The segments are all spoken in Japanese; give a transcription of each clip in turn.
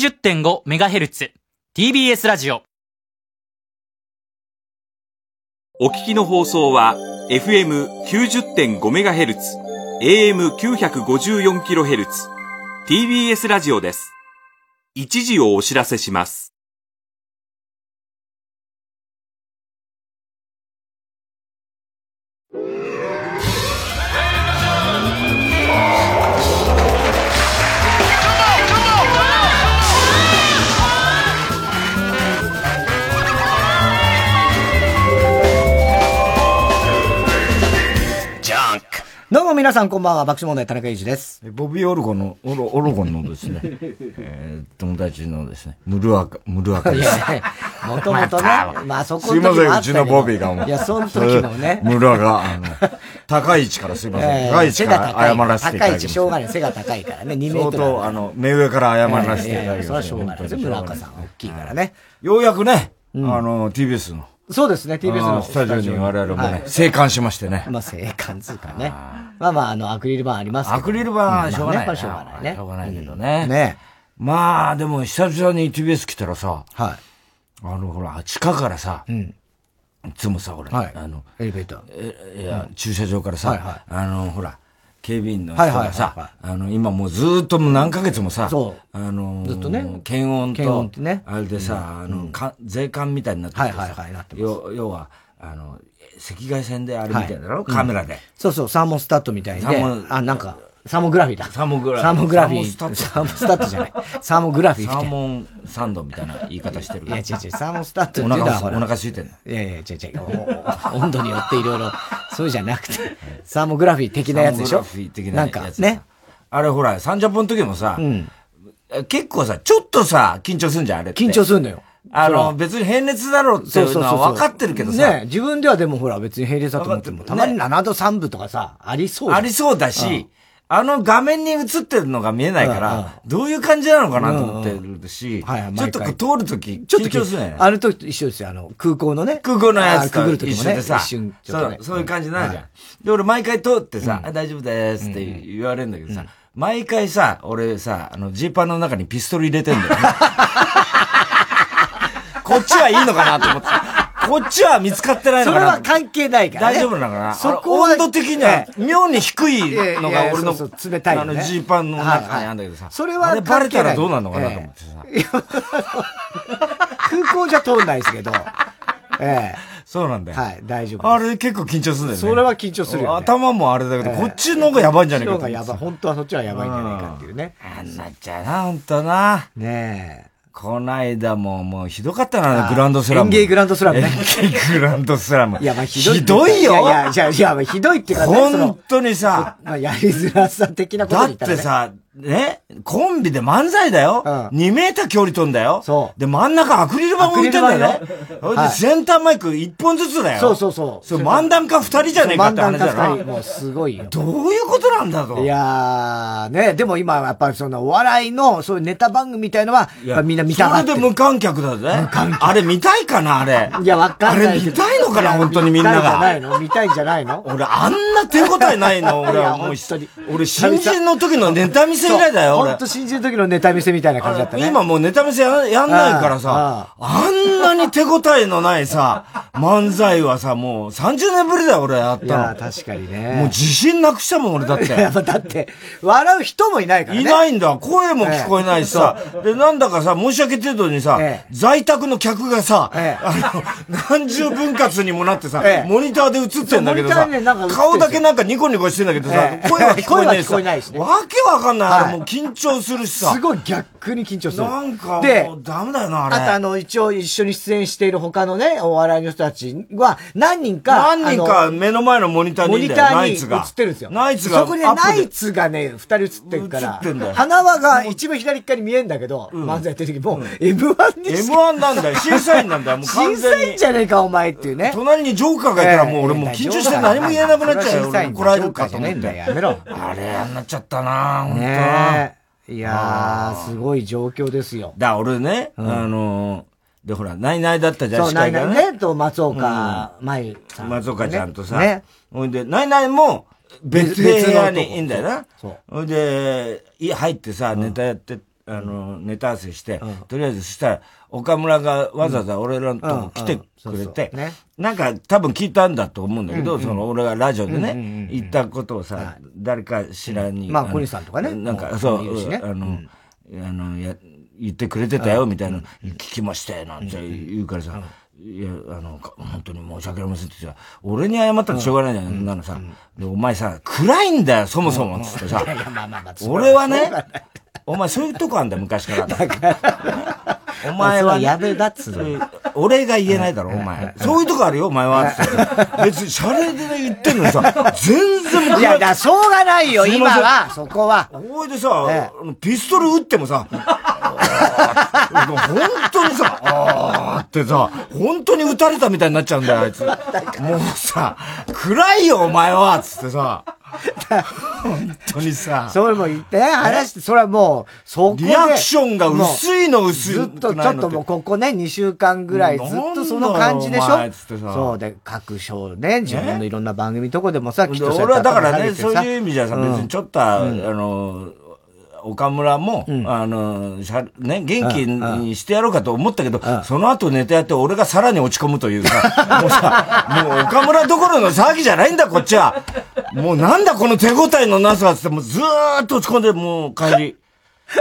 90.5MHz、TBS ラジオ。お聞きの放送は FM90.5MHz AM954kHz TBS ラジオです。一時をお知らせします。どうも皆さんこんばんは、爆笑問題田中裕二です。ボビー・オルゴンの、オロオロゴンのですね、えー友達のですね、ムルアカ、ムルアカいです。もともとね、まあそこすいません、うちのボビーがもう。いや、その時のね。ムルアカ、あの、高い位置からすいません。えー高い位置から謝らせていただきます。高い位置、しょうがない。背が高いからね、2メー相トルある。当、あの、目上から謝らせていただきます。それはしょうがないです。村岡さん、大きいからね。ようやくね、あの、TBS の。そうですね、TBS のスタジオに我々もはいね、生還しましてね。まあ、生還つうかね。まあまあ、あの、アクリル板あります。アクリル板はしょうがない。しょうがないね。しょうがないけどね。ねまあ、でも久々に TBS 来たらさ、はい。あの、ほら、地下からさ、いつもさ、ほら、はいあの、エレベーター。えいや、駐車場からさ、はいはいあの、ほら、警備員の人はいはいがさ、はい。あの、今もうずーっともう何ヶ月もさ、そう。あの、ずっとね。検温検温っと、てね。あれでさ、あの、か税関みたいになっててさ、はいはいてます。要要は、あの、赤外線であれみたいだろ、カメラで。そうそう、サーモンスタットみたいでサーモン、あ、なんか、サーモグラフィーだ。サーモグラフィーサーモグラフィー。サーモンスタットサーモンスタットじゃない。サーモグラフィーサー。モンサンドみたいな言い方してるいや、違う違う、サーモンスタットっていお腹、空いてんの？いやいや、違う違う。温度によっていろいろ、そうじゃなくて、サーモグラフィー的なやつでしょ？サーモグラフィー的ななやつんかね？あれほら、サンジャポの時もさ、結構さ、ちょっとさ、緊張すんじゃん、あれって。緊張するのよ。あの、別に平熱だろうっていうのは分かってるけどさ、ね自分ではでもほら別に並列だと思っても、たまに7度3分とかさ、ありそうありそうだし、あの画面に映ってるのが見えないから、どういう感じなのかなと思ってるし、ちょっとこう通るとき、ちょっと緊張するね。あれと一緒ですよ、あの、空港のね。空港のやつと。一緒でさ、一瞬ちょっとねそう、そういう感じになるじゃん。はで、俺毎回通ってさ、あ大丈夫ですって言われるんだけどさ、毎回さ、俺さ、あの、ジーパンの中にピストル入れてんだよね。こっちはいいのかなと思って。こっちは見つかってないそのかなれは関係ないからね。大丈夫なのかなそこは温度的には、妙に低いのが俺の、そうそう冷たいあの、ジーパンの中にあるんだけどさ。それはあれバレたらどうなるのかなと思ってさ。空港じゃ通んないですけど。えそうなんだよ。えはい、大丈夫あ。れ結構緊張するんだよね。それは緊張するよね頭もあれだけど、ええこっちの方がやばいんじゃないかとそっちの方がやばい。本当はそっちはやばいんじゃないかっていうね。あんなっちゃうな、ほんとな。ねえ。こないだももうひどかったな、グランドスラム。園芸グランドスラムね園芸グランドスラム。いや、まあひどい。ひどいよいやいや、じゃあいや、まあひどいっていうか本当にさ、まあ、やりづらさ的なことだっ。てさ、ね、コンビで漫才だよ。うん2メーター距離飛んだよ。そうで、真ん中アクリル板置いてんだよね。それではいセンターマイク1本ずつだよ。そうそうそうそれ漫談家2人じゃねえかって話だ漫談家二人ろ。もうすごいよ。どういうことなんだと。いやー、ね、でも今はやっぱりそのお笑いのそういうネタ番組みたいのは、いややっぱみんな見たがってる。それで無観客だぜ。あれ見たいかな、あれ。いや、わかんない。あれ見たいのかな本当にみんなが見たいんじゃないの？見たいんじゃないの？俺、あんな手応えないの、俺はもう俺、新人の時のネタ見せ以来だよ、俺ほん。と新人の時のネタ見せみたいな感じだったね。今もうネタ見せややんないからさ、あんなに手応えのないさ、漫才はさ、もう30年ぶりだよ、俺やっいや、た確かにの。ね。もう自信なくしたもん、俺だっやってぱ。だって、笑う人もいないからね。いないんだ。声も聞こえないしさ。で、なんだかさ、申し訳程度にさええ、在宅の客がさ、ええあの、何十分割にもなってさええ、モニターで映ってんだけどさ顔だけなんかニコニコしてんだけどさえ、え声は聞こえないしさ。声は聞こえないしねわけわかんない。あはいれもう緊張するしさす。ごい逆に緊張する。なんかでもうダメだよな、あれ。あとあの、一応一緒に出演している他のね、お笑いの人たちは、何人か、何人あか目の前のモニターにいんだよ、ニターに映ナイツが。ってるんですよ。ナイツが。そこにナイツがね、二人映ってるから。花輪が一番左側に見えんだけど、漫才やってる時もう、M1 にしか M1 なんだよ。審査員なんだよ。もう完審査員じ。ゃねえか、お前っていうね。隣にジョーカーがいたらもう俺もう緊張して何も言えなくなっちゃうよ。俺怒られるかと思って。やめろ。あれやんなっちゃったなほんとなねえ。いやー、すごい状況ですよ。だ俺ね、あのー、でほら、ナイナイだったじゃん、そう、司ない。ないね、と松岡舞さん。松岡ちゃんとさ。ね。ほいで、ナイナイも別部屋にいいんだよな。そう。ほいで、い入ってさ、ネタやって、あの、ネタ合わせして、とりあえずそしたら、岡村がわざわざ俺らのとこ来てくれて、なんか多分聞いたんだと思うんだけど、その俺がラジオでね、言ったことをさ、誰か知らん。に。まあ、小西さんとかね。なんか、そう、あの、あの、や、言ってくれてたよ、みたいな、聞きましたよ、なんて言うからさ、いや、あの、本当に申し訳ありませんってさ、俺に謝ったらしょうがないじゃん、なのさ。で、お前さ、暗いんだよ、そもそも、つってさ。俺はね、お前そういうとこあんだよ、昔から。お前は、やべだっつ俺が言えないだろ、お前。そういうとこあるよ、お前は。別に、シャレで言ってんのにさ、全然いや、だしょうがないよ、今は、そこは。おいでさ、ピストル撃ってもさ、本当にさ、あーってさ、本当に撃たれたみたいになっちゃうんだよ、あいつ。もうさ、暗いよ、お前はつってさ。本当にさ。それも言って、話して、それはもう、そこで。リアクションが薄いの薄いずっと、ちょっともうここね、2週間ぐらいずっとその感じでしょ？そうで、各賞ね、自分のいろんな番組とこでもさ、きっと俺はだからね、そういう意味じゃさ、別にちょっと、あの、岡村も、うん、あの、ね、元気にしてやろうかと思ったけど、うん、その後ネタやって俺がさらに落ち込むというか、もうさ、もう岡村どころの騒ぎじゃないんだ、こっちは。もうなんだこの手応えのなさって、もうずーっと落ち込んで、もう帰り。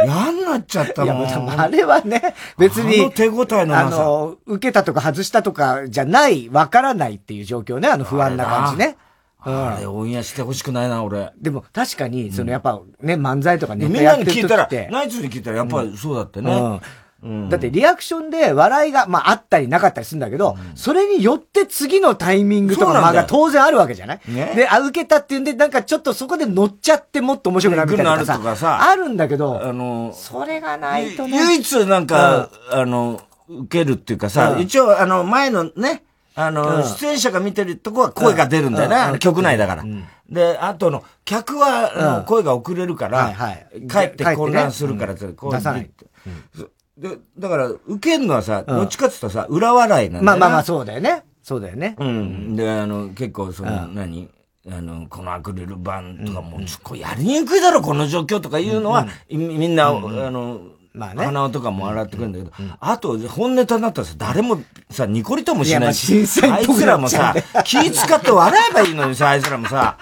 嫌になっちゃったもん。いや、あれはね、別に、あの手応えのなさ。あの、受けたとか外したとかじゃない、わからないっていう状況ね、あの不安な感じね。あれ、オンエアしてほしくないな、俺。でも、確かに、その、やっぱ、ね、漫才とかネタやってる時って。みんなに聞いたら、ナイツに聞いたら、やっぱりそうだってね。だって、リアクションで笑いが、まあ、あったりなかったりするんだけど、それによって次のタイミングとか、まあ、当然あるわけじゃない？で、あ、受けたっていうんで、なんかちょっとそこで乗っちゃってもっと面白くなるみたいなさ。あるんだけど、あの、それがないとね。唯一なんか、あの、受けるっていうかさ、一応、あの、前のね、あの、出演者が見てるとこは声が出るんだよな、曲内だから。で、あとの、客は、声が遅れるから、帰って混乱するから、出さない。で、だから、受けるのはさ、どっちかっていうとさ、裏笑いなんだよまあまあまあ、そうだよね。そうだよね。うん。で、あの、結構、その、何？あの、このアクリル板とかもう、こやりにくいだろ、この状況とかいうのは、みんな、あの、まあね。鼻とかも洗ってくるんだけど、あと、本ネタになったらさ、誰もさ、ニコリともしないし、あいつらもさ、気使って笑えばいいのにさ、あいつらもさ、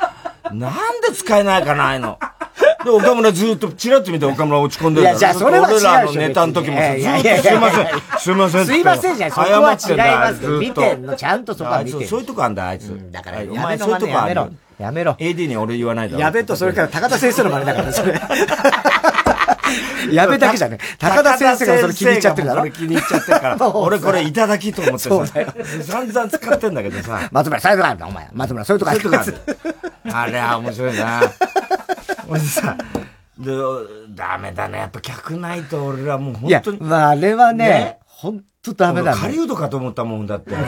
なんで使えないかな、あいの。で、岡村ずっと、チラッと見て岡村落ち込んでるいや、じゃあそれは違う俺らのネタの時もさ、ずっとすいません、すいません。すいませんじゃん、そこは違います見てんの、ちゃんとそこは見てそういうとこあんだ、あいつ。だから、お前そういうとこある。やめろ。AD に俺言わないだろ。やべと、それから高田先生の真似だから、それ。やべだけじゃね。高田先生がそれ気に入っちゃってるだろ。俺気に入っちゃってるから。俺これいただきと思ってさ。散々使ってんだけどさ。松村、そういうとこあるんだ、お前。松村、そういうとこある。そういうとこある。あれは面白いな。俺さ、で、ダメだね。やっぱ客ないと俺らもう本当に。いや、まああれはね、本当ダメだね。狩人かと思ったもんだって。狩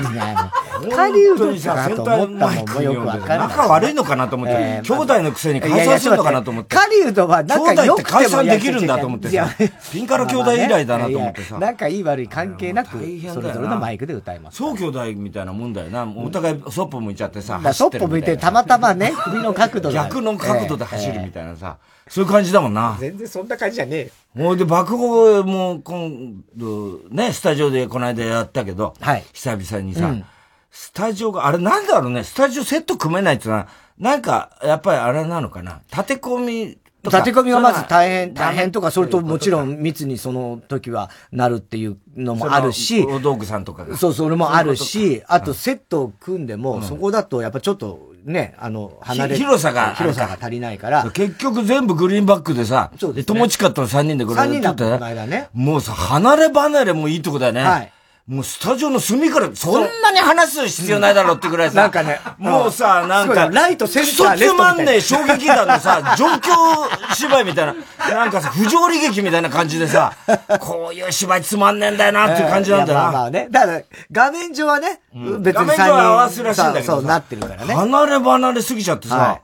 人かと思ったもんもよくわかる。仲悪いのかなと思って。兄弟のくせに解散するのかなと思って。狩人は仲良くても解散できるんだと思ってさ。ピンカラ兄弟以来だなと思ってさ。仲いい悪い関係なく、それぞれのマイクで歌います。そう兄弟みたいなもんだよな。お互いそっぽ向いちゃってさ。そっぽ向いてたまたまね、首の角度逆の角度で走るみたいなさ。そういう感じだもんな。全然そんな感じじゃねえよ。もうで、爆豪も今度、ね、スタジオでこの間やったけど、はい。久々にさ、うん、スタジオが、あれなんだろうね、スタジオセット組めないってのは、なんか、やっぱりあれなのかな、立て込み。立て込みはまず大変、大変とか、それともちろん密にその時はなるっていうのもあるし、お道具さんとかそう、それもあるし、あとセットを組んでも、そこだとやっぱちょっと、ね、あの、離れ広さが、広さが足りないから。結局全部グリーンバックでさ、そうです、ね。友近と3人でグリーンバックで。3人だったね。もうさ、離れ離れもいいとこだよね。はい。もうスタジオの隅から、そんなに話す必要ないだろうってぐらいさ。なんかね。もうさ、なんか、ライトセンターレフトつまんねえ衝撃弾のさ、状況芝居みたいな、なんかさ、不条理劇みたいな感じでさ、こういう芝居つまんねえんだよなっていう感じなんだよな。まあまあね。だから、画面上はね、別に画面上は合わせらしいんだけどそう、なってるからね。離れ離れすぎちゃってさ、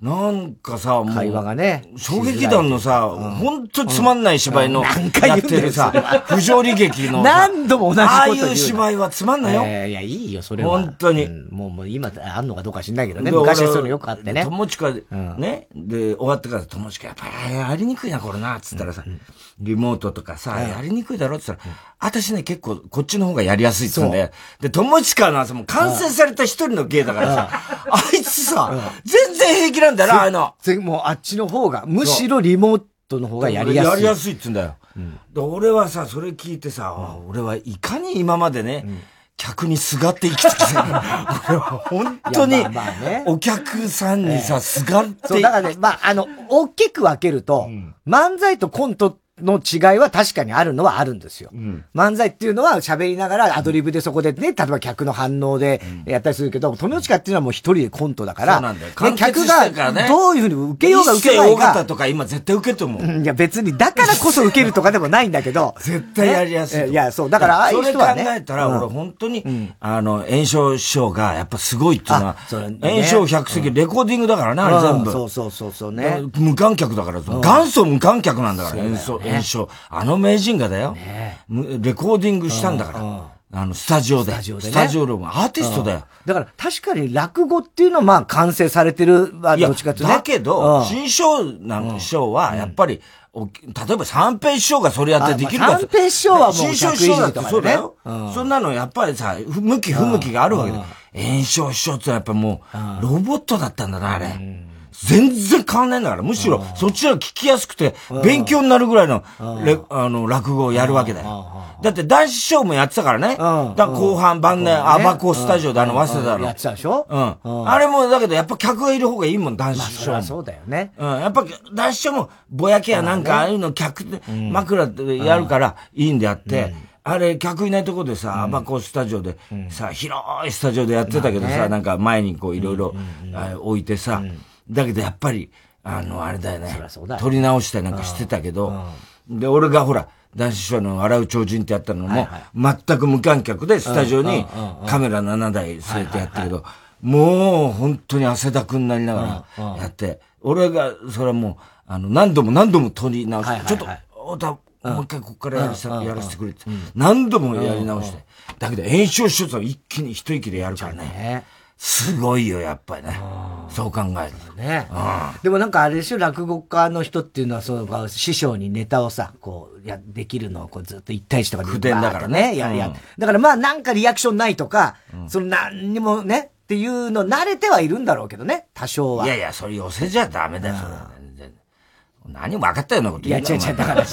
なんかさ、もう。会話がね。衝撃弾のさ、ほんとつまんない芝居の、やってるさ、不条理劇の。何度も同じことああいう芝居はつまんないよ。いや、いいよ、それは。本当に。もう、もう今、あんのかどうか知んないけどね。昔そういうのよくあってね。友近、ね。で、終わってから友近、やっぱりやりにくいな、これな、つったらさ、リモートとかさ、やりにくいだろって言ったら、私ね、結構、こっちの方がやりやすいっつうんで、で、友近のはもう完成された一人の芸だからさ、あいつさ、全然平気なんだよな、あの。もうあっちの方が、むしろリモートの方がやりやすい。やりやすいっつうんだよ。で俺はさ、それ聞いてさ、俺はいかに今までね、客にすがって生きてきた。俺は本当に、お客さんにさ、すがって。そう、だからね、まあ、あの、大きく分けると、漫才とコントの違いは確かにあるのはあるんですよ。うん、漫才っていうのは喋りながらアドリブでそこでね、例えば客の反応でやったりするけど、富吉っていうのはもう一人でコントだから、ね、客がどういうふうに受けようが受けないか。かとか今絶対受けると思う。いや別に、だからこそ受けるとかでもないんだけど。絶対やりやすい。いや、そう、だからああいう人はね。それ考えたら、俺本当に、あの、炎症師匠がやっぱすごいっていうのは、炎症百席、レコーディングだからね、あれ全部。そうそうそうそうね。無観客だから、元祖無観客なんだから、炎症、炎症。あの名人がだよ。レコーディングしたんだから。あの、スタジオで。スタジオで、ね。スタジオルーム。アーティストだよ。だから、確かに落語っていうのは、まあ、完成されてる、まあ、どっちかっていうと、だけど、新章なん師匠は、やっぱり、例えば三平師匠がそれやってできるか三平師匠はもう新章師匠だってそうだよ。そんなのやっぱりさ、向き不向きがあるわけだ。炎症師匠ってやっぱもう、ロボットだったんだな、あれ。全然変わんないんだから。むしろ、そっちは聞きやすくて、勉強になるぐらいの、あの、落語をやるわけだよ。だって男子ショーもやってたからね。だ後半晩年、アバコスタジオであの、早稲田の。やってたでしょ？うん。あれも、だけどやっぱ客がいる方がいいもん、男子ショーも。そうだよね。うん。やっぱ男子ショーも、ぼやけやなんか、ああいうの客で、枕でやるからいいんであって、あれ、客いないとこでさ、アバコスタジオで、さ、広いスタジオでやってたけどさ、なんか前にこういろいろ置いてさ、だけどやっぱり、あの、あれだよね。撮り直したりなんかしてたけど、で、俺がほら、男子師匠の笑う超人ってやったのも、全く無観客でスタジオにカメラ7台据えてやったけど、もう本当に汗だくになりながらやって、俺が、それはもう、あの、何度も何度も撮り直して、ちょっと、太田、もう一回ここからやらせて、やらせてくれって、何度もやり直して。だけど、炎症手術は一気に一息でやるからね。すごいよ、やっぱりね。そう考えるとね。でもなんかあれでしょ、落語家の人っていうのは、そう、師匠にネタをさ、こう、や、できるのをこうずっと一対一とかで。不伝だからね。や、や、だからまあなんかリアクションないとか、その何にもね、っていうの慣れてはいるんだろうけどね、多少は。いやいや、それ寄せじゃダメだよ、それ。何も分かったようなこと言ういや、違う違う、だから、違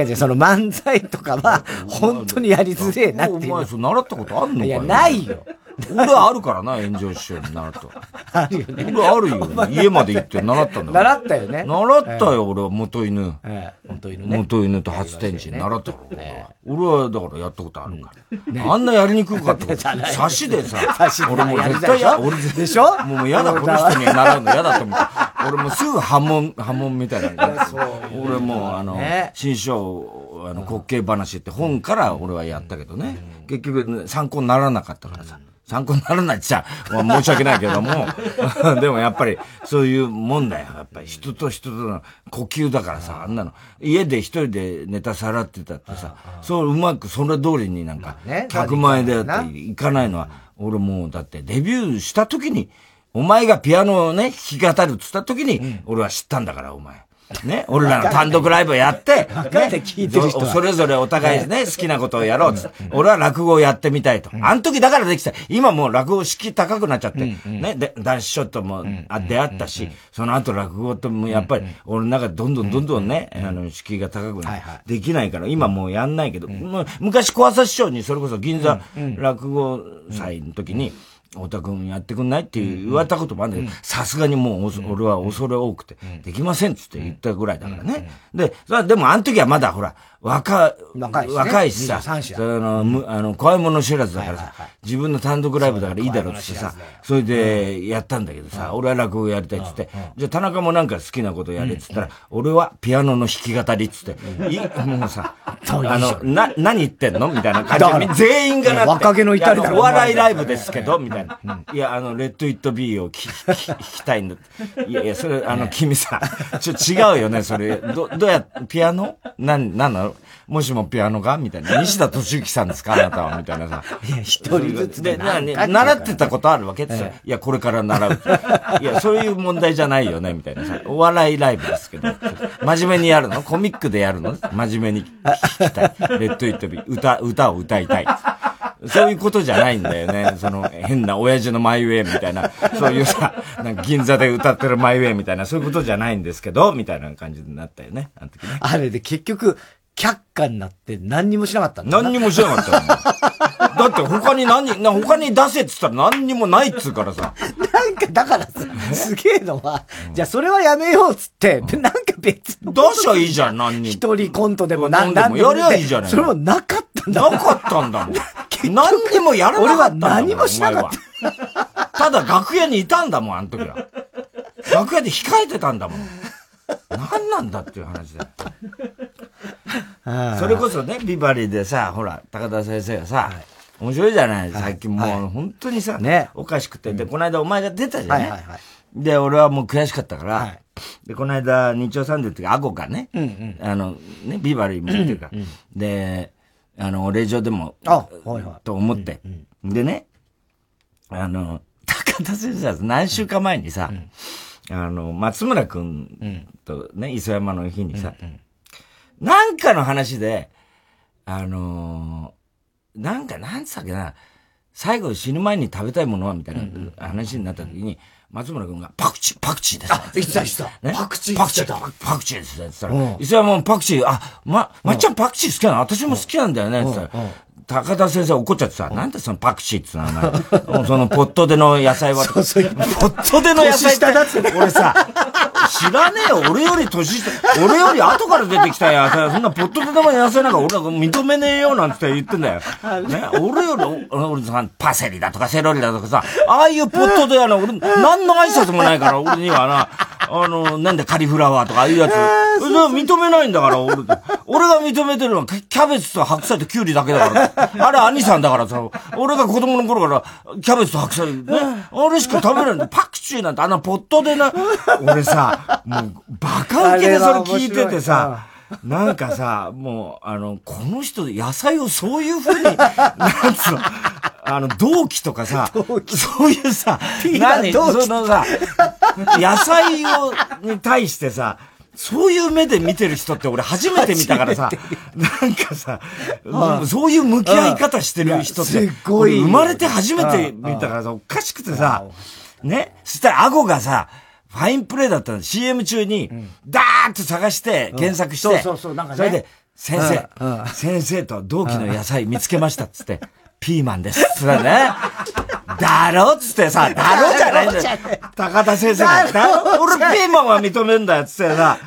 う違う、その漫才とかは、本当にやりづれえなっていう。お前、そ習ったことあんのかいや、ないよ。俺はあるからな、炎上師匠に習った。あるよね。俺あるよ。家まで行って習ったんだ習ったよね。習ったよ、俺は元犬。元犬ね。元犬と初天神習ったろ。俺はだからやったことあるから。あんなやりにくかった。差しでさ、俺も絶対や、俺でしょ？もう嫌だ、この人に習うの嫌だと思って。俺もすぐ波紋、波紋みたいな。俺も、あの、新章、あの、滑稽話って本から俺はやったけどね。結局、参考にならなかったからさ。参考にならないっちゃ、申し訳ないけども、でもやっぱりそういうもんだよ。やっぱり人と人との呼吸だからさ、あんなの。家で一人でネタさらってたってさ、そううまくそれ通りになんか、100万円でっていかないのは、俺もうだってデビューした時に、お前がピアノをね、弾き語るって言った時に、俺は知ったんだから、お前。ね、俺らの単独ライブやって、ね、聞いてる人それぞれお互いね、好きなことをやろうっつって、俺は落語をやってみたいと。あの時だからできた。今もう落語敷居高くなっちゃって、ね、で、男子ショットも出会ったし、その後落語ともやっぱり、俺の中でどんどんどんどんね、あの、敷居が高くなって、できないから、今もうやんないけど、昔小朝師匠にそれこそ銀座落語祭の時に、太田君やってくんないって言われたこともあるんだけど、さすがにもう俺は恐れ多くて、できませんっつって言ったぐらいだからね。で、でもあの時はまだほら、若、若いし、ね、若いしさ、その、あの、怖いもの知らずだからさ、自分の単独ライブだからいいだろうってさ、それでやったんだけどさ、俺は落語やりたいっつって、じゃあ田中もなんか好きなことやれっつったら、俺はピアノの弾き語りっつって、いもうさ、あの、な、何言ってんのみたいな感じで、全員がなって、若気の至りだお笑いライブですけど、みたいな。いや、あの、レッド・イット・ビーを聞きたいんだ。いやいや、それ、あの、君さ、ちょ、違うよね、それ。ど、どうや、ピアノ？なん、なんなの？もしもピアノが？みたいな。西田敏行さんですか？あなたは？みたいなさ。いや、一人ずつで、な、習ってたことあるわけ？ってさ、いや、これから習う。いや、そういう問題じゃないよね？みたいなさ。お笑いライブですけど。真面目にやるの？コミックでやるの？真面目に聞きたい。レッド・イット・ビー。歌、歌を歌いたい。そういうことじゃないんだよね。その変な親父のマイウェイみたいな、そういうさ、なんか銀座で歌ってるマイウェイみたいな、そういうことじゃないんですけど、みたいな感じになったよね。あの時ね。あれで結局、却下になって何にもしなかったんだ何にもしなかっただって他に何、な他に出せって言ったら何にもないっつうからさ。なんかだからさ、すげえのは、じゃあそれはやめようっつって、なんか別に。出しゃいいじゃん、何にも。一人コントでも何でも。やりゃいいじゃない。それもなかったんだ。なかったんだもん。何にもやらなかったんだ俺は何もしなかった。ただ楽屋にいたんだもん、あの時は。楽屋で控えてたんだもん。何なんだっていう話だよ。それこそね、ビバリーでさ、ほら、高田先生がさ、はい。面白いじゃない、最近もう、本当にさ、ね、おかしくて。で、この間お前が出たじゃん、ね。はいはいはい。で、俺はもう悔しかったから、はい、で、この間、日曜サンデーっていうか、アゴがね、うんうん、あの、ね、ビバリーもっていうか、うんうん、で、あの、お礼状でも、あ、はいはい。と思って、うんうん、でね、あの、高田先生は何週間前にさ、うん、あの、松村くんとね、磯山の日にさ、うんうん、なんかの話で、あのなんか、なんつったっけな、最後死ぬ前に食べたいものはみたいな話になった時に、松村君が、パクチー、パクチーです。あ、言ってた、言ってた。パクチー。パクチー、パクチーです。って言ったら、伊勢もパクチー、あ、ま、まっちゃんパクチー好きなの？私も好きなんだよね。って言ったら、高田先生怒っちゃってさ、なんでそのパクチーって名前？そのポットでの野菜は？ポットでの野菜って。俺さ、知らねえよ。俺より年下、俺より後から出てきた野菜そんなポットでの野菜なんか俺は認めねえよなんて言ってんだよ。ね、俺より、俺さ、パセリだとかセロリだとかさ、ああいうポットでやの、俺、何の挨拶もないから、俺にはな、あの、なんでカリフラワーとかああいうやつ。認めないんだから、俺。俺が認めてるのはキャベツと白菜とキュウリだけだから。あれ兄さんだからさ、俺が子供の頃からキャベツと白菜ね、あれしか食べないんだ。パクチーなんてあんなポットでな、俺さ、もうバカウケでそれ聞いててさ、なんかさ、もう、あの、この人、野菜をそういうふうに、なんつうの、あの、同期とかさ、そういうさ、何そのさ、野菜を、に対してさ、そういう目で見てる人って俺初めて見たからさ、なんかさ、そういう向き合い方してる人って、生まれて初めて見たからさ、おかしくてさ、ね、そしたら顎がさ、ファインプレーだったの。CM 中に、ダーッと探して、検索して、そうそうなんかね。それで、先生、先生と同期の野菜見つけましたっつって、ピーマンです。つってね。だろっつってさ、だろじゃないんだよ。高田先生が。俺ピーマンは認めんだよっつってさ、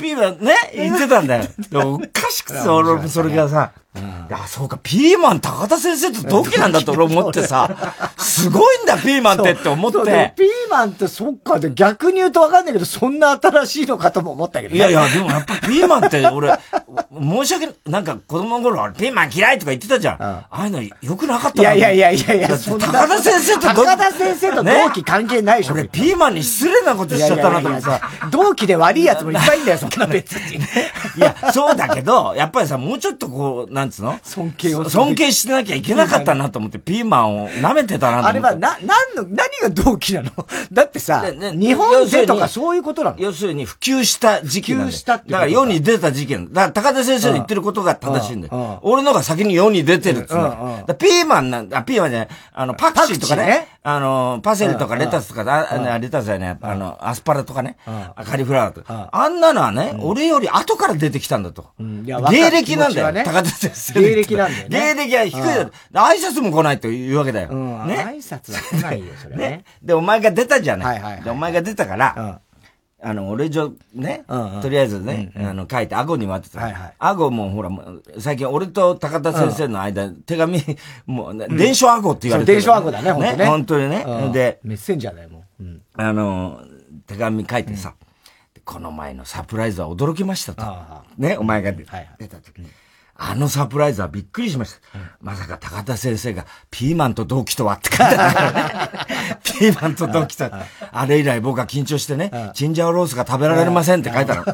ピーマンね、言ってたんだよ。おかしくて、俺、それがさ、いや、そうか、ピーマン高田先生と同期なんだと俺思ってさ、すごいんだ、ピーマンってって思って。ピーマンってそっかで逆に言うとわかんないけど、そんな新しいのかとも思ったけど、ね、いやいや、でもやっぱピーマンって俺、申し訳なんか子供の頃、ピーマン嫌いとか言ってたじゃん。ああいうの良くなかったいやいやいやいやいや、高田先生と高田先生と同期関係ないでしょ。俺、ピーマンに失礼なことしちゃったなと思ってさ。同期で悪いやつもいっぱいいんだよ、そんな別に。いや、そうだけど、やっぱりさ、もうちょっとこう、なんつうの？尊敬を。尊敬してなきゃいけなかったなと思って、ピーマンを舐めてたなと思って。あれは、な、なんの、何が同期なの？だってさ、日本でとかそういうことなの？要するに普及した時期なんだ。普及したってだから世に出た時期なんだ。だから高田先生の言ってることが正しいんだよ。俺のが先に世に出てるっつうの。ピーマンなんだ、ピーマンじゃない、あの、パクチーとかね、あの、パセリとかレタスとか、あレタスやね、あの、アスパラとかね、カリフラワーとか。あんなのはね、俺より後から出てきたんだと。芸歴なんだよ、高田先生。芸歴なんだよ芸歴は低いだ挨拶も来ないというわけだよ。ね。挨拶は来ないよ、それね。で、お前が出たじゃない。で、お前が出たから、あの、俺上、ね、とりあえずね、あの、書いて、顎に待ってた。はいはい。顎もほら、最近俺と高田先生の間、手紙、もう、伝書顎って言われてる。伝書顎だね、本当ね。本当にね。で、メッセンジャーだよ、もう。あの、手紙書いてさ、この前のサプライズは驚きましたと。ね、お前が出た時。あのサプライズはびっくりしました。まさか高田先生がピーマンと同期とはって書いて。ピーマンと同期とは。あれ以来僕は緊張してね、チンジャオロースが食べられませんって書いてある。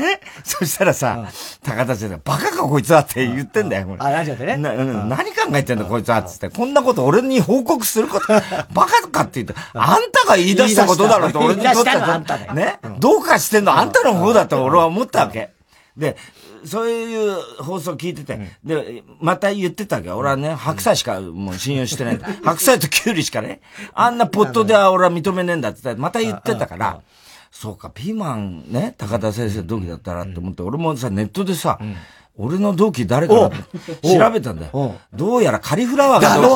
そしたらさ、高田先生バカかこいつはって言ってんだよ。あ、ラジオでね。何考えてんだこいつはっつって。こんなこと俺に報告すること、バカかって言って、あんたが言い出したことだろって俺にとっては。ね。どうかしてんのあんたの方だと俺は思ったわけ。で、そういう放送聞いてて、で、また言ってたわけ。俺はね、白菜しかもう信用してない。白菜とキュウリしかね、あんなポットでは俺は認めねえんだってまた言ってたから、そうか、ピーマンね、高田先生同期だったらって思って、俺もさ、ネットでさ、俺の同期誰かな調べたんだよ。どうやらカリフラワーがだろ？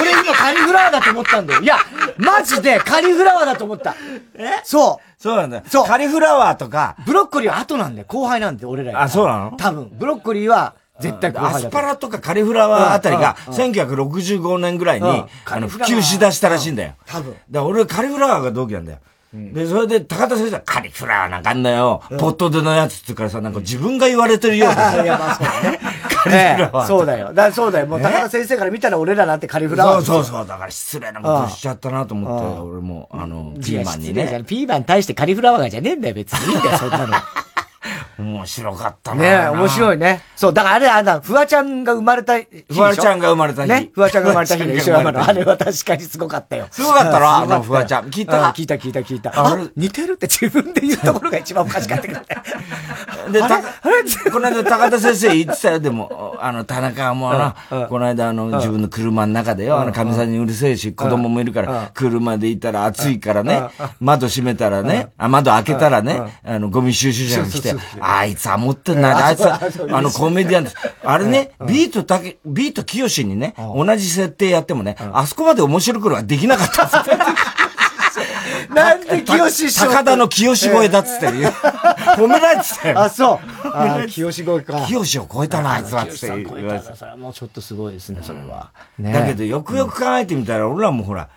俺今カリフラワーだと思ったんだよ。いや、マジでカリフラワーだと思った。え？そう。そうなんだよ。そう。カリフラワーとか。ブロッコリーは後なんだよ。後輩なんで、俺らあ、そうなの？多分。ブロッコリーは、絶対後輩だアスパラとかカリフラワーあたりが、1965年ぐらいに、あの、普及しだしたらしいんだよ。多分。だ俺カリフラワーが同期なんだよ。で、それで、高田先生はカリフラワーなんかあんだよ。ポットでのやつって言うからさ、なんか自分が言われてるような。いや、まあそうだね。カリフラワー。そうだよ。だそうだよ。もう高田先生から見たら俺らなんてカリフラワー。そうそうそう。だから失礼なことしちゃったなと思って、俺も、あの、ピーマンにね。ピーマンに対してカリフラワーじゃねえんだよ、別に。いいんだよ、そんなの。面白かったな。ね面白いね。そう、だからあれ、あの、フワちゃんが生まれた日フワちゃんが生まれた日。ね。フワちゃんが生まれた日の石山の。あれは確かにすごかったよ。すごかったろあのフワちゃん。聞いた？聞いた聞いた聞いた。あ似てるって自分で言うところが一番おかしかったけどね。で、た、この間高田先生言ってたよ、でも、あの、田中もな、この間あの、自分の車の中でよ、あの、神さんにうるせえし、子供もいるから、車でいたら暑いからね、窓閉めたらね、あ、窓開けたらね、あの、ゴミ収集車が来て、あいつは持ってんな、あいつは、あの、コメディアンです。あれね、ビートたけ、ビート清にね、同じ設定やってもね、あそこまで面白くはできなかった。なんで清師匠高田の清声だっつって言う。褒められてたよ。あ、そう。あ、清声か。清を超えたな、あいつはって言われてた。それはもうちょっとすごいですね、それは。だけど、よくよく考えてみたら、俺らもほら、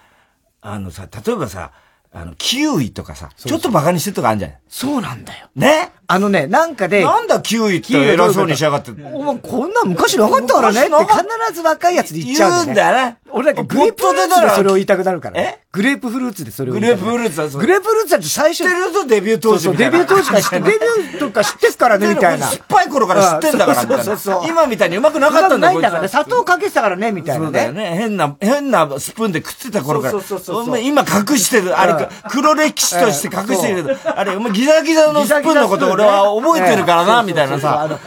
あのさ、例えばさ、あの、キウイとかさ、ちょっと馬鹿にしてるとかあるんじゃない？そうなんだよ。ね？あのね、なんかで。なんだキウイって偉そうにしやがって。お前こんな昔なかったからねって必ず若いやつで言っちゃうんだよね。俺だけグレープフルーツでそれを言いたくなるから。えグレープフルーツでそれを言いたくなる。グレープフルーツだグレープフルーツだって最初。知ってるぞ、デビュー当時。そうデビュー当時から知って、デビューとか知ってっからね、みたいな。酸っぱい頃から知ってんだから、そうそうそう。今みたいにうまくなかったんだないんだから砂糖かけてたからね、みたいな。そうだよね。変な、変なスプーンで食ってた頃から。そうそうそう。今隠してる、あれ、黒歴史として隠してるけど、あれ、お前ギザギザのスプーンのこと俺は覚えてるからな、みたいなさ。あの、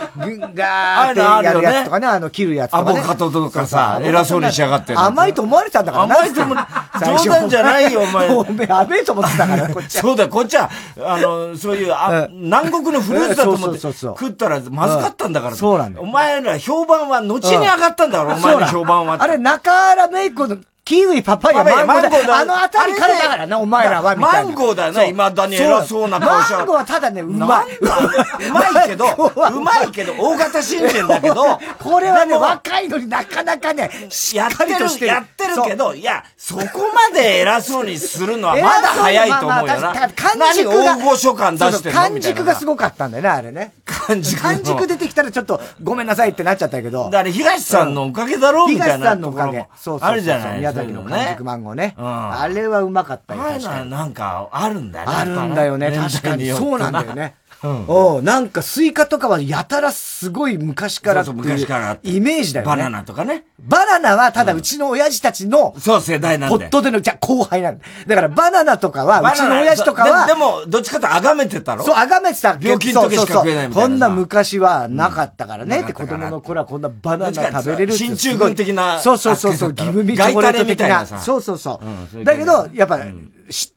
ガーってやるやつとかね、あの、切るやつとか。アボカドとかさ、偉そうにしやがって。甘いと思われたんだから甘いと思冗談じゃないよ、お前。お前、やべえと思ってたから、こっちそうだよ、こっちは、あの、そういう、あ、南国のフルーツだと思って食ったらまずかったんだから。そうなんだよ。お前ら評判は後に上がったんだろ、お前の評判は。あれ、中原メイコのキウイ、パパイヤ、マンゴーだ。あのあたりからだからな、お前らは、みたいな。マンゴーだよね、今だに偉そうな顔しマンゴーはただね、うまい。うまいけど、うまいけど、大型新人だけど、これはね、若いのになかなかね、しっかりとしてやってるけど、いや、そこまで偉そうにするのはまだ 早いと思うよな。何大御所感出してるの感軸がすごかったんだよね、あれね。感軸。感軸出てきたらちょっと、ごめんなさいってなっちゃったけど。だから東さんのおかげだろうみたいな。東さんのおかげ。そうそう。あるじゃない宮崎の完熟マンゴーね。あれはうまかったよ。あれなんかあるんだよね。あるんだよね、確かに。そうなんだよね。おなんかスイカとかはやたらすごい昔からっていうイメージだよね。バナナとかね。バナナはただうちの親父たちの、そう世代なんだホットでの、じゃ後輩なんだ。だからバナナとかは、うちの親父とかは。でも、どっちかと崇めてたろ？そう、崇めてた。病気の時しか食えないみたいな。こんな昔はなかったからね。って子供の頃はこんなバナナ食べれるって。進駐軍的な。そうそうそうそう、ギブミーチョコレート的な。そうそうそう。だけど、やっぱ、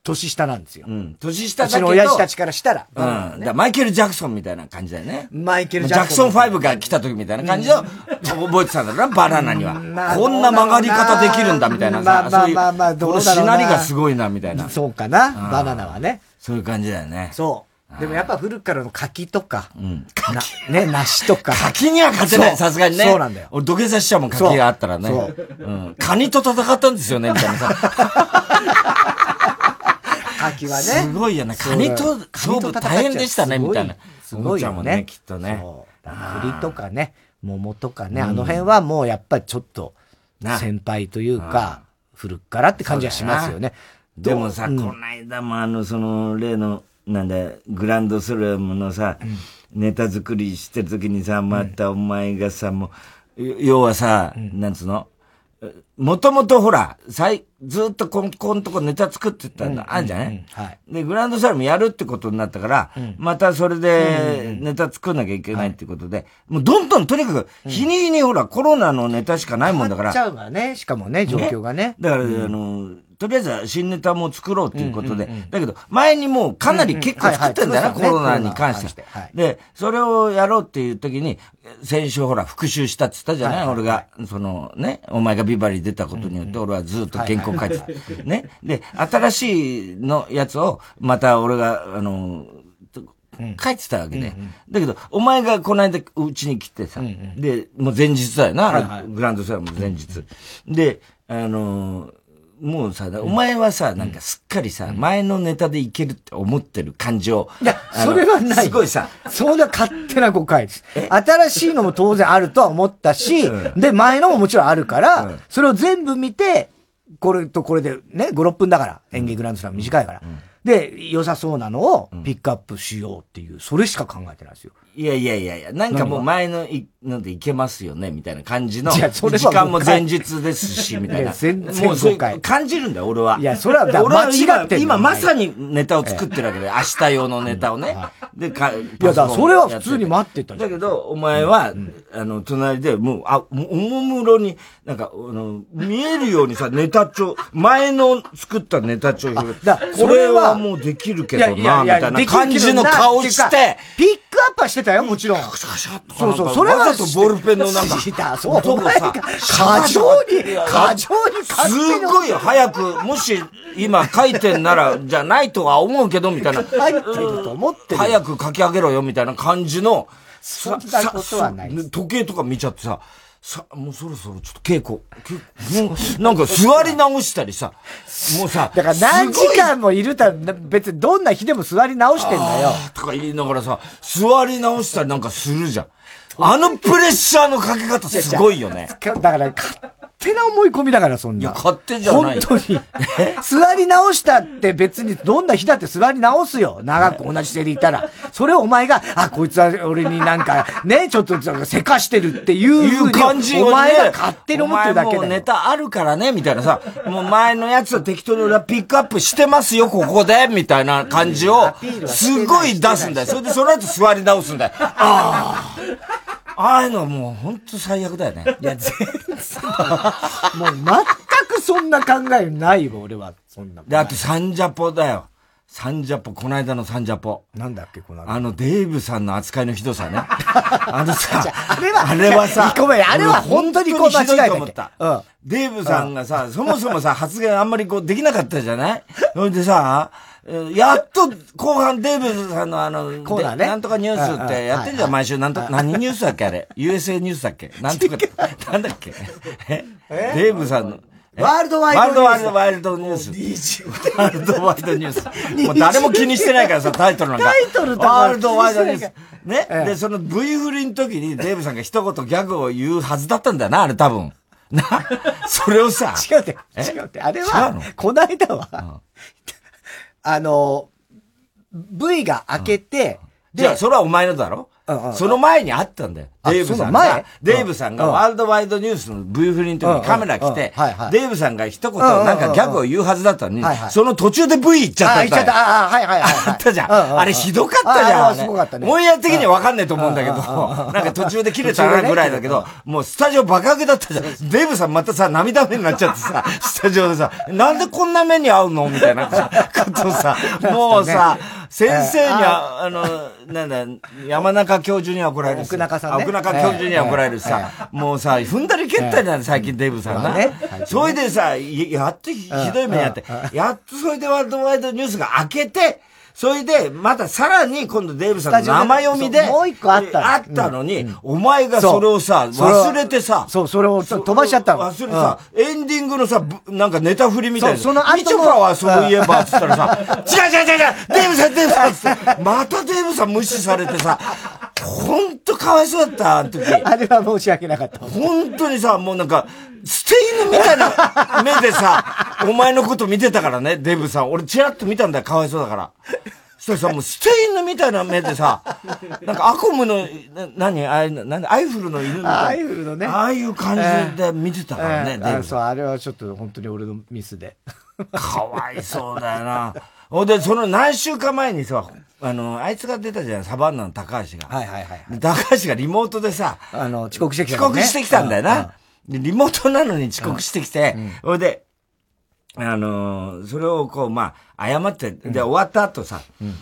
年下なんですよ。うん。年下だけど。うちの親父たちからしたら。うん。だマイケル・ジャクソンみたいな感じだよね。マイケル・ジャクソン。ジャクソン5が来た時みたいな感じの、覚えてたんだろな、バナナには。こんな曲がり方できるんだみたいなさ。まあまあまあまあ、どうだろうしなりがすごいな、みたいな。そうかな、バナナはね。そういう感じだよね。そう。でもやっぱ古くからの柿とか、うん、ね、梨とか。柿には勝てない、さすがにね。そうなんだよ。俺土下座しちゃうもん、柿があったらね。そう。うん。カニと戦ったんですよね、みたいなさ。柿はね。すごいよね。カニと勝負大変でしたね、みたいな。すごいよね。きっとね。栗とかね。桃とかね、あの辺はもうやっぱりちょっと、先輩というか、古くからって感じはしますよね。でもさ、この間もあの、その、例の、なんだ、グランドスラムのさ、ネタ作りしてる時にさ、またお前がさ、もう、要はさ、なんつうの？もともとほら、最、ずっとこん、こんとこネタ作ってたんだ、あんじゃない、はい、で、グランドスラムやるってことになったから、うん、またそれでネタ作んなきゃいけないってことで、もうどんどんとにかく、日に日にほら、コロナのネタしかないもんだから。ちゃうからね、しかもね、状況がね。だから、あの、とりあえずは新ネタも作ろうということで、だけど、前にもうかなり結構作ってんだよな、コロナに関して。は。で、それをやろうっていう時に、先週ほら復習したって言ったじゃない、俺が、そのね、お前がビバリー出たことによって、俺はずっと原稿書いてた。ね？で、新しいのやつを、また俺が、あの、書いてたわけで。だけど、お前がこの間うちに来てさ、で、もう前日だよな、グランドスラム前日。で、あのもうさ、お前はさ、なんかすっかりさ、前のネタでいけるって思ってる感じを。いや、それはない。すごいさ。そんな勝手な誤解です。新しいのも当然あるとは思ったし、で、前のももちろんあるから、それを全部見て、これとこれでね、5、6分だから、演芸グランドスラム短いから。で、良さそうなのをピックアップしようっていう、それしか考えてないですよ。いやいやいやいや、なんかもう前のいのでいけますよね、みたいな感じの。いや、それ時間も前日ですし、みたいな。全然もうそう感じるんだよ、俺は。いや、それは、俺は今、今まさにネタを作ってるわけで、明日用のネタをね。で、か、いや、だそれは普通に待ってただけど、お前は、あの、隣で、もう、あ、おもむろに、なんか、あの、見えるようにさ、ネタ帳、前の作ったネタ帳、これはもうできるけどな、みたいな感じの顔して、ピックアップはしてたよ、もちろん。そうそう、それは。とボールペンのなんか、そう、音がさ、過剰に、過剰にすごい早く、もし今書いてんなら、じゃないとは思うけど、みたいな。入ってると思ってる。早く書き上げろよ、みたいな感じの、そんなことはない。時計とか見ちゃってさ、さ、もうそろそろちょっと稽古、もう、なんか座り直したりさ、もうさ、だから何時間もいるた別にどんな日でも座り直してんだよ。とか言いながらさ、座り直したりなんかするじゃん。あのプレッシャーのかけ方すごいよね。だから、勝手な思い込みだから、そんな。いや、勝手じゃない。本当に。座り直したって別にどんな日だって座り直すよ。長く同じ姿勢でいたら。それをお前が、あ、こいつは俺になんか、ね、ちょっとせかしてるっていう感じを、お前が勝手に思ってるだけだよ。ネタあるからね、みたいなさ、もう前のやつは適当に俺はピックアップしてますよ、ここで、みたいな感じを、すごい出すんだよ。それでその後座り直すんだよ。ああ。ああいうのはもう本当最悪だよね。いや、全然。もう全くそんな考えないわ、俺は。そんな。で、あとサンジャポだよ。サンジャポ、この間のサンジャポ。なんだっけ、このあの、デーブさんの扱いのひどさね。あのさ、あれは、あれはさ、ごめん、あれは本当にこう間違えた。思った。うん。デーブさんがさ、そもそもさ、発言あんまりこうできなかったじゃない？それでさ、やっと後半デーブさんのあの、コーナーね。なんとかニュースってやってんじゃん、毎週。なんと、何ニュースだっけあれ？USA ニュースだっけ？なんとか、なんだっけ？え？デーブさんの。ワールドワイドニュース。ワールドワイドニュース。ワールドワイドニュース。もう誰も気にしてないからさ、タイトルなんか。タイトルワールドワイドニュース。ね、で、その V 振りの時にデーブさんが一言ギャグを言うはずだったんだよな、あれ多分。な、それをさ。違うって、違うって。あれは、この間は、あの、V が開けて、じゃあ、それはお前のだろ？その前にあったんだよ。デーブさんが、デーブさんがワールドワイドニュースの V フリの時にカメラ来て、デーブさんが一言なんかギャグを言うはずだったのに、その途中で V 行っちゃった。行っちゃった。あ、はいはいはい。あったじゃん。あれひどかったじゃん。すごかったね。オンエア的にはわかんないと思うんだけど、なんか途中で切れたなぐらいだけど、もうスタジオバカげだったじゃん。デーブさんまたさ、涙目になっちゃってさ、スタジオでさ、なんでこんな目に遭うのみたいなことさ、もうさ、先生には、あの、なんだ、山中教授には怒られる奥中さん、奥中教授には怒られるさ、もうさ、踏んだり蹴ったりなん最近デブさんな。それでさ、やっとひどい目にあって、やっとそれでワールドワイドニュースが開けて、それで、またさらに今度デーブさんの生読みで、もう一個あった。あったのに、お前がそれをさ、忘れてさ、そう、それを飛ばしちゃったの。忘れてさ、エンディングのさ、なんかネタ振りみたいな。その後みちょぱはそういえば、つったらさ、違う違う違う違うデーブさん、デーブさんまたデーブさん無視されてさ、ほんとかわいそうだった、あの時。あれは申し訳なかった。本当にさ、もうなんか、捨て犬みたいな 目でさ、お前のこと見てたからね、デブさん。俺チラッと見たんだよ、かわいそうだから。そしたらさ、もう捨て犬みたいな目でさ、なんかアコムの、な、何？あれ、なんアイフルの犬みたいな。アイフルのね。ああいう感じで見てたからね、えーえー、そう、あれはちょっと本当に俺のミスで。かわいそうだよな。ほんで、その何週間前にさ、あの、あいつが出たじゃん、サバンナの高橋が。はいはいはい、高橋がリモートでさ、あの、遅刻してきた、ね、遅刻してきたんだよな。で、リモートなのに遅刻してきて、ほ、うん。で、あのそれをこう、まあ、謝って、で、終わった後さ、うん、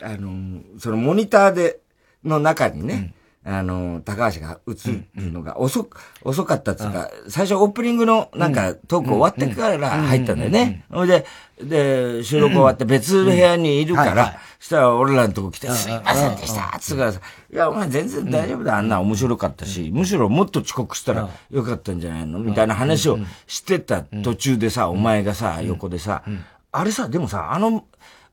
あのそのモニターで、の中にね、あの、高橋が映るのが遅、遅かったっつうか、最初オープニングのなんかトーク終わってから入ったんだよね。ほいで、で、収録終わって別部屋にいるから、そしたら俺らのとこ来て、すいませんでしたつうからさ、いや、お前全然大丈夫だ、あんな面白かったし、むしろもっと遅刻したらよかったんじゃないの？みたいな話をしてた途中でさ、お前がさ、横でさ、あれさ、でもさ、あの、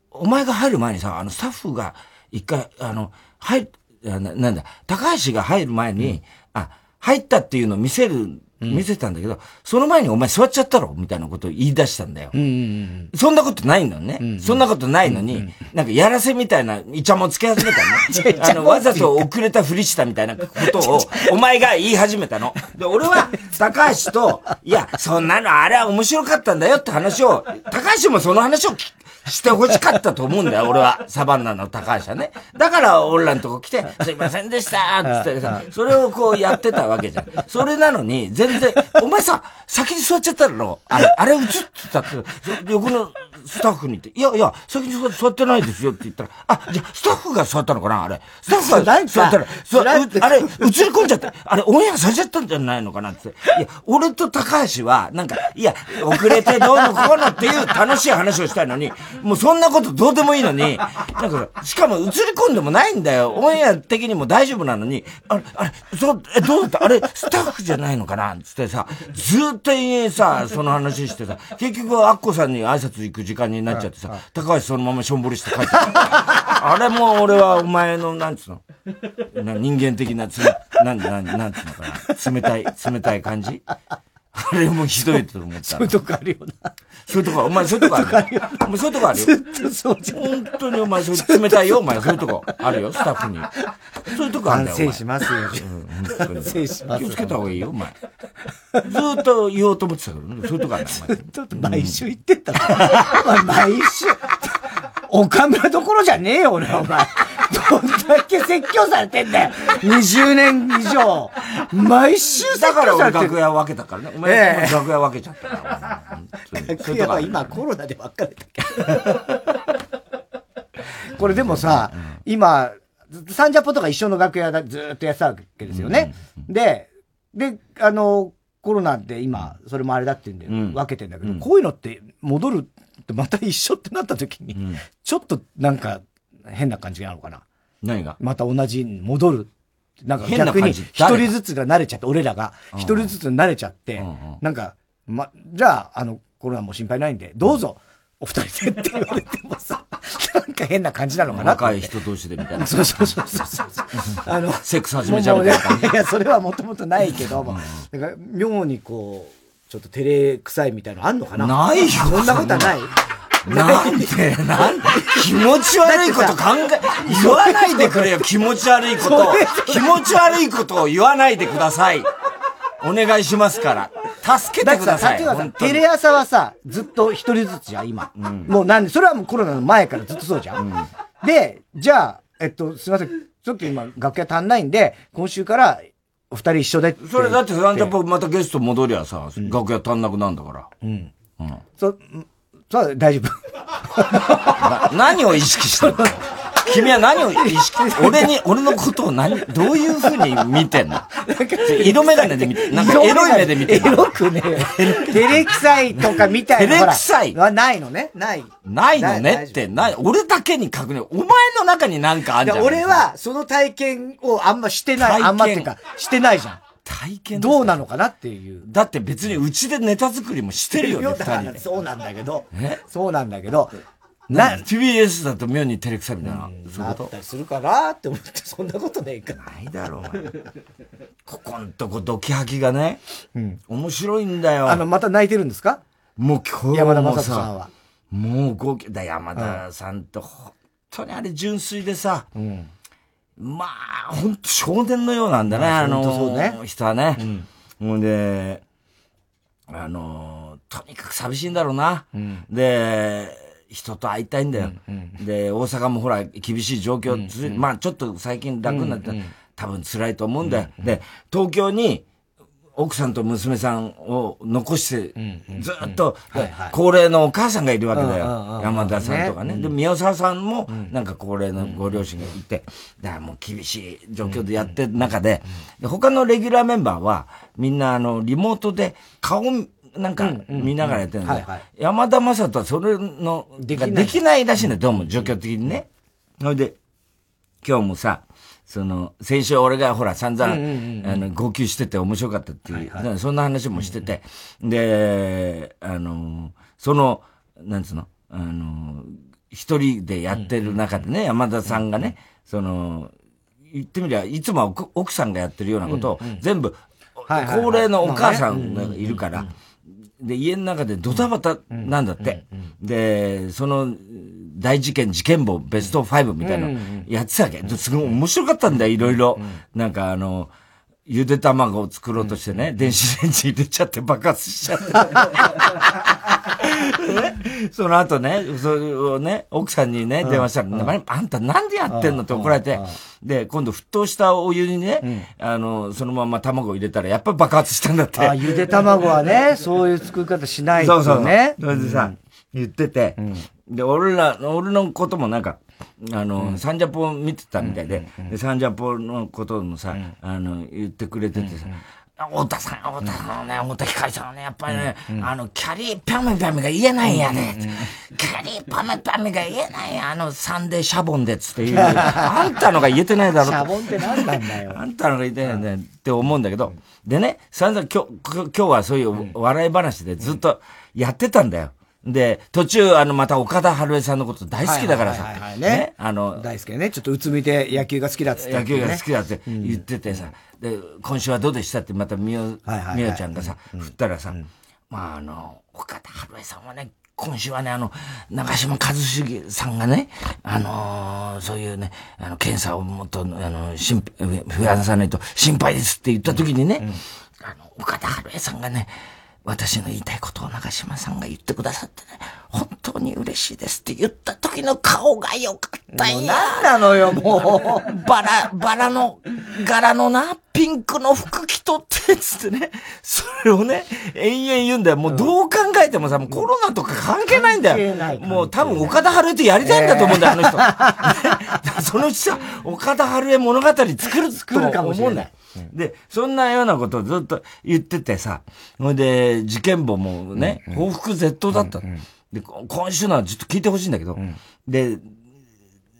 お前が入る前にさ、あのスタッフが一回、あの、入っななんだ、高橋が入る前に、うん、あ、入ったっていうのを見せる、見せたんだけど、うん、その前にお前座っちゃったろみたいなことを言い出したんだよ。うんうんうん、そんなことないのね、うんうん。そんなことないのに、うんうん、なんかやらせみたいなイチャモつけ始めたの ね。あの、わざと遅れたふりしたみたいなことを、お前が言い始めたの。で、俺は、高橋と、いや、そんなのあれは面白かったんだよって話を、高橋もその話をして欲しかったと思うんだよ、俺は。サバンナの高橋はね。だから俺らのとこ来て、すいませんでしたつってさ、それをこうやってたわけじゃん。それなのに、全然、お前さ、先に座っちゃったの？あれ、あれ映ってたって、横のスタッフに言って、いやいや、先に座ってないですよって言ったら、あ、じゃスタッフが座ったのかなあれ。スタッフが座った。ら、そあれ、映り込んじゃって、あれ、オンエアされちゃったんじゃないのかなって。いや、俺と高橋は、なんか、いや、遅れてどうのこうのっていう楽しい話をしたいのに、もうそんなことどうでもいいのに、なんか、しかも映り込んでもないんだよ。オンエア的にも大丈夫なのに、あれ、あれ、そう、え、どうだった？あれ、スタッフじゃないのかな？つってさ、ずっとさ、その話してさ、結局、アッコさんに挨拶行く時間になっちゃってさ、高橋そのまましょんぼりして帰って あれも俺はお前の、なんつうの、人間的なつなん、なん、なんつうのかな、冷たい、冷たい感じ？あれもひどいと思った。そういうとこあるよな。そういうとこ、お前そういうとこあるよ。お前そういうとこあるよ。ずっとそうじゃん。本当にお前そう冷たいよ、お前そういうとこあるよ、スタッフに。そういうとこあるんだよ。反省しますよ。うん、反省します。気をつけた方がいいよ、お前。ずっと言おうと思ってたけど、そういうとこあるんだよ、お前。ずっと毎週言ってた。毎週。岡村どころじゃねえよ、俺は、お前。どんだけ説教されてんだよ。20年以上。毎週説教されてだから俺楽屋分けたからね。お前、えー、楽屋分けちゃったから。楽屋は今コロナで分かれたけど。これでもさ、今、サンジャポとか一緒の楽屋だずっとやってたわけですよね。で、で、あの、コロナで今、それもあれだって言うんで、分けてんだけど、こういうのって戻るってまた一緒ってなった時に、ちょっとなんか変な感じなのかな。何が？また同じに戻る。なんか逆に一人ずつが慣れちゃって、俺らが一人ずつ慣れちゃって、なんか、ま、じゃあ、あの、コロナも心配ないんで、どうぞ、お二人でって言われてもさ、なんか変な感じなのかな若い人同士でみたいな。そうそうそうそうそう。あの、セックス始めちゃうみたいな。いや、それはもともとないけども、なんか妙にこう、ちょっと照れくさいみたいなのあんのかな？ないよ。そんなことはないなんで、なん気持ち悪いこと考え、言わないでくれよ、気持ち悪いこと。気持ち悪いことを言わないでください。お願いしますから。助けてください。さテレ朝はさ、ずっと一人ずつじゃん、今。うん、もうなんで、それはもうコロナの前からずっとそうじゃん。うん、で、じゃあ、えっと、すいません。ちょっと今、楽屋足んないんで、今週からお二人一緒でそれだって、サンジャポまたゲスト戻りゃさ、うん、楽屋足んなくなんだから。うん。うん。そ、そう、大丈夫。何を意識してる？君は何を意識、俺に、俺のことを何、どういうふうに見てんの？色眼鏡で見て、なんかエロい目で見てエロくね照れくさいとかみたいな。照れくさいはないのね？ない。ないのね？って、ない。俺だけに確認。お前の中になんかあるじゃん。俺は、その体験をあんましてない。あんまっていうか、してないじゃん。体験どうなのかなっていう。だって別にうちでネタ作りもしてるよね、二人そうなんだけど。そうなんだけど。な、TBS だと妙に照れくさみたいな。そういうこと？ったりするかなって思って、そんなことねえか。ないだろう、ここんとこドキハキがね、うん、面白いんだよ。あの、また泣いてるんですか？もう今日山田さんは。もう号泣だ、山田さんと、本当にあれ純粋でさ、うん、まあ、本当少年のようなんだね、あの、ね、人はね。うん。ほんで、あの、とにかく寂しいんだろうな。うん、で、人と会いたいんだよ。うんうん、で、大阪もほら、厳しい状況、うんうん、まあちょっと最近楽になって、うんうん、多分辛いと思うんだよ。うんうん、で、東京に、奥さんと娘さんを残して、ずっと、高齢のお母さんがいるわけだよ。山田さんとかね。で、宮沢さんも、なんか高齢のご両親がいて、だからもう厳しい状況でやってる中で、他のレギュラーメンバーは、みんなあの、リモートで顔なんか見ながらやってるんで、山田正人はそれの、できない。らしいね、どうも、状況的にね。それで、今日もさ、その、先週俺がほら散々、あの、号泣してて面白かったっていう、そんな話もしてて、で、あの、その、なんつうの、あの、一人でやってる中でね、山田さんがね、その、言ってみりゃ、いつも奥さんがやってるようなことを、全部、高齢のお母さんがいるから、で、家の中でドタバタなんだって。で、その、大事件、事件簿、ベスト5みたいなやってたわけ。すごい面白かったんだよ、いろいろ。なんかあの、ゆで卵を作ろうとしてね、電子レンジ入れちゃって爆発しちゃって。ね、その後ね、それをね、奥さんにね、電話したら、うん、あんたなんでやってんの？って怒られて、で、今度沸騰したお湯にね、あの、そのまま卵を入れたら、やっぱり爆発したんだって。あ、ゆで卵はね、そういう作り方しないとね。そうそう。それでさ、言ってて、で、俺ら、俺のこともなんか、あの、サンジャポ見てたみたいで、で、サンジャポのこともさ、あの、言ってくれててさ、太田さん、太田さんね、太田光さんはね、やっぱりね、あの、キャリーパメパメが言えないやね。キャリーパメパメが言えないあの、サンデーシャボンでつって言う。あんたのが言えてないだろ。シャボンって何なんだよ。あんたのが言えてないんだよって思うんだけど、でね、散々今日、今日はそういう笑い話でずっとやってたんだよ。で、途中、あの、また岡田春江さんのこと大好きだからさ。ね。あの、大好きね。ちょっとうつむいて野球が好きだっつって、ね、野球が好きだって言っててさ。で、今週はどうでしたってまたみお、みおちゃんがさ、振ったらさ、まあ、あの、岡田春江さんはね、今週はね、あの、長嶋一茂さんがね、あのー、そういうね、あの、検査をもっと、あの、心、増やさないと心配ですって言った時にね、うん。うん、あの、岡田春江さんがね、私の言いたいことを長島さんが言ってくださってね、本当に嬉しいですって言った時の顔が良かったんや。何なのよ、もう。バラ、バラの、柄のな、ピンクの服着とって、つってね。それをね、延々言うんだよ。もうどう考えてもさ、もうコロナとか関係ないんだよ。もう多分岡田春江ってやりたいんだと思うんだよ、あの人。そのうちさ、岡田春江物語作る、作るかもしれない。で、そんなようなことをずっと言っててさ、ほいで、事件簿もね、報復絶倒だった。で、今週のはちょっと聞いてほしいんだけど、で、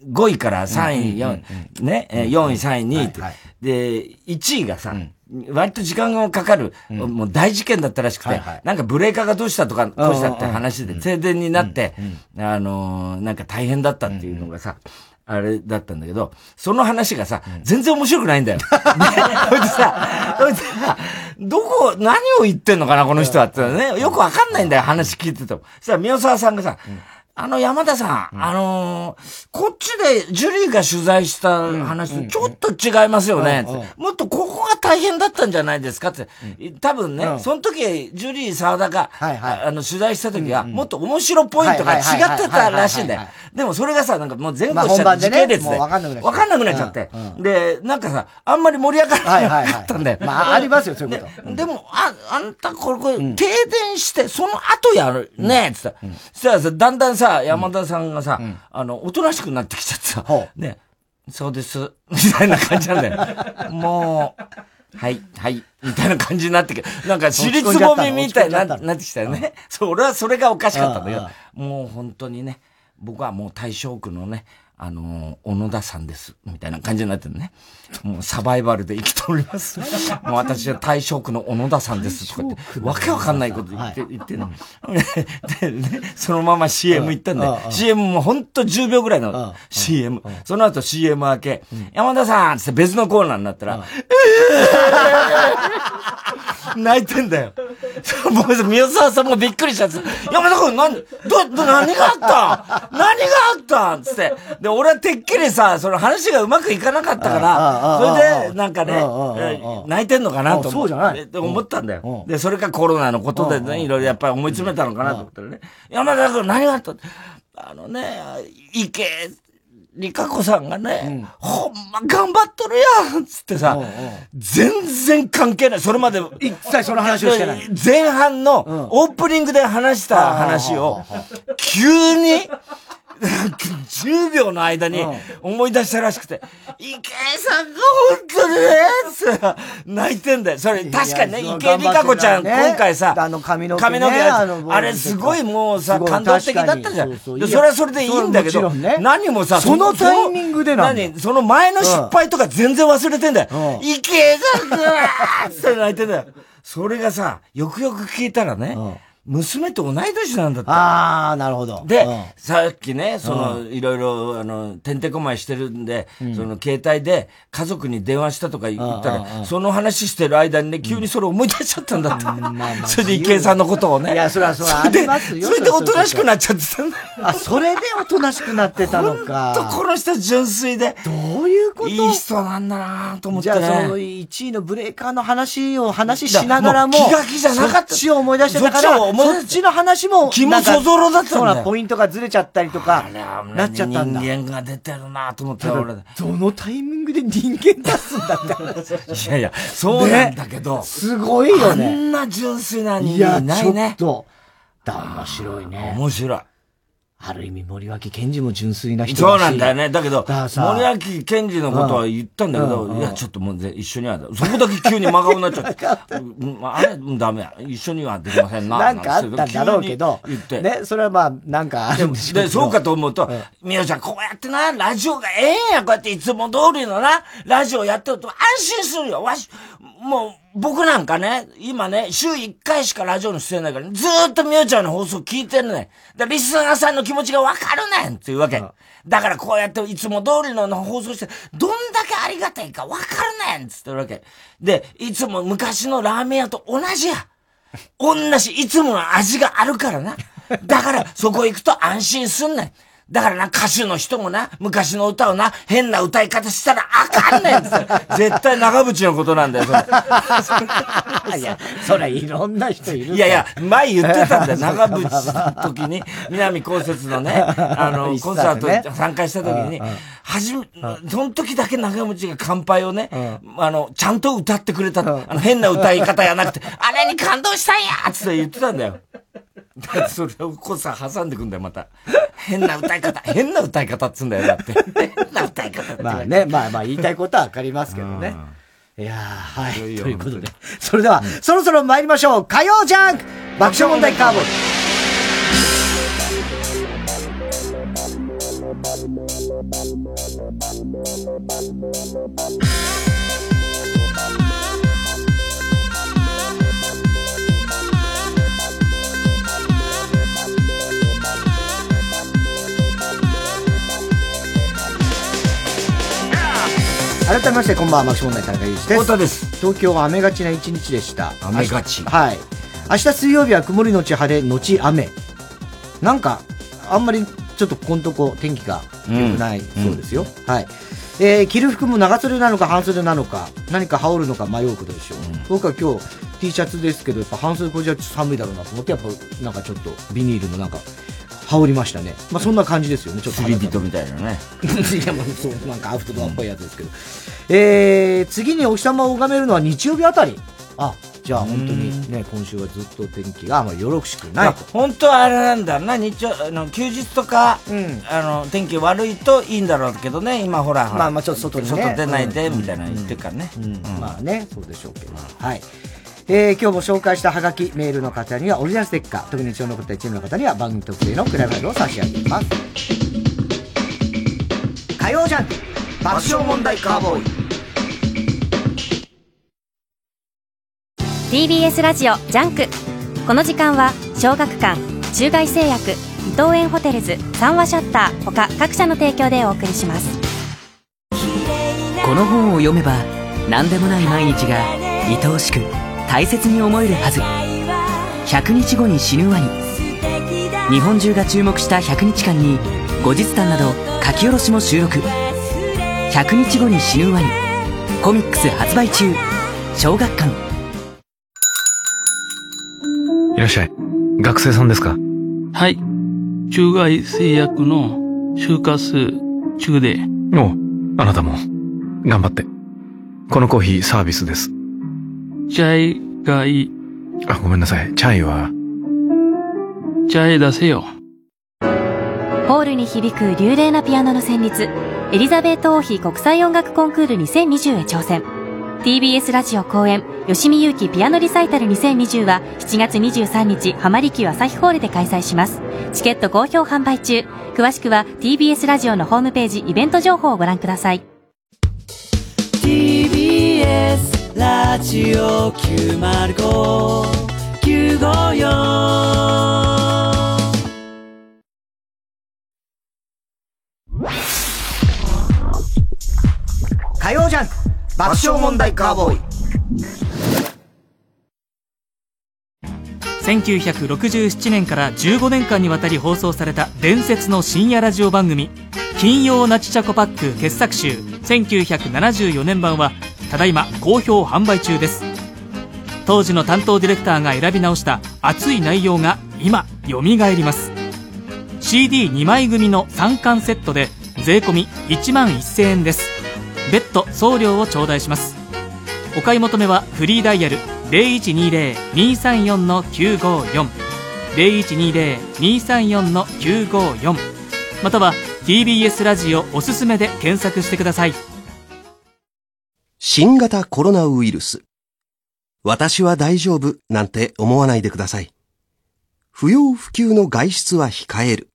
5位から3位、4位、ね、4位、3位、2位って。で、1位がさ、割と時間がかかる、もう大事件だったらしくて、なんかブレーカーがどうしたとか、どうしたって話で停電になって、あのなんか大変だったっていうのがさ、あれだったんだけど、その話がさ、全然面白くないんだよ。ね、ほいでさ、ほいでさ、どこ、何を言ってんのかな、この人はってね、よくわかんないんだよ、話聞いてても。そしたら、宮沢さんがさ、あの、山田さん、うん、あのー、こっちでジュリーが取材した話とちょっと違いますよね、もっとここが大変だったんじゃないですかって。多分ね、その時、ジュリー沢田が、はいはい、あの、取材した時は、もっと面白ポイントが違ってたらしいんだよ。でもそれがさ、なんかもう全部しちゃって時系列で。わかんなくなっちゃって。で、なんかさ、あんまり盛り上がらなかったんだよ。まあ、ありますよ、そういうこと。でも、あ、あんたこれ、これ、停電して、その後やる、ね、つったら。そしたらさ、だんだんさ、山田さんがさ、あの、おとなしくなってきちゃってさ、ね、そうです、みたいな感じなんだよ。もう、はい、はい、みたいな感じになってきて、なんか尻つぼみみたいにななってきたよね。そう、俺はそれがおかしかったんだけど、もう本当にね、僕はもう大正区のね、あの、小野田さんです。みたいな感じになってるね。もうサバイバルで生きております。もう私は大正区の小野田さんですとかって、わけわかんないこと言って、言ってね。で、ね、そのまま CM 行ったんだよ。CM もほんと10秒ぐらいの CM。その後 CM 明け、山田さんって別のコーナーになったら、泣いてんだよ。もう、宮沢さんもびっくりしちゃって、山田君、何、ど、ど、何があった？何があった？つって。で、俺はてっきりさ、その話がうまくいかなかったから、それで、なんかね、泣いてんのかなと思そうじゃない。思ったんだよ。で、それかコロナのことでね、いろいろやっぱり思い詰めたのかなと思ったらね、山田君何があったあのね、池リカ子さんがね、うん、ほんま頑張っとるやんつってさ、全然関係ない。それまで。一切その話をしてない。前半のオープニングで話した話を、急に、10秒の間に思い出したらしくて、池江さんが本当にね、泣いてんだよ。それ、確かにね、池江璃花子ちゃん、今回さ、あの髪の毛、髪の毛あれすごいもうさ、感動的だったじゃん。それはそれでいいんだけど、何もさ、そのタイミングで何その前の失敗とか全然忘れてんだよ。池江さんがって泣いてんだよ。それがさ、よくよく聞いたらね、娘と同い年なんだって。ああ、なるほど。で、うん、さっきね、その、いろいろ、あの、てんてこまいしてるんで、うん、その、携帯で家族に電話したとか言ったら、その話してる間にね、急にそれ思い出しちゃったんだって。それで池江さんのことをね。いや、それはそう、ありますよ。それでおとなしくなっちゃってたんだあ、それでおとなしくなってたのか。ほんと、この人純粋で。どういうこと？いい人なんだなと思って、ね。じゃあ、その、1位のブレーカーの話を話しながらも、気が気じゃなかった。そっちを思い出してたから、そっちの話話も、気もそぞろだったんだよ。そうな、ポイントがずれちゃったりとか、なっちゃったんだ。人間が出てるなと思って俺。どのタイミングで人間出すんだって話。いやいや、そうなんだけど。すごいよね。あんな純粋な人間いないね。いや、ちょっと。だ、面白いね。面白い。ある意味森脇健児も純粋な人そうなんだよね。だけど、森脇健児のことは言ったんだけど、うん、いや、ちょっともう一緒には、そこだけ急に真顔になっちゃって、あれ、ダメや。一緒にはできませんな。なんかあったんだろうけど、言って。ね、それはまあ、なんかあるんでで、そうかと思うと、みよちゃん、こうやってな、ラジオがええんや、こうやっていつも通りのな、ラジオやってると安心するよ。わし、もう、僕なんかね、今ね、週1回しかラジオの出演ないから、ね、ずーっとみよちゃんの放送聞いてるね。だリスナーさんの気持ちがわかるねんっていうわけ。だからこうやっていつも通りの放送して、どんだけありがたいかわかるねんつってるわけ。で、いつも昔のラーメン屋と同じや。同じ、いつもの味があるからな。だから、そこ行くと安心すんねん。だからな、歌手の人もな、昔の歌をな、変な歌い方したらあかんねんって。絶対長渕のことなんだよ、それ。いや、それいろんな人いる。いやいや、前言ってたんだよ、長渕の時に、南こうせつのね、あの、コンサート参加した時に、はじめ、その時だけ長渕が乾杯をね、あの、ちゃんと歌ってくれた。あの、変な歌い方やなくて、あれに感動したんやつって言ってたんだよ。だってそれをこさ挟んでくんだよ、また。変な歌い方。変な歌い方っつうんだよ、だって。変な歌い方って。まあね、まあまあ言いたいことはわかりますけどね。いやはい。ということで。それでは、そろそろ参りましょう。火曜ジャンク爆笑問題カーボン。改めましてこんばんはマキシ問題田中裕二です。太田です。東京は雨がちな一日でした。雨がち。はい。明日水曜日は曇りのち晴れのち雨。なんかあんまりちょっとここのとこ天気が良くないそうですよ、うん、はいえー、着る服も長袖なのか半袖なのか何か羽織るのか迷うことでしょう、うん、僕は今日 T シャツですけどやっぱ半袖これじゃ寒いだろうなと思ってやっぱなんかちょっとビニールのなんか羽織りましたね。まあそんな感じですよね、ちょっと。釣り人みたいなね。いや、もうそう、なんかアウトドアっぽいやつですけど。うん、えー、次にお日様を拝めるのは日曜日あたり。あ、じゃあ本当にね、今週はずっと天気があまりよろしくないと。本当はあれなんだな、日曜、あの、休日とか、うん、あの、天気悪いといいんだろうけどね、今ほら、まあまあちょっと外にね。外出ないで、みたいな言ってるからね。まあね、そうでしょうけど。はい。えー、今日も紹介したハガキ、メールの方にはオリジナルステッカー、特に一応残った一部の方には番組特製のクライブライブを差し上げます。火曜ジャン爆笑問題カーボーイ TBS ラジオ JUNK。この時間は小学館中外製薬伊藤園ホテルズ三和シャッター他各社の提供でお送りします。この本を読めば何でもない毎日が愛おしく大切に思えるはず。100日後に死ぬワニ日本中が注目した100日間に後日談など書き下ろしも収録。100日後に死ぬワニコミックス発売中小学館。いらっしゃい。学生さんですか？はい。中外製薬の就活中で。おあなたも。頑張って。このコーヒーサービスです。チャイがいい。あごめんなさい。チャイは？チャイ出せよ。ホールに響く流麗なピアノの旋律。エリザベート王妃国際音楽コンクール2020へ挑戦 TBS ラジオ公演吉見祐希ピアノリサイタル2020は7月23日浜離宮朝日ホールで開催します。チケット好評販売中。詳しくは TBS ラジオのホームページイベント情報をご覧ください。TBS ラジオ905 954爆笑問題カーボーイ。1967年から15年間にわたり放送された伝説の深夜ラジオ番組「金曜ナチチャコパック傑作集。1974年版」はただいま好評販売中です。当時の担当ディレクターが選び直した熱い内容が今よみがえります CD2 枚組の3巻セットで税込1万1000円です。別途送料を頂戴します。お買い求めはフリーダイヤル0120-234-954 0120-234-954または TBS ラジオおすすめで検索してください。新型コロナウイルス。私は大丈夫なんて思わないでください。不要不急の外出は控える。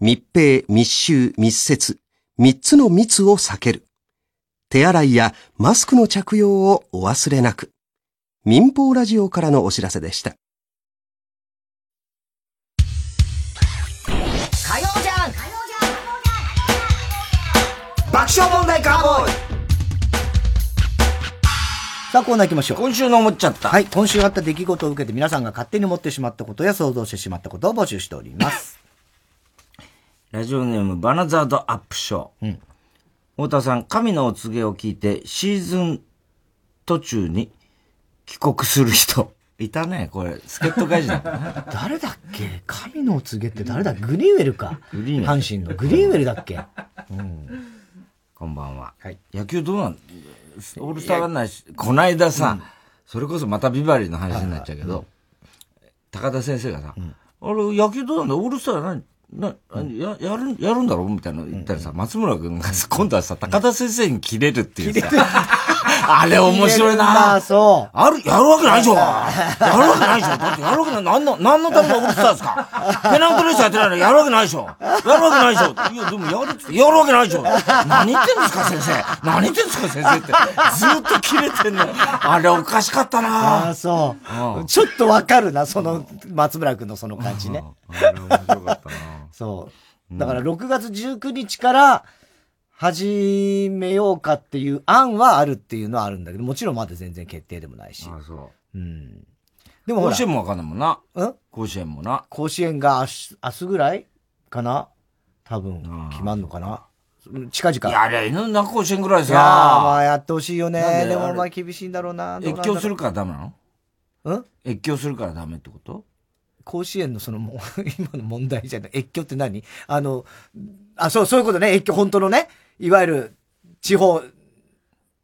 密閉、密集、密接。三つの密を避ける。手洗いやマスクの着用をお忘れなく。民放ラジオからのお知らせでした。火曜じゃん爆笑問題カーボーイさあ、コーナー行きましょう。今週の思っちゃった。はい。今週あった出来事を受けて皆さんが勝手に思ってしまったことや想像してしまったことを募集しております。ラジオネームバナザードアップショー。うん。太田さん、神のお告げを聞いてシーズン途中に帰国する人。いたね、これ。助っ人会社 誰だっけ？神のお告げって誰だ？グリーンウェルか。グリーン阪神のグリーンウェルだっけ？うん。こんばんは。はい。野球どうなん？オールスターランナーこないださ、うん、それこそまたビバリーの話になっちゃうけど、高田先生がさ、うん、あれ、野球どうなんだ？オールスター何な、や、やる、やるんだろうみたいな言ったらさ、松村君が今度はさ、高田先生に切れるっていうさ、あれ面白いな。あ、そう。ある、やるわけないでしょ。やるわけないでしょ。だってやるわけない。なんの、なんのためのオールスターですかペナントレースやってないのやるわけないでしょ。やるわけないでしょ。いや、でもやるって、やるわけないでしょ。何言ってんですか、先生。何言ってんですか、先生って。ずっと切れてんの。あれおかしかったな。あ、そう。ちょっとわかるな、その、松村君のその感じね。あれ面白かったな。そう。だから6月19日から、始めようかっていう案はあるっていうのはあるんだけど、もちろんまだ全然決定でもないし。ああそう。うん。でも甲子園もわかんないもんな。うん？甲子園もな。甲子園が明日、明日ぐらいかな？多分、決まんのかな？近々。やりゃいいのな、甲子園ぐらいさ。いやまあやってほしいよね。で？もまあ厳しいんだろうな。越境するからダメなの？うん？越境するからダメってこと？甲子園のそのも、今の問題じゃない。越境って何？あの、あ、そう、そういうことね。越境、本当のね。いわゆる、地方、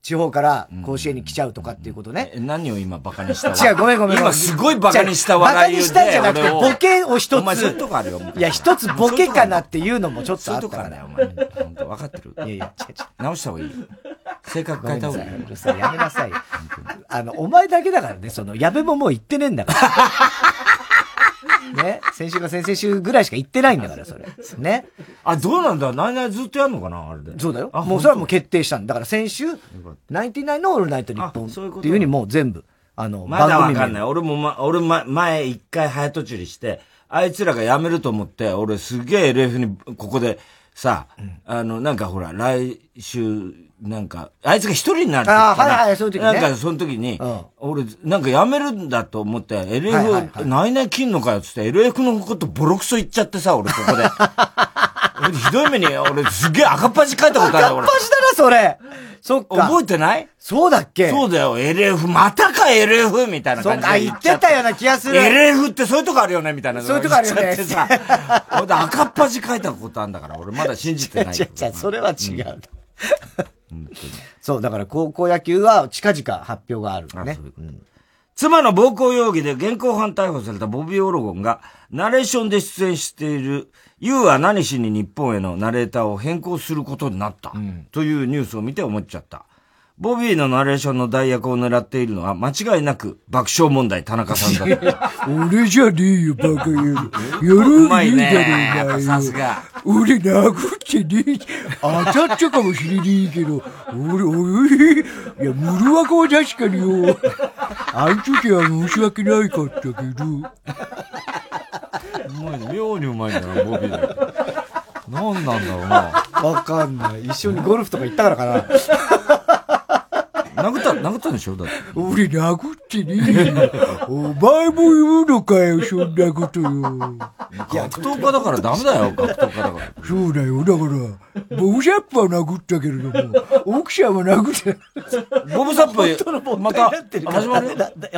地方から甲子園に来ちゃうとかっていうことね。うん、何を今バカにした 違う、ごめんごめん。今すごいバカにした笑いで。バカにしたんじゃなくて、ボケを一つ。いうとこあるよ。いや、一つボケかなっていうのもちょっとあったから。そういうとこあるよ、お前。本当分かってる？いやいや、違う違う。直した方がいい。性格変えた方がいい。うるさい、やめなさい。あの、お前だけだからね、その、矢部ももう言ってねえんだから。ね。先週か先々週ぐらいしか行ってないんだから、それ。ね。あ、どうなんだ？ナイナイずっとやんのかな？あれで。そうだよ。もうそれはもう決定したんだ。だから先週、ナインティナインのオールナイト日本っていうふうにもう全部、あの、まだわかんない。俺もま、俺ま、前一回早とちりして、あいつらが辞めると思って、俺すげえ LF にここで、さ、うん、あの、なんかほら、来週、なんか、あいつが一人になるあはいはい、そういう時に、ね。なんか、その時に、うん、俺、なんか辞めるんだと思って、LF、はいはいはい、ないない切んのかよっつって、LF のことボロクソ言っちゃってさ、俺ここで。ひどい目に、俺すげえ赤っ端書いたことあるよ、俺。赤っ端だな、それそっか。覚えてない？そうだっけ？そうだよ、LF、またか LF! みたいな感じで言ってたような気がする。LF ってそういうとこあるよねみたいな。そういうとこあるよね。ってさ、俺赤っ端書いたことあるんだから、俺まだ信じてない。違う違う、それは違う。そう、だから高校野球は近々発表があるね。妻の暴行容疑で現行犯逮捕されたボビー・オロゴンが、ナレーションで出演している、ユーは何しに日本へのナレーターを変更することになった、というニュースを見て思っちゃった。ボビーのナレーションの代役を狙っているのは間違いなく爆笑問題田中さんだった。俺じゃねえよ、バカ野郎。やらねえだろ、お前さすが。俺殴ってねえ。当たったかもしれねえけど、俺、俺、いや、ムルワカは確かによ。あん時は申し訳ないかったけど。うまい。妙にうまいんだな、ボビー。何なんだろうな。わかんない。一緒にゴルフとか行ったからかな。殴った、殴ったんでしょだって。俺殴ってねえ。お前も言うのかよ、そんなことよ。格闘家だからダメだよ、格闘家だから。そうだよ、だから、ボブサップは殴ったけれども、奥さんは殴って。ボブサップ、また、始まる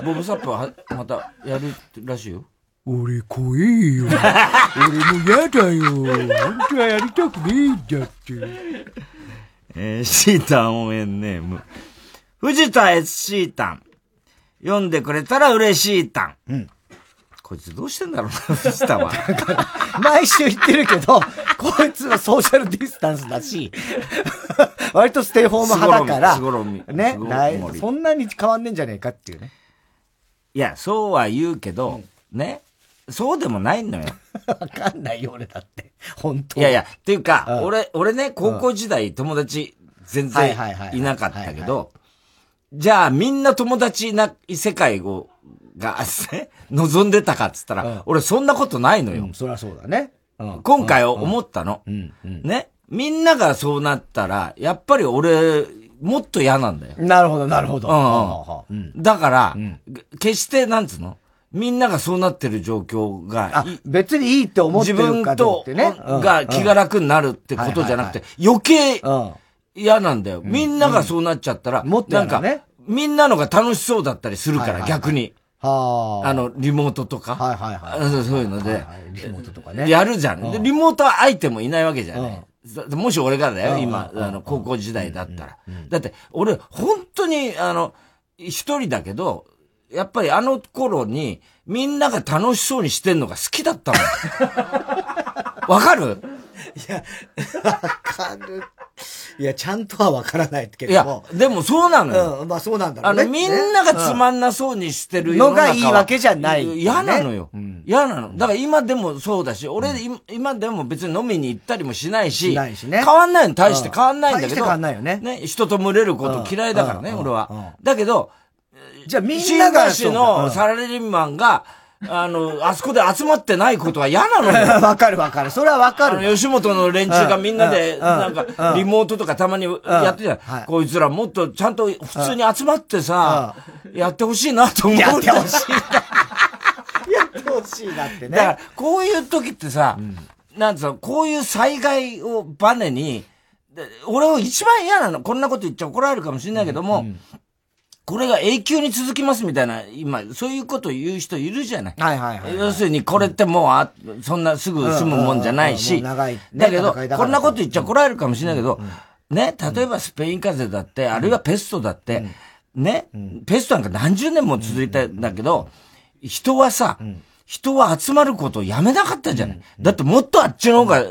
ボブサップは、また、やるらしいよ。俺怖えよ。俺も嫌だよ。本当はやりたくねえんだって。えー、シータン応援ネーム。藤田 SC タン。読んでくれたら嬉しいタン。うん。こいつどうしてんだろうな、藤田は。毎週言ってるけど、こいつはソーシャルディスタンスだし、割とステイホーム派だから、ね、そんなに変わんねえんじゃねえかっていうね。いや、そうは言うけど、うん、ね、そうでもないのよ。わかんないよ、俺だって。本当。いやいや、っていうか、うん、俺、俺ね、高校時代友達全然いなかったけど、じゃあみんな友達な世界を、が、ね、望んでたかっつったら、うん、俺そんなことないのよ。うん、そりゃそうだね。うん、今回思ったの、ね。みんながそうなったら、やっぱり俺、もっと嫌なんだよ。なるほど、なるほど。うん、だから、決して、なんつうの？みんながそうなってる状況が、別にいいって思ってるかどうってね。自分と、が気が楽になるってことじゃなくて、余計、嫌なんだよ。みんながそうなっちゃったら、もっとなんか、みんなのが楽しそうだったりするから、逆に。はあ。あの、リモートとか。はいはいはい。そういうので。リモートとかね。やるじゃん。リモートは相手もいないわけじゃない。もし俺がだよ、今、あの、高校時代だったら。だって、俺、本当に、あの、一人だけど、やっぱりあの頃に、みんなが楽しそうにしてんのが好きだったの。わかる？いや、わかる。いや、ちゃんとはわからないけどいや、でもそうなのよ。うん、まあそうなんだろうね。あの、みんながつまんなそうにしてるのがいいわけじゃない。嫌なのよ。嫌なの。だから今でもそうだし、俺、今でも別に飲みに行ったりもしないし、ないしね。変わんないの、大して変わんないんだけど。変わんないよね。ね、人と群れること嫌いだからね、俺は。だけど、じゃあみんなが。新橋のサラリーマンが、あの、あそこで集まってないことは嫌なのよ。わかるわかる。それはわかる。吉本の連中がみんなで、なんか、リモートとかたまにやってたこいつらもっとちゃんと普通に集まってさ、やってほしいなと思う。やってほしいな。やってほしいなってね。だから、こういう時ってさ、なんつうの、こういう災害をバネに、俺は一番嫌なの。こんなこと言っちゃ怒られるかもしれないけども、これが永久に続きますみたいな、今、そういうこと言う人いるじゃない。はいはいはい、要するに、これってもう、あ、そんなすぐ済むもんじゃないし、だけど、こんなこと言っちゃ怒られるかもしれないけど、ね、例えばスペイン風邪だって、あるいはペストだって、ね、ペストなんか何十年も続いたんだけど、人はさ、人は集まることをやめなかったじゃない。だってもっとあっちの方が、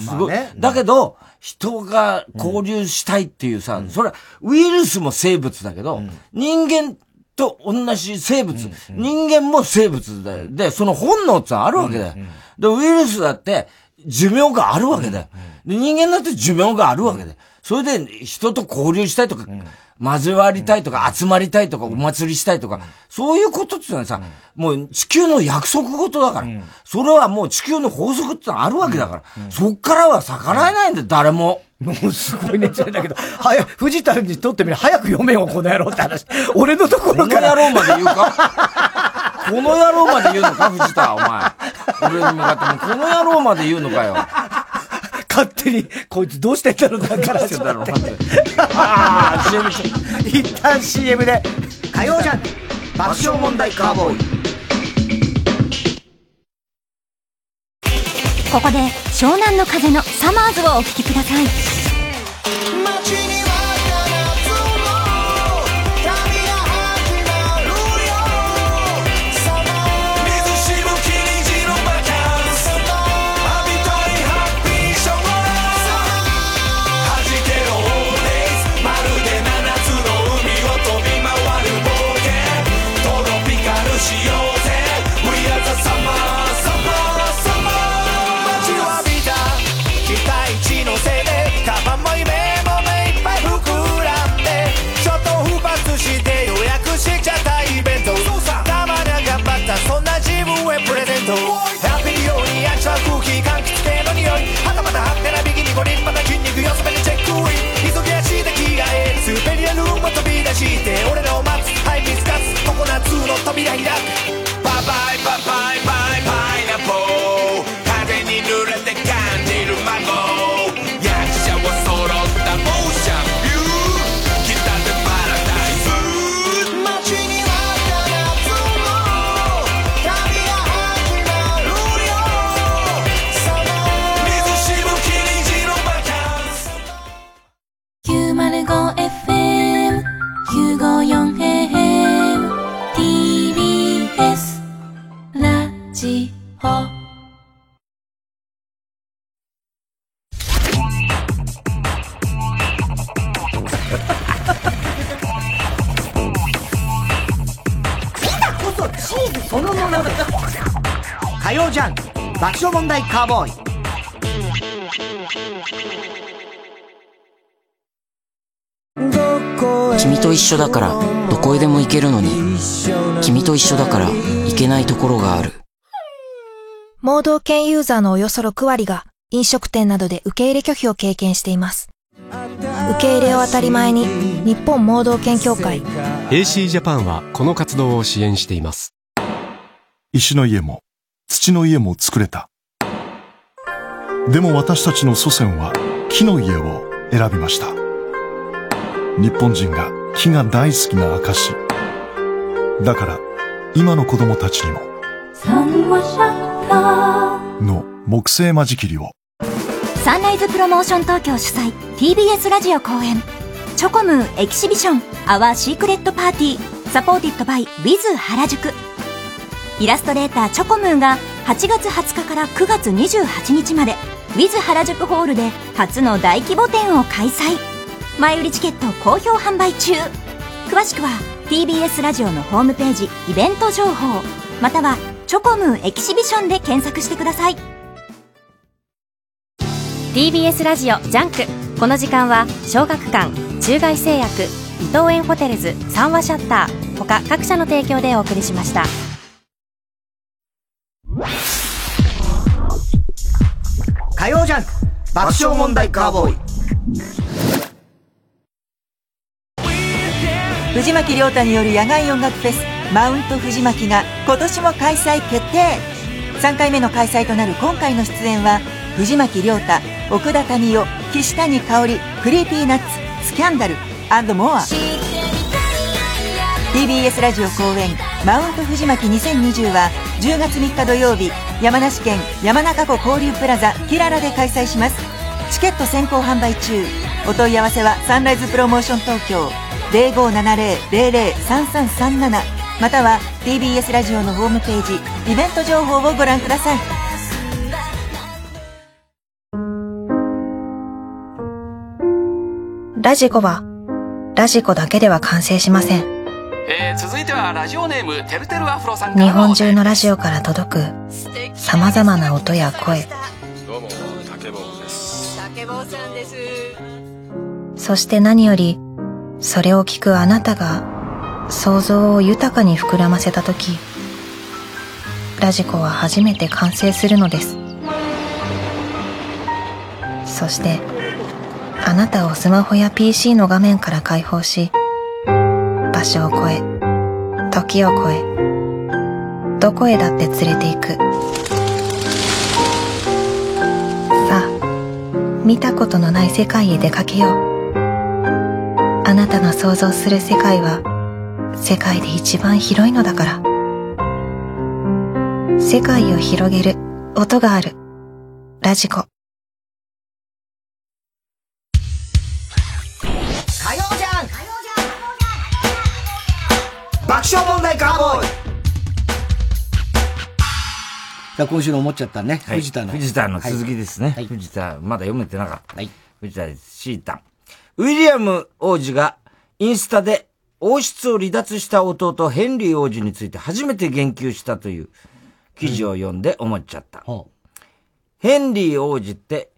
すごい。だけど、人が交流したいっていうさ、うん、それはウイルスも生物だけど、うん、人間と同じ生物。人間も生物だよ。で、その本能ってあるわけだよ。で、ウイルスだって寿命があるわけだよ。で、人間だって寿命があるわけだよ。それで人と交流したいとか、交わりたいとか、集まりたいとか、お祭りしたいとか、そういうことっていうのはさ、もう地球の約束事だから、それはもう地球の法則ってのはあるわけだから、そっからは逆らえないんだよ、誰も。もうすごいね、だけど、早く、藤田にとってみる早く読めよ、この野郎って話。俺のところから。この野郎まで言うか？この野郎まで言うのか、藤田、お前。俺に向かって。も、この野郎まで言うのかよ。勝手に、こいつどうしてんだろう、だから。してんだろう、ああ、CM 一旦 CM で、火曜じゃん爆笑問題カーボーイ。ここで湘南の風のサマーズをお聴きください。ナッツそのものだ火曜ジャン爆笑問題カーボーイ。君と一緒だからどこへでも行けるのに。君と一緒だから行けないところがある。盲導犬ユーザーのおよそ6割が飲食店などで受け入れ拒否を経験しています。受け入れを当たり前に日本盲導犬協会。AC ジャパンはこの活動を支援しています石の家も土の家も作れた。でも私たちの祖先は木の家を選びました。日本人が木が大好きな証。だから今の子供たちにもの木製間仕切りをサンライズプロモーション東京主催 TBS ラジオ公演 CHOCOMOO ンエキシビションアワーシークレットパーティーサポーティッドバイ Wiz 原宿イラストレーターチョコムーが8月20日から9月28日まで Wiz 原宿ホールで初の大規模展を開催。前売りチケット好評販売中。詳しくは TBS ラジオのホームページイベント情報または CHOCOMOO Exhibition で検索してください。TBS ラジオ JUNK。この時間は小学館中外製薬伊藤園ホテルズ三和シャッター他各社の提供でお送りしました。火曜ジャン爆笑問題カーボーイ。藤巻亮太による野外音楽フェスマウント藤巻が今年も開催決定。3回目の開催となる今回の出演は藤巻亮太奥田民生岸谷香織クリーピーナッツスキャンダルモア。TBS ラジオ公演マウント藤巻2020は10月3日土曜日山梨県山中湖交流プラザキララで開催します。チケット先行販売中。お問い合わせはサンライズプロモーション東京0570-003337または TBS ラジオのホームページイベント情報をご覧ください。ラジコは、ラジコだけでは完成しません。えー、続いてはラジオネームてるてるアフロさん日本中のラジオから届く様々な音や声。どうも竹坊です。竹坊さんです。そして何よりそれを聞くあなたが想像を豊かに膨らませた時ラジコは初めて完成するのです。そしてあなたをスマホや PC の画面から解放し場所を超え時を超えどこへだって連れて行く。さあ見たことのない世界へ出かけよう。あなたの想像する世界は世界で一番広いのだから。世界を広げる音がある。ラジコ。爆笑問題カーボーイさあ、今週の思っちゃったね。はい藤田の。藤田の続きですね。藤田、まだ読めてなかった。藤田です。シータン。ウィリアム王子がインスタで王室を離脱した弟ヘンリー王子について初めて言及したという記事を読んで思っちゃった。ヘンリー王子って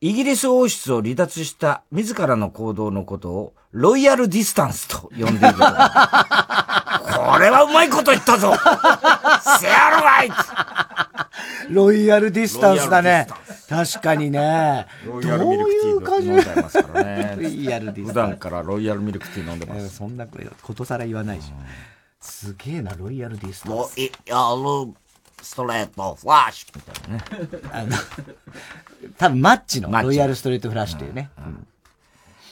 イギリス王室を離脱した自らの行動のことをロイヤルディスタンスと呼んでいる ことが。これはうまいこと言ったぞ せやろがいロイヤルディスタンスだね。確かにね。どうロイヤルミルクティーいう感じ飲んでますからね。ロイヤルディスタンス普段からロイヤルミルクティー飲んでまえーす。そんなことさら言わないし。すげえな、ロイヤルディスタンロス。イヤルストレートフラッシュみたいなね。あの、多分マッチのロイヤルストレートフラッシュというね。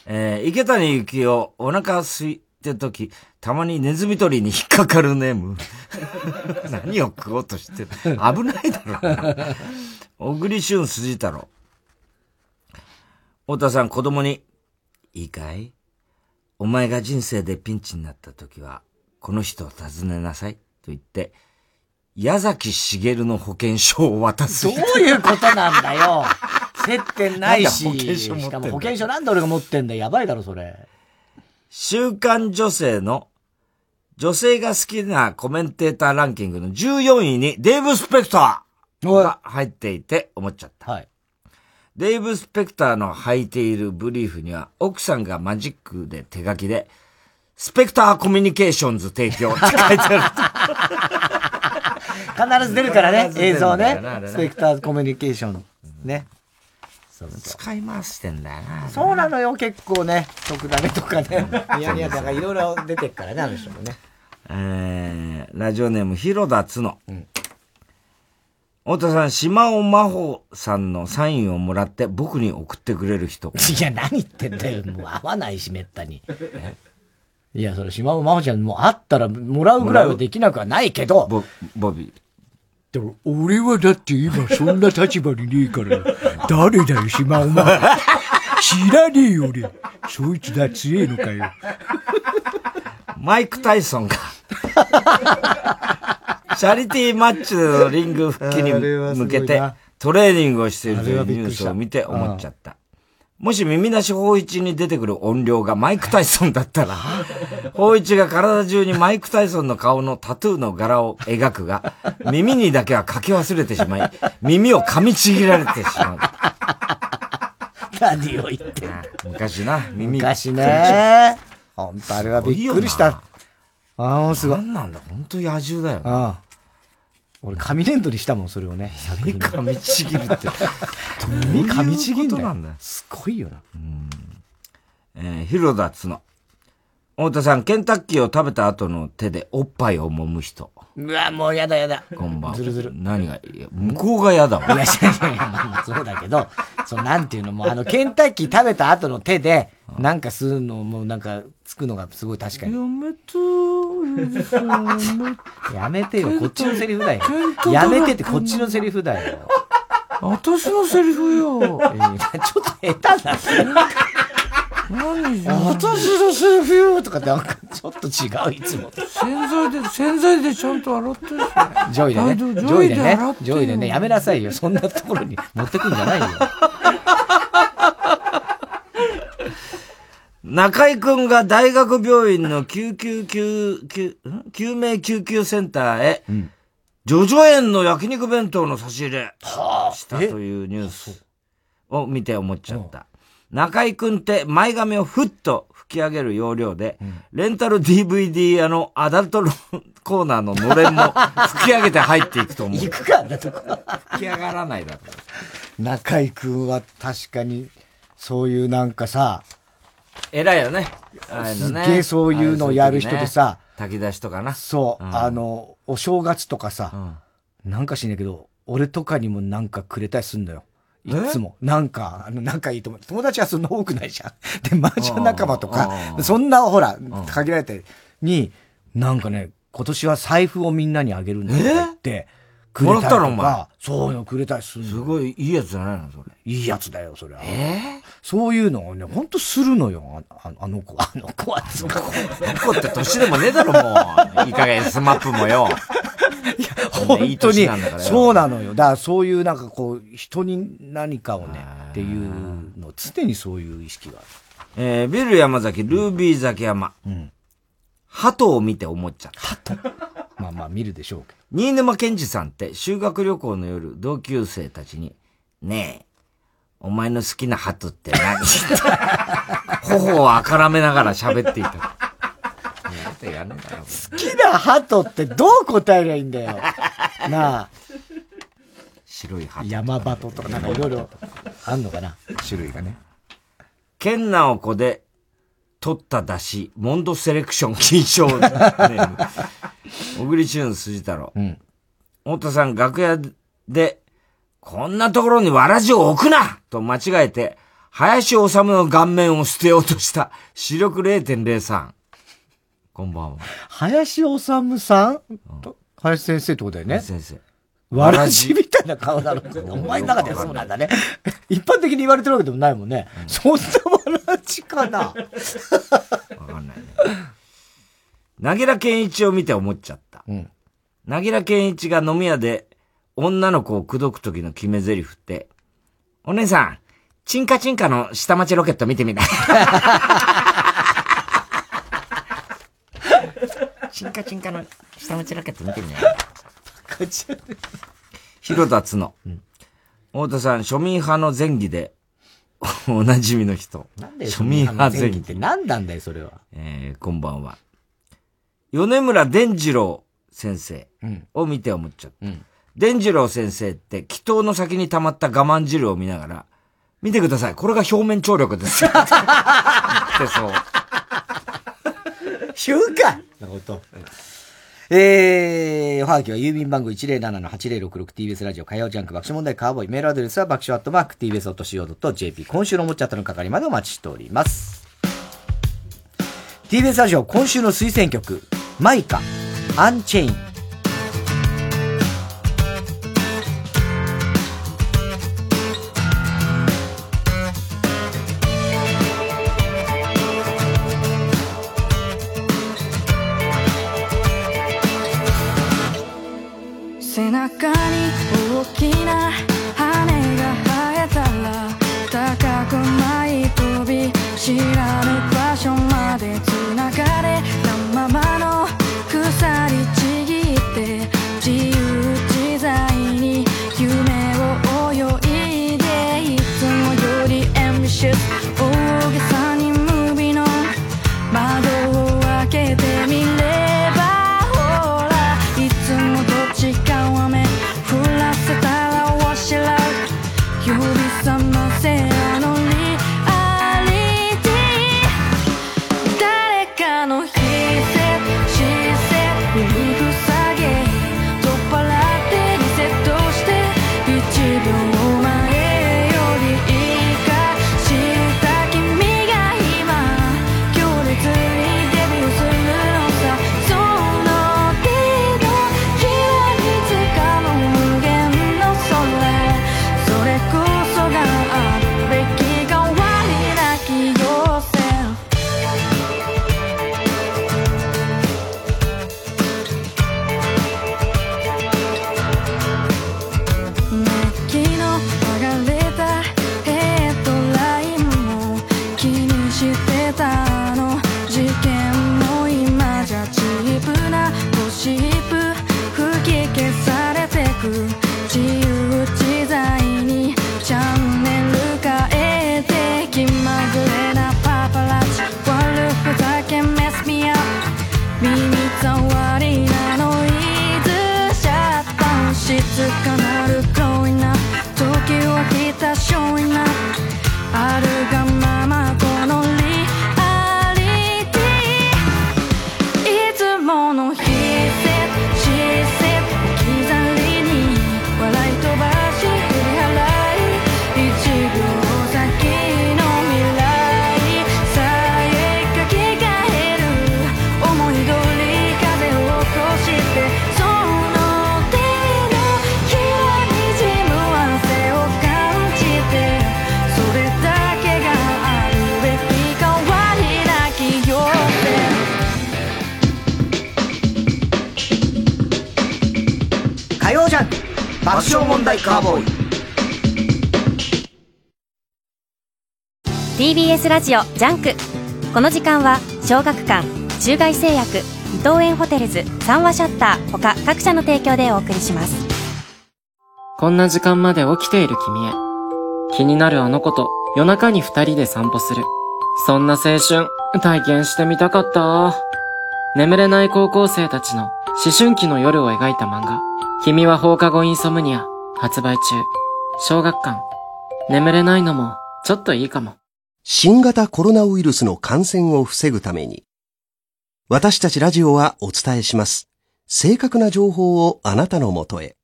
えー池谷幸雄、お腹空いてる時、たまにネズミ捕りに引っかかるネーム。何を食おうとしてる危ないだろうな。小栗旬筋太郎。太田さん、子供に、いいかい？お前が人生でピンチになった時は、この人を訪ねなさい。と言って、矢崎茂の保険証を渡す。どういうことなんだよ。接点ないし。保険証しかも保険証なんで俺が持ってんだよ。やばいだろ、それ。週刊女性の女性が好きなコメンテーターランキングの14位にデーブ・スペクターが入っていて思っちゃった。デーブ・スペクターの履いているブリーフには奥さんがマジックで手書きでスペクターコミュニケーションズ提供って書いてある。必ず出るからね映像。ねスペクターコミュニケーション。ね。使い回してんだよな。そうなのよ、結構ね。特ダネとかね。ニヤニヤとかいろいろ出てっからね、あの人もね。えー、ラジオネーム、広田つの。太田さん、島尾真帆さんのサインをもらって僕に送ってくれる人。いや、何言ってんだよ。もう会わないし、めったに。いや、それ、島尾真帆ちゃんもう会ったらもらうぐらいはできなくはないけど。ボボビー。でも、俺はだって今そんな立場にねえから、誰だよ、島尾真帆。知らねえよ、俺。そいつだ、強えのかよ。マイク・タイソンが、チャリティーマッチでのリング復帰に向けてトレーニングをしているというニュースを見て思っちゃった。もし耳なし法一に出てくる音量がマイク・タイソンだったら、法一が体中にマイク・タイソンの顔のタトゥーの柄を描くが、耳にだけは書き忘れてしまい、耳を噛みちぎられてしまう。何を言ってんの？昔な、耳。昔ね。ほんとあれはびっくりした。ああ、すごい。なんなんだ、ほんと野獣だよ。ああ。俺、紙粘土にしたもん、それをね。耳噛みちぎるって。耳噛みちぎんだよどういうことなんだよ。すごいよな。えー、広田つの。太田さん、ケンタッキーを食べた後の手でおっぱいを揉む人。うわ、もうやだやだ。こんばんは。ずるずる。何が、いや向こうが嫌だわ。いや、いやいやいや、まあそうだけど、そう、なんていうのも、あの、ケンタッキー食べた後の手で、なんかするのも、なんか、つくのがすごい確かに。やめてやめてよ、こっちのセリフだよ。やめてってこっちのセリフだよ。私のセリフよ。ちょっと下手だね。何私のセリフよとかってなんかちょっと違う、いつも。洗剤で、洗剤でちゃんと洗ってるジョイでね。あジジョイでねジョイでね。やめなさいよ。そんなところに持ってくんじゃないよ。中井くんが大学病院の救急救、救、ん？救命救急センターへ、ジョジョ園の焼肉弁当の差し入れ、したというニュースを見て思っちゃった。中井くんって前髪をふっと吹き上げる要領で、レンタル DVD 屋のアダルトロコーナーののれんも 吹き上げて入っていくと思う。行くかだと吹き上がらないだろ。中井くんは確かに、そういうなんかさ、偉いよね。ねすっげえそういうのをやる人でさ、ね炊き出しとかな。そう、うんあの、お正月とかさ、なんかしんないけど、俺とかにもなんかくれたりすんだよ。いつも。なんか、あの、仲いい友達。友達はそんな多くないじゃん。で、麻雀仲間とかう、ん そんな、ほら、限られて、に、なんかね、今年は財布をみんなにあげるんだって言って、くれたりとか。もらったのお前？そうよ、くれたりするすごいいいやつじゃないのそれ。いいやつだよ、それは。そういうのをね、ほんとするのよ、あああの子。あの子は、その子。子って年でもねえだろ、もう。いい加減スマップもよ。本当にそうなのよ。だからそういうなんかこう、人に何かをね、っていうの、常にそういう意識がある。えー、ビル山崎、ルービー崎山。鳩を見て思っちゃった。まあまあ見るでしょうけど。新沼健治さんって修学旅行の夜、同級生たちに、ねえ、お前の好きな鳩って何？頬をあからめながら喋っていた。やってやんねえだろ。好きな鳩ってどう答えりゃいいんだよ。なあ。白い鳩。山鳩とかなんかいろいろあんのかな種類がね。健直子で取った出汁、モンドセレクション金賞。小栗旬筋太郎。太田さん楽屋で、こんなところにわらじを置くなと間違えて、林修の顔面を捨てようとした視力0.03。こんばんは。林修さん？と林先生ってことだよね。先生。わらじみたいな顔だろ。お前の中ではそうなんだね。一般的に言われてるわけでもないもんね。そんなわらじかな。わかんないね。なぎら健一を見て思っちゃった。なぎら健一が飲み屋で女の子を口説く時の決め台詞って、お姉さん、チンカチンカの下町ロケット見てみない チンカチンカの下町ロケット見てみない広田つの。太田さん、庶民派の前儀で、おなじみの人。なんで庶民派前儀って何なんだよ、それは。えー、こんばんは。米村伝次郎先生を見て思っちゃった。伝次郎先生って、祈祷の先に溜まった我慢汁を見ながら、見てください、これが表面張力ですよ。ってそう。言うかなこと。えー、おはがきは郵便番号 107-8066TBS ラジオ火曜ジャンク爆笑問題カーボーイメールアドレスは爆笑アットマーク TBS.CO.JP 今週のおもちゃとの係までお待ちしております。TBS ラジオ今週の推薦曲、マイカ、アンチェイン。スラジオジャンクこの時間は小学館中外製薬伊藤園ホテルズ三和シャッター他各社の提供でお送りしますこんな時間まで起きている君へ。気になるあの子と夜中に二人で散歩する。そんな青春、体験してみたかった。眠れない高校生たちの思春期の夜を描いた漫画。君は放課後インソムニア。発売中。小学館。眠れないのも、ちょっといいかも。新型コロナウイルスの感染を防ぐために、私たちラジオはお伝えします。正確な情報をあなたのもとへ。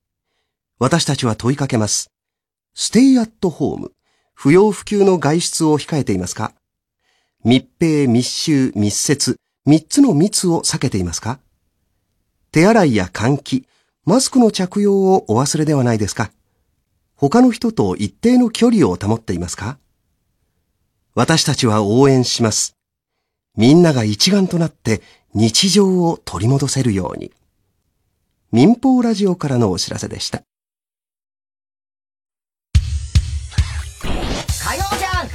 私たちは問いかけます。ステイアットホーム。不要不急の外出を控えていますか？密閉、密集、密接、三つの密を避けていますか？手洗いや換気、マスクの着用をお忘れではないですか？他の人と一定の距離を保っていますか？私たちは応援します。みんなが一丸となって日常を取り戻せるように。民放ラジオからのお知らせでした。火曜ジャンク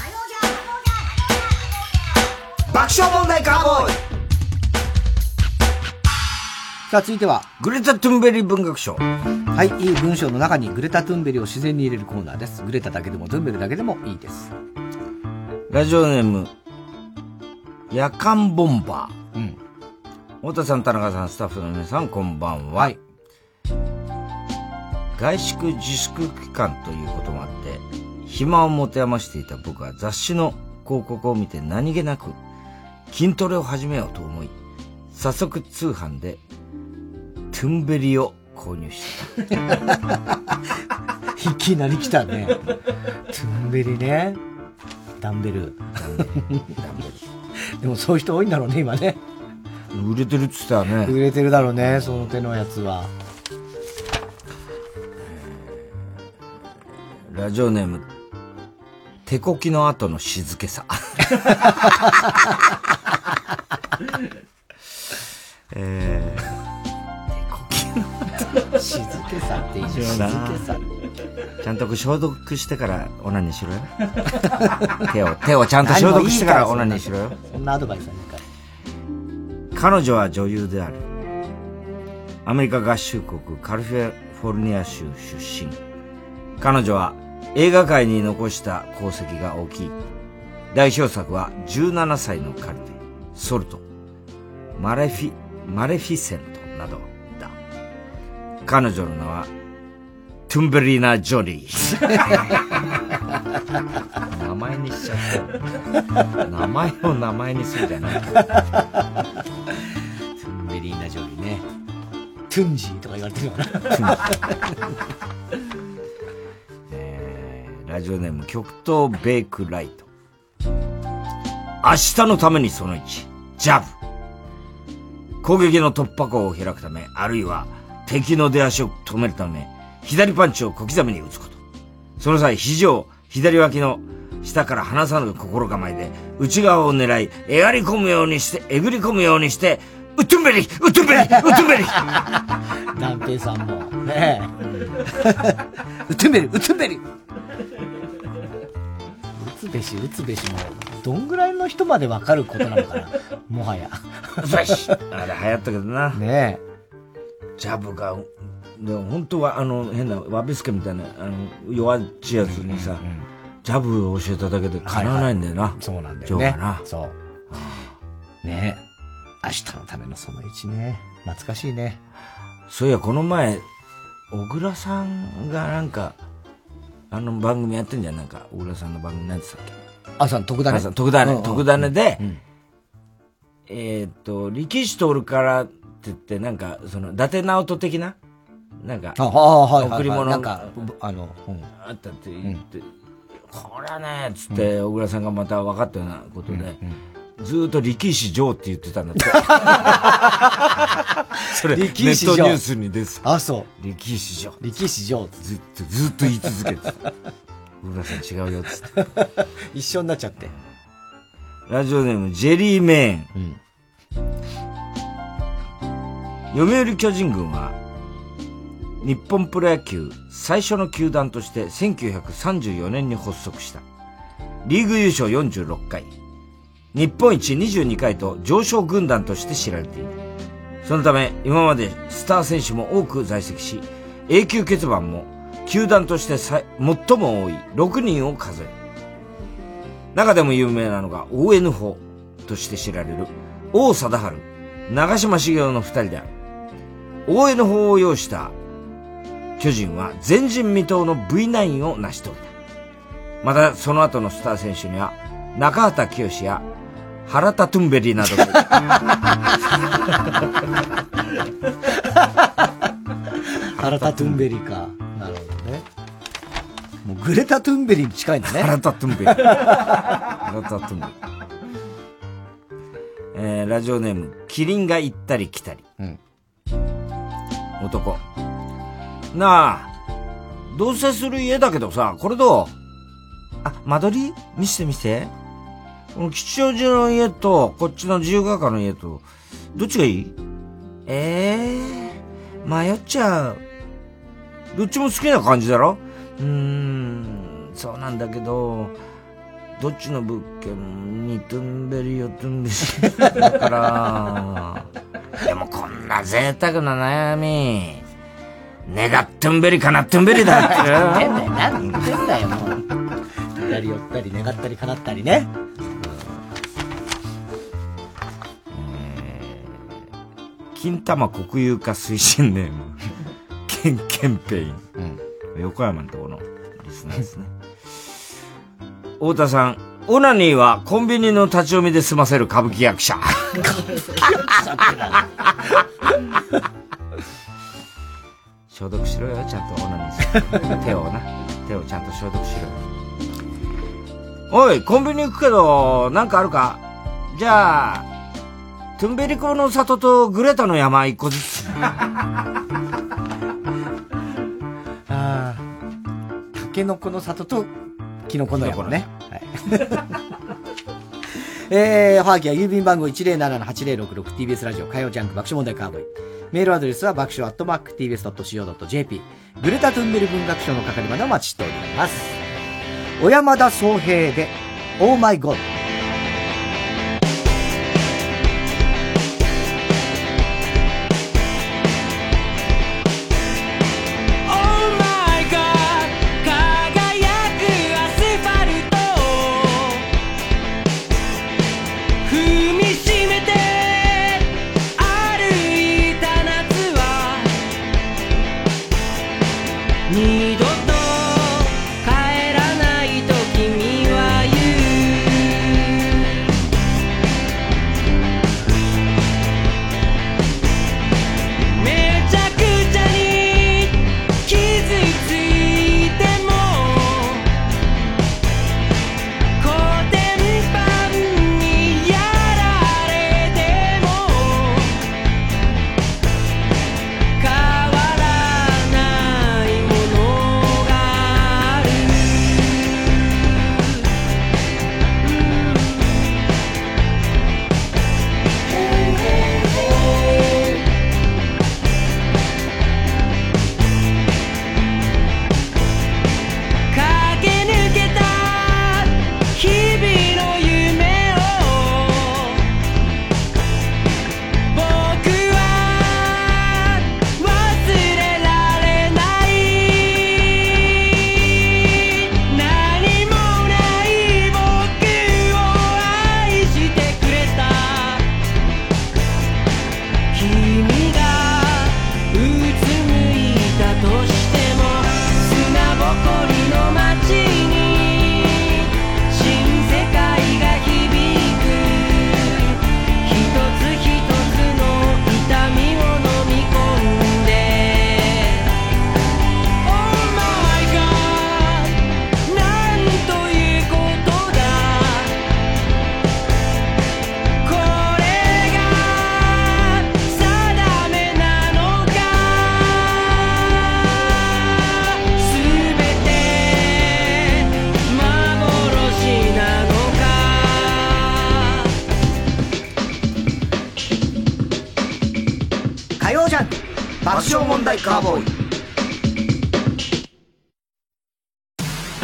爆笑問題カーボーイさあ、続いては、グレタ・トゥンベリー文学賞。はい、いい文章の中にグレタ・トゥンベリを自然に入れるコーナーです。グレタだけでもトゥンベリだけでもいいです。ラジオネーム、夜間ボンバー。うん。太田さん、田中さん、スタッフの皆さん、こんばんは。外宿自粛期間ということもあって、暇を持て余していた僕は雑誌の広告を見て何気なく筋トレを始めようと思い、早速通販でトゥンベリを購入した。いきなり来たね。トゥンベリね。ダンベル。でもそういう人多いんだろうね、今ね。売れてるって言ってたよね。売れてるだろうね、その手のやつは。ラジオネーム、手こきの後の静けさ。えー、手こきの後の静けさっていいね静けさ。ちゃんと消毒してからオナニーしろよ。手を、手をちゃんと消毒してからオナニーしろよ。そんなアドバイスはねえから。彼女は女優である。アメリカ合衆国カリフォルニア州出身。彼女は映画界に残した功績が大きい。代表作は17歳のカルテ、ソルト、マレフィ、マレフィセントなどだ。彼女の名は、トゥンベリーナ・ジョリー。名前にしちゃった。名前を名前にするじゃない。トゥンベリーナ・ジョリーね。トゥンジーとか言われてるから。ラジオネーム極東ベイクライト。明日のためにその1、ジャブ。攻撃の突破口を開くため、あるいは敵の出足を止めるため、左パンチを小刻みに打つこと。その際、肘を左脇の下から離さぬ心構えで、内側を狙い、えがり込むようにして、えぐり込むようにして、うっとんべりうっとんべりうっとんべりダンペイさんも。ねえ。うつべり、うつべり。うつべし、うつべしも、どんぐらいの人までわかることなのかな。もはや。うつべしあれ流行ったけどな。ねジャブが、でも本当はあの変なワビスケみたいな、あの弱っちいやつにさ、ジャブを教えただけで叶わないんだよな。そうなんだよね。な。そう。ねえ。明日のためのその1ね。懐かしいね。そういや、この前、小倉さんがなんか、あの番組やってんじゃん、なんか、小倉さんの番組何て言ったっけ？朝の特ダネ。朝の特ダネ、うんうん特ダネで、えーっと、力士通るからって言って、なんか、その、伊達直人的ななんか、贈り物なんかあの、うんあったって言って、これはね、つって、小倉さんがまた分かったようなことで、ずーっと力士上って言ってたんだって。それ、ネ力士上ットニュースにです。あ、そう。力士上。力士上。ずっと、ずっと言い続けてた。小倉さん違うよ、つって。一緒になっちゃって。ラジオネーム、ジェリーメーン。読売巨人軍は、日本プロ野球最初の球団として1934年に発足した。リーグ優勝46回、日本一22回と上昇軍団として知られている。そのため、今までスター選手も多く在籍し、永久欠番も球団として最も多い6人を数える。中でも有名なのが ON 法として知られる王貞治、長嶋茂雄の二人である。ON 法を要した巨人は前人未到の V9 を成し遂げた。またその後のスター選手には中畑清や原田トゥンベリなど 原田トゥンベリか。なるほどね。もうグレタ・トゥンベリに近いんだね。原田トゥンベリ。原田トゥンベリ。えー、ラジオネーム、キリンが行ったり来たり。男。なあ、同棲する家だけどさ、これどう？あ、間取り？見せて見せて。この吉祥寺の家と、こっちの自由が丘の家と、どっちがいい？ええー、迷っちゃう。どっちも好きな感じだろ？うーん、そうなんだけど、どっちの物件にトゥンベリよトゥンベリ。だから、でもこんな贅沢な悩み、願っトゥンベリかなトゥンベリだって。何言ってんだよ、何言ってんだよ、もう。左寄ったり、願ったり、叶ったりね。金玉国有化推進ネーム、ケンケンペイン。横山のところのリスナーですね。太田さん、オナニーはコンビニの立ち読みで済ませる歌舞伎役者。消毒しろよ、ちゃんとオナニーする。手をな。手をちゃんと消毒しろよ。おい、コンビニ行くけど、なんかあるか？じゃあ、トゥンベリコの里とグレタの山一個ずつ。ああ。タケノコの里とキノコの山ね。はい。えー、ファーキは郵便番号 107-8066TBS ラジオ火曜ジャンク爆笑問題カーボーイ。メールアドレスは爆笑アットマーク TBS.CO.JP。グレタトゥンベル文学賞の係までお待ちしております。小山田総平で、Oh My God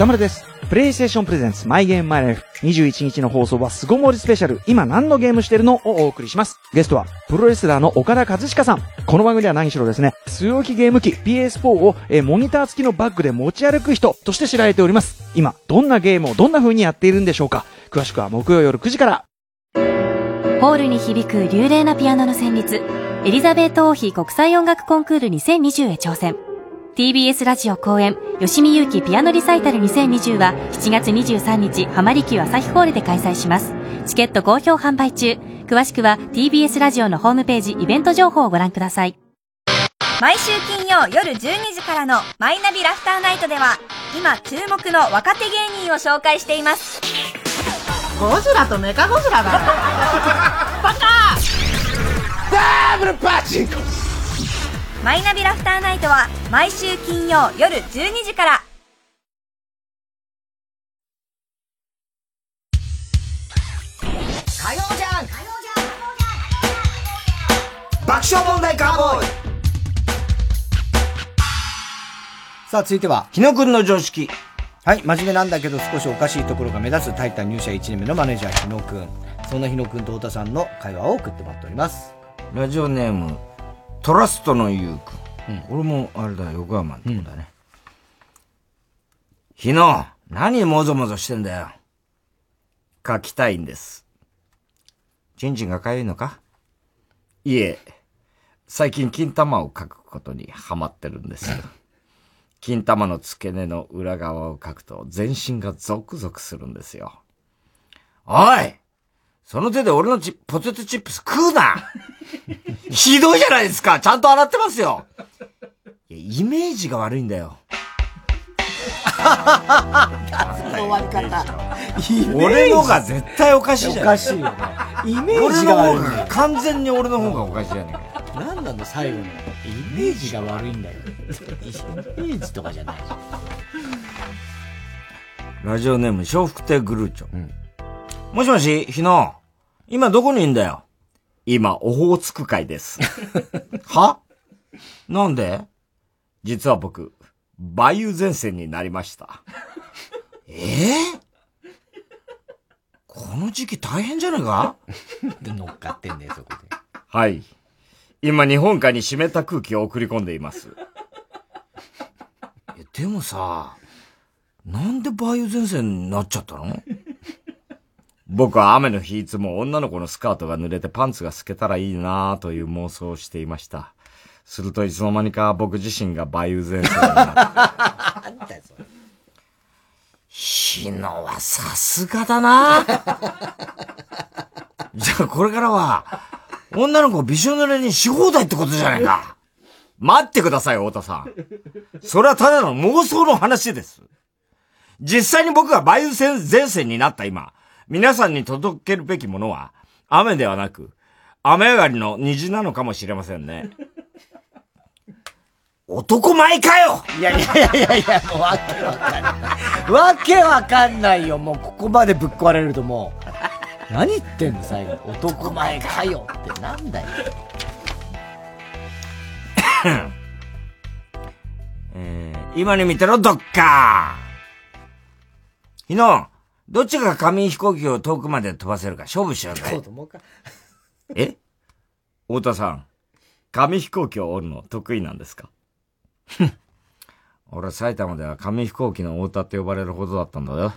ガムラです。プレイステーションプレゼンツマイゲームマイライフ21日の放送は巣ごもりスペシャル今何のゲームしてるの？をお送りします。ゲストはプロレスラーの岡田和親さん。この番組では何しろですね、据え置きゲーム機 PS4 をえモニター付きのバッグで持ち歩く人として知られております。今、どんなゲームをどんな風にやっているんでしょうか？詳しくは木曜夜9時から。ホールに響く流麗なピアノの旋律。エリザベート王妃国際音楽コンクール2020へ挑戦。TBS ラジオ公演、吉見祐希ピアノリサイタル2020は7月23日、浜離宮朝日ホールで開催します。チケット好評販売中。詳しくは TBS ラジオのホームページイベント情報をご覧ください。毎週金曜夜12時からの「マイナビラフターナイト」では今注目の若手芸人を紹介していますゴジラとメカゴジラだ バカダブルパチンコマイナビラフターナイトは毎週金曜夜12時から火曜じゃん爆笑問題カーボーイさあ、続いては。日野くんの常識。はい、真面目なんだけど少しおかしいところが目立つタイタン入社1年目のマネージャー日野くん。そんな日野くんと太田さんの会話を送ってもらっております。ラジオネーム、トラストのゆうくん。俺も、あれだ、横山ってことだね。日野、何もぞもぞしてんだよ。書きたいんです。チンチンがかゆいのか？いえ、最近金玉を書くことにハマってるんですよ。金玉の付け根の裏側を書くと全身がゾクゾクするんですよ。おいその手で俺のチポテトチップス食うな ひどいじゃないですかちゃんと洗ってますよいやイメージが悪いんだよ。終わり方。俺のが絶対おかしいじゃん。おかしいよね。イメージが悪い。完全に俺の方がおかしいじゃねえか。何なんだ最後の。イメージが悪いんだよ。イメージとかじゃないじゃん。ラジオネーム、笑福亭グルーチョ。もしもし、日野。今どこにいんだよ？今、オホーツク海です。は？なんで？実は僕、梅雨前線になりました。え？えこの時期大変じゃないか？乗っかってんだよ、そこで。はい。今、日本海に湿った空気を送り込んでいます。でもさ、なんで梅雨前線になっちゃったの？僕は雨の日いつも女の子のスカートが濡れてパンツが透けたらいいなぁという妄想をしていました。するといつの間にか僕自身が梅雨前線になった。日野はさすがだなじゃあこれからは、女の子びしょ濡れにし放題ってことじゃないか。待ってください、太田さん。それはただの妄想の話です。実際に僕が梅雨前線になった今、皆さんに届けるべきものは、雨ではなく、雨上がりの虹なのかもしれませんね。男前かよいやいやいやいやいや、もうわけわかんない。わけわかんないよ。もうここまでぶっ壊れるともう。何言ってんの最後。男前かよってなんだよ。えー、今に見てろ、どっか日野、どっちが紙飛行機を遠くまで飛ばせるか勝負しようぜ。子供か。え？太田さん、紙飛行機を折るの得意なんですか？俺埼玉では紙飛行機の太田って呼ばれるほどだったんだよ。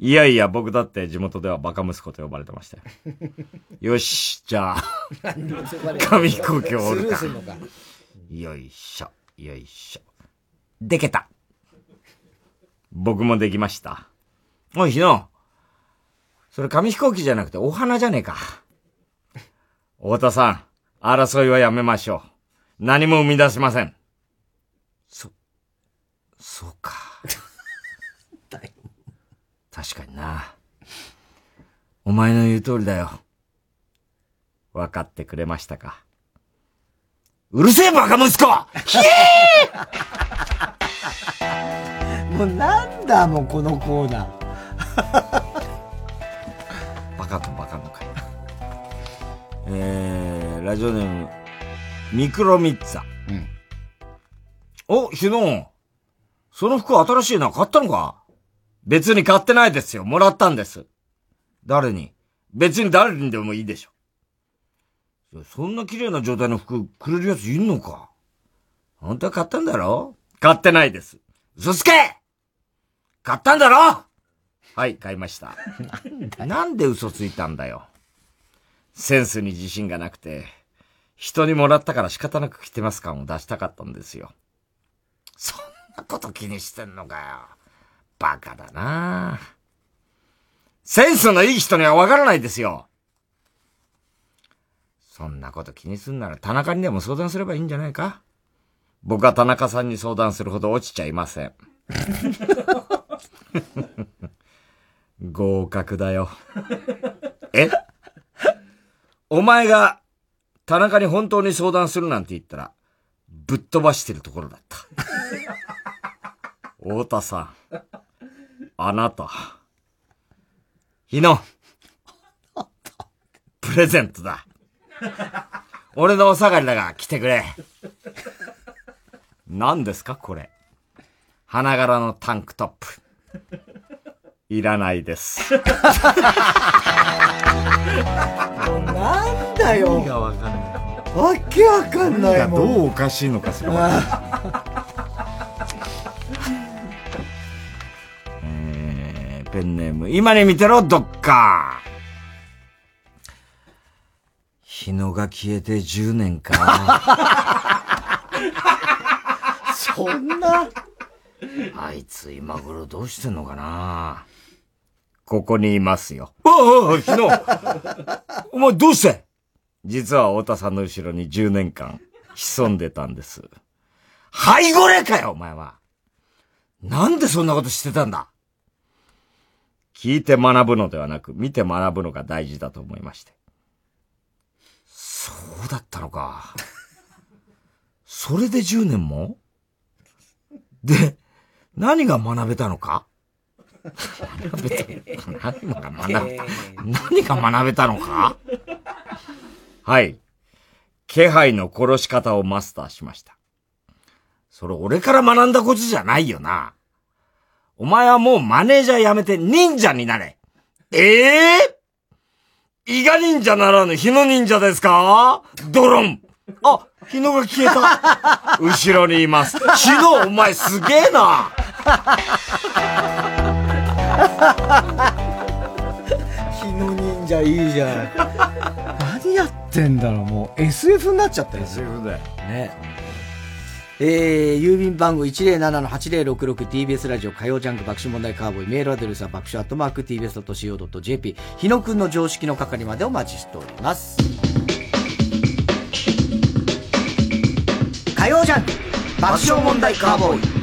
いやいや、僕だって地元ではバカ息子と呼ばれてましたよ。よし、じゃあ、紙飛行機を折るか。よいしょ、よいしょ。でけた。僕もできました。おい、日野。それ紙飛行機じゃなくてお花じゃねえか。太田さん、争いはやめましょう。何も生み出せません。そ、そうか。確かにな。お前の言う通りだよ。分かってくれましたか。うるせえバカ息子ひえ もうなんだもうこのコーナー。バカとバカの会。えー、ラジオネーム、ミクロミッツァ。うん。お、ひの、その服新しいな、買ったのか？別に買ってないですよ。もらったんです。誰に？別に誰にでもいいでしょ。そんな綺麗な状態の服くれるやついんのか？本当は買ったんだろ？買ってないです。嘘つけ買ったんだろ？はい、買いました。なんで嘘ついたんだよ。センスに自信がなくて、人にもらったから仕方なく着てます感を出したかったんですよ。そんなこと気にしてんのかよ。バカだなセンスのいい人にはわからないですよ。そんなこと気にすんなら田中にでも相談すればいいんじゃないか僕は田中さんに相談するほど落ちちゃいません。合格だよ。え？お前が田中に本当に相談するなんて言ったら、ぶっ飛ばしてるところだった。太田さん。あなた。日野。プレゼントだ。俺のお下がりだが来てくれ。何ですかこれ。花柄のタンクトップ。いらないです。なんだよ。意味がわかんない。わけわかんないも。どうんおかしいのかすらペンネーム、今に見てろ、どっか。日野が消えて10年か。そんなあいつ今頃どうしてんのかなここにいますよ。ああ、日野 お前どうして実は太田さんの後ろに10年間潜んでたんです。背後霊かよ、お前は。なんでそんなことしてたんだ？聞いて学ぶのではなく、見て学ぶのが大事だと思いまして。そうだったのか。それで10年も？で、何が学べたのか？何が学べた、何が学べたのか？はい。気配の殺し方をマスターしました。それ俺から学んだことじゃないよな。お前はもうマネージャー辞めて忍者になれ。ええ伊賀忍者ならぬ日野忍者ですか？ドロンあ、日野が消えた。後ろにいます。日野、お前すげえな。日の忍者いいじゃん。何やってんだろう、もう SF になっちゃったよ。SF だよ。ね。えー、郵便番号 107-8066TBS ラジオ火曜ジャンク爆笑問題カーボーイメールアドレスは爆笑アットマーク TBS.CO.JP 日野くんの常識の係までお待ちしております。火曜ジャンク爆笑問題カーボーイ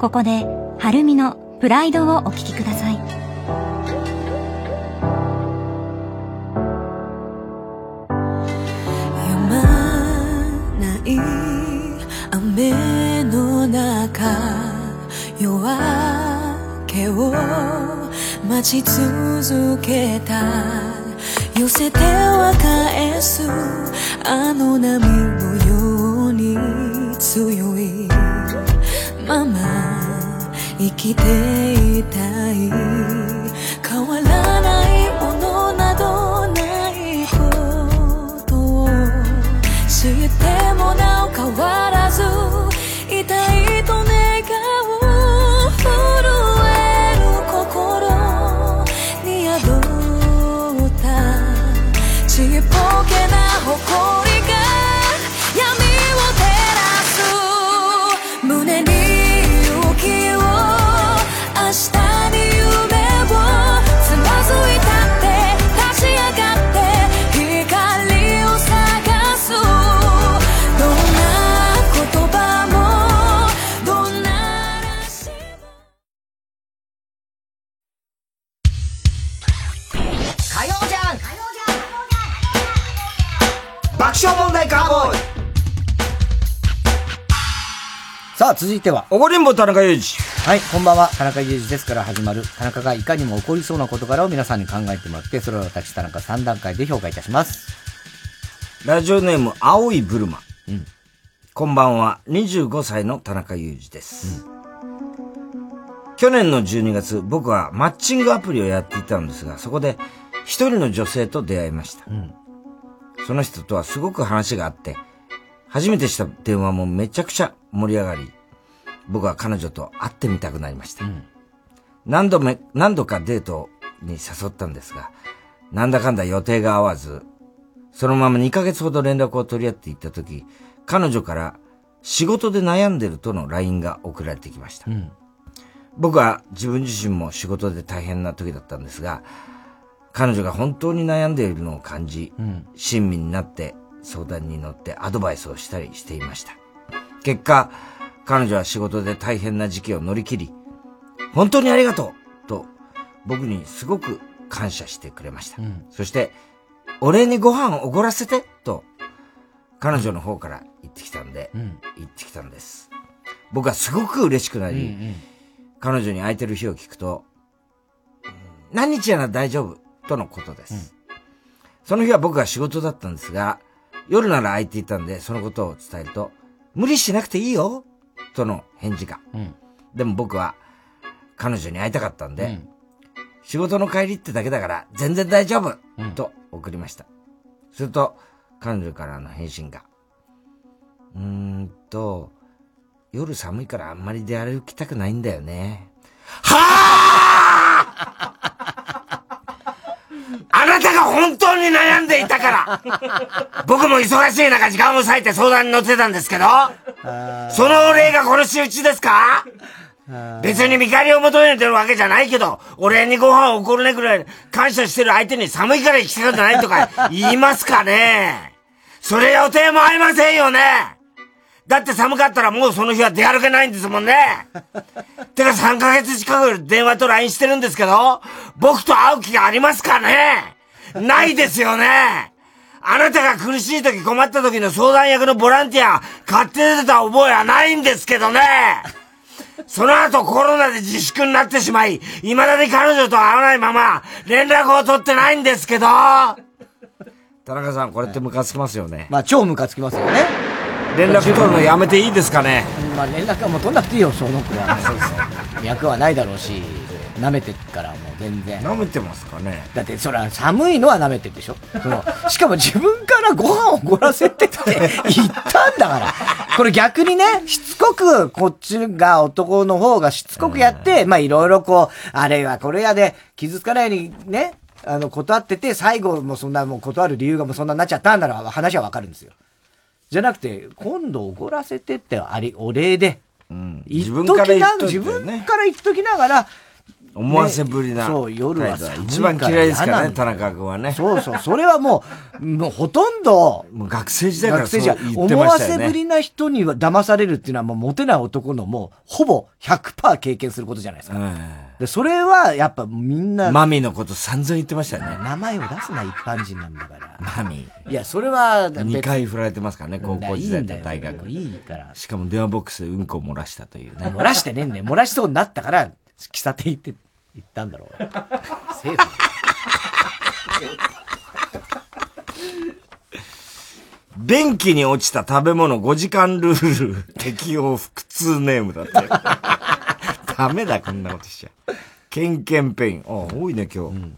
ここで、はるみのプライドをお聞きください。止まない雨の中夜明けを待ち続けた寄せては返すあの波のように強いまま生きていたい。変わらないものなどないことを知ってもなお変わらずいたい笑問題カーボーイさあ、続いては。おごりんぼ田中裕二。はい、こんばんは。田中裕二ですから始まる、田中がいかにも起こりそうな事柄を皆さんに考えてもらって、それを私、田中3段階で評価いたします。ラジオネーム、青いブルマ。こんばんは、25歳の田中裕二です。去年の12月、僕はマッチングアプリをやっていたのですが、そこで一人の女性と出会いました。その人とはすごく話があって、初めてした電話もめちゃくちゃ盛り上がり、僕は彼女と会ってみたくなりました。何度め、何度かデートに誘ったんですが、なんだかんだ予定が合わず、そのまま2ヶ月ほど連絡を取り合っていった時、彼女から仕事で悩んでるとの LINE が送られてきました。僕は自分自身も仕事で大変な時だったんですが、彼女が本当に悩んでいるのを感じ、親身になって相談に乗ってアドバイスをしたりしていました。結果、彼女は仕事で大変な時期を乗り切り、本当にありがとうと僕にすごく感謝してくれました。そして、お礼にご飯をおごらせてと彼女の方から言ってきたんで、言ってきたんです。僕はすごく嬉しくなり、彼女に空いてる日を聞くと、何日やら大丈夫とのことです。その日は僕は仕事だったんですが、夜なら空いていたんで、そのことを伝えると、無理しなくていいよとの返事が。でも僕は、彼女に会いたかったんで、仕事の帰りってだけだから、全然大丈夫、と送りました。すると、彼女からの返信が、うーんと、夜寒いからあんまり出歩きたくないんだよね。あなたが本当に悩んでいたから。僕も忙しい中時間を割いて相談に乗ってたんですけど。そのお礼がこの仕打ちですか？別に見返りを求めてるわけじゃないけど、お礼にご飯をおごるねぐらい感謝してる相手に寒いから行きたくないとか言いますかね？それ予定も合いませんよね？だって寒かったらもうその日は出歩けないんですもんね。てか3ヶ月近く電話と LINE してるんですけど、僕と会う気がありますかね？ないですよね。あなたが苦しい時困った時の相談役のボランティア買って出てた覚えはないんですけどね。その後コロナで自粛になってしまい、未だに彼女と会わないまま連絡を取ってないんですけど。田中さん、これってムカつきますよね。まあ、超ムカつきますよね。連絡取るのやめていいですかね？まあ、連絡はもう取んなくていいよ、その子は。そうです脈はないだろうし、舐めてっからもう全然。舐めてますかね？だって、そら、寒いのは舐めてるでしょ？その、しかも自分からご飯をおごらせてって 言ったんだから。これ逆にね、しつこく、こっちが男の方がしつこくやって、まあいろいろこう、あれはこれやで、傷つかないようにね、あの、断ってて、最後もそんなもう断る理由がもうそんなになっちゃったんなら話はわかるんですよ。じゃなくて、今度おごらせてってあり、お礼で。自分から言っといて自ね分から言っときながら、思わせぶりな、ねそう、夜は寒い一番嫌いですからね、田中君はね。そうそう、それはもう、もうほとんど、もう学生時代から学生時代そう言って思わましたよねせぶりな人には騙されるっていうのはもうモテない男のもう、ほぼ100%経験することじゃないですか。で、それはやっぱみんな、マミーのこと散々言ってましたよね。名前を出すな、一般人なんだから。マミー。いや、それは、2回振られてますからね、高校時代といいんだよ大学。いいから。しかも電話ボックスでうんこを漏らしたというね。漏らしてねえんだよ。漏らしそうになったから、喫茶店行って、行ったんだろう。セーフ便器に落ちた食べ物5時間ルール適用腹痛ネームだって。ダメだ、こんなことしちゃ。ケンケンペイン。あ、多いね、今日。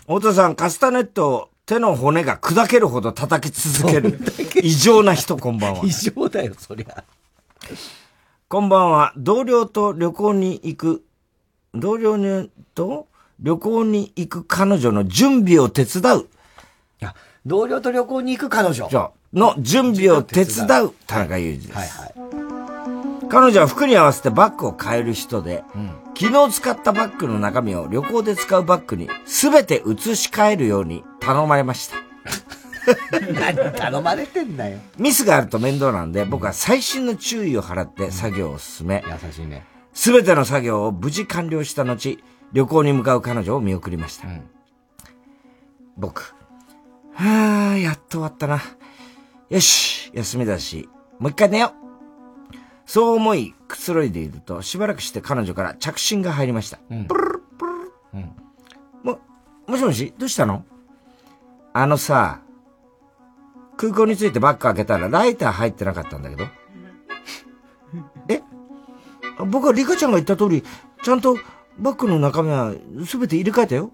太田さん、カスタネットを手の骨が砕けるほど叩き続ける。異常な人、こんばんは。異常だよ、そりゃ。こんばんは。同僚と旅行に行く、同僚にと旅行に行く彼女の準備を手伝う。同僚と旅行に行く彼女。の準備を手伝う田中裕二です。はいはい。彼女は服に合わせてバッグを変える人で、昨日使ったバッグの中身を旅行で使うバッグに全て移し替えるように頼まれました。何頼まれてんだよ。ミスがあると面倒なんで、僕は細心の注意を払って作業を進め、優しいね。全ての作業を無事完了した後、旅行に向かう彼女を見送りました。僕、はあ、やっと終わったな。よし、休みだし、もう一回寝よう。そう思い、くつろいでいると、しばらくして彼女から着信が入りました。プルルプルルも、もしもしどうしたの？あのさ、空港に着いてバッグ開けたらライター入ってなかったんだけど。え僕はリカちゃんが言った通り、ちゃんとバッグの中身は全て入れ替えたよ。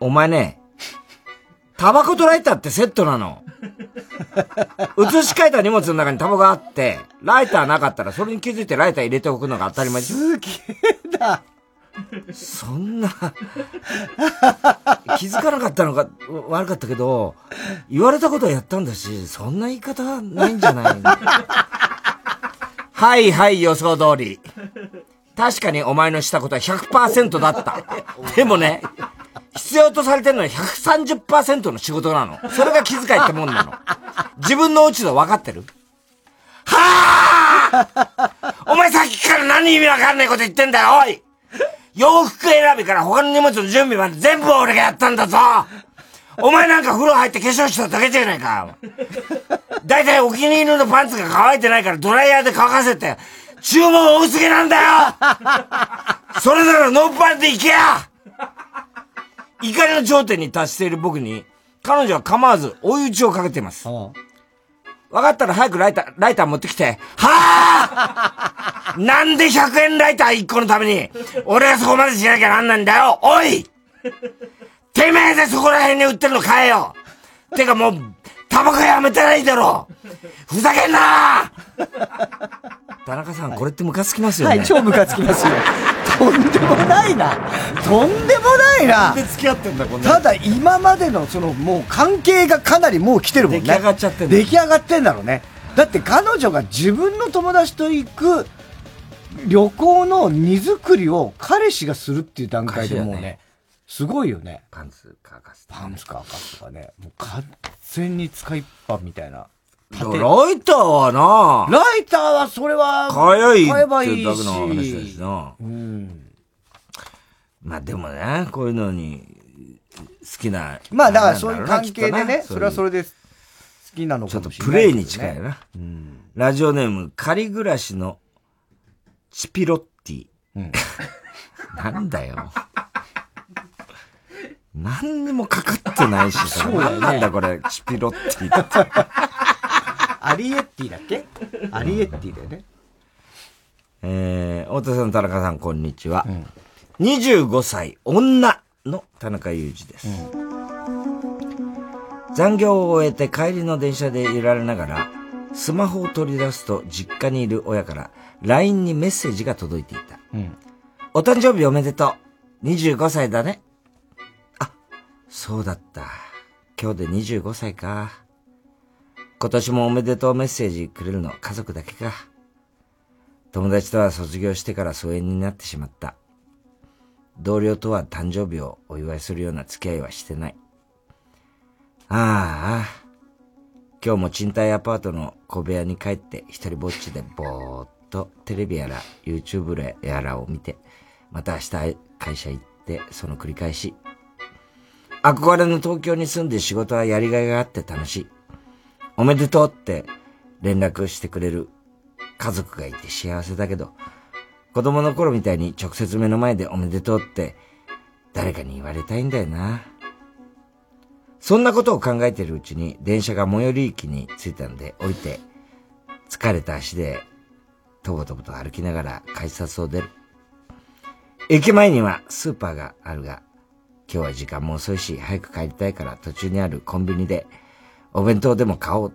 お前ね、タバコとライターってセットなの。移し替えた荷物の中にタバコがあって、ライターなかったらそれに気づいてライター入れておくのが当たり前。すげえだ。そんな、気づかなかったのが悪かったけど、言われたことはやったんだし、そんな言い方ないんじゃないはいはい予想通り。確かにお前のしたことは100%だった。でもね、必要とされてるのは130%の仕事なの。それが気遣いってもんなの。自分の落ち度分かってる？はあお前さっきから何意味わかんないこと言ってんだよ、おい洋服選びから他の荷物の準備まで全部俺がやったんだぞお前なんか風呂入って化粧しただけじゃないか。だいたいお気に入りのパンツが乾いてないからドライヤーで乾かせて、注文多すぎなんだよそれならノーパンで行けや怒りの頂点に達している僕に、彼女は構わず追い打ちをかけています。分かったら早くライター、ライター持ってきて。はぁなんで100円ライター1個のために、俺はそこまでしなきゃなんないんだよおいてめえでそこら辺に売ってるの買えよてかもう、タバコやめてないだろふざけんな田中さん、これってムカつきますよね。はい、超ムカつきますよ。とんでもないな。とんでもないな。で付き合ってんだ、こんなただ今までのそのもう関係がかなりもう来てるもんね。出来上がっちゃってんだ出来上がってんだろうね。だって彼女が自分の友達と行く旅行の荷造りを彼氏がするっていう段階でもうね、すごいよね。パンツ乾かす。パンツ乾かすとかね。もう完全に使いっぱみたいな。ライターはなライターはそれは、買えばいい買えばいいってだけの話だしし。な。うん。まあでもね、こういうのに、好きな。まあだからそういう関係でね、それはそれで好きなのちょっとかもしれないレイに近いな。ラジオネーム、仮暮らしのチピロッティ。なんだよ。何にもかかってないしさ。そねなんだこれ、チピロッティって。アリエッティだっけ？アリエッティだよね。えー、太田さん、田中さん、こんにちは。25歳、女の田中裕二です。残業を終えて帰りの電車で揺られながら、スマホを取り出すと実家にいる親から LINE にメッセージが届いていた。お誕生日おめでとう。25歳だね。そうだった。今日で25歳か。今年もおめでとうメッセージくれるの家族だけか。友達とは卒業してから疎遠になってしまった。同僚とは誕生日をお祝いするような付き合いはしてない。ああ、今日も賃貸アパートの小部屋に帰って一人ぼっちでぼーっとテレビやら YouTube やらを見て、また明日会社行ってその繰り返し。憧れの東京に住んで仕事はやりがいがあって楽しい。おめでとうって連絡してくれる家族がいて幸せだけど、子供の頃みたいに直接目の前でおめでとうって誰かに言われたいんだよな。そんなことを考えてるうちに電車が最寄り駅に着いたので降りて疲れた足でとぼとぼと歩きながら改札を出る。駅前にはスーパーがあるが今日は時間も遅いし早く帰りたいから途中にあるコンビニでお弁当でも買おう、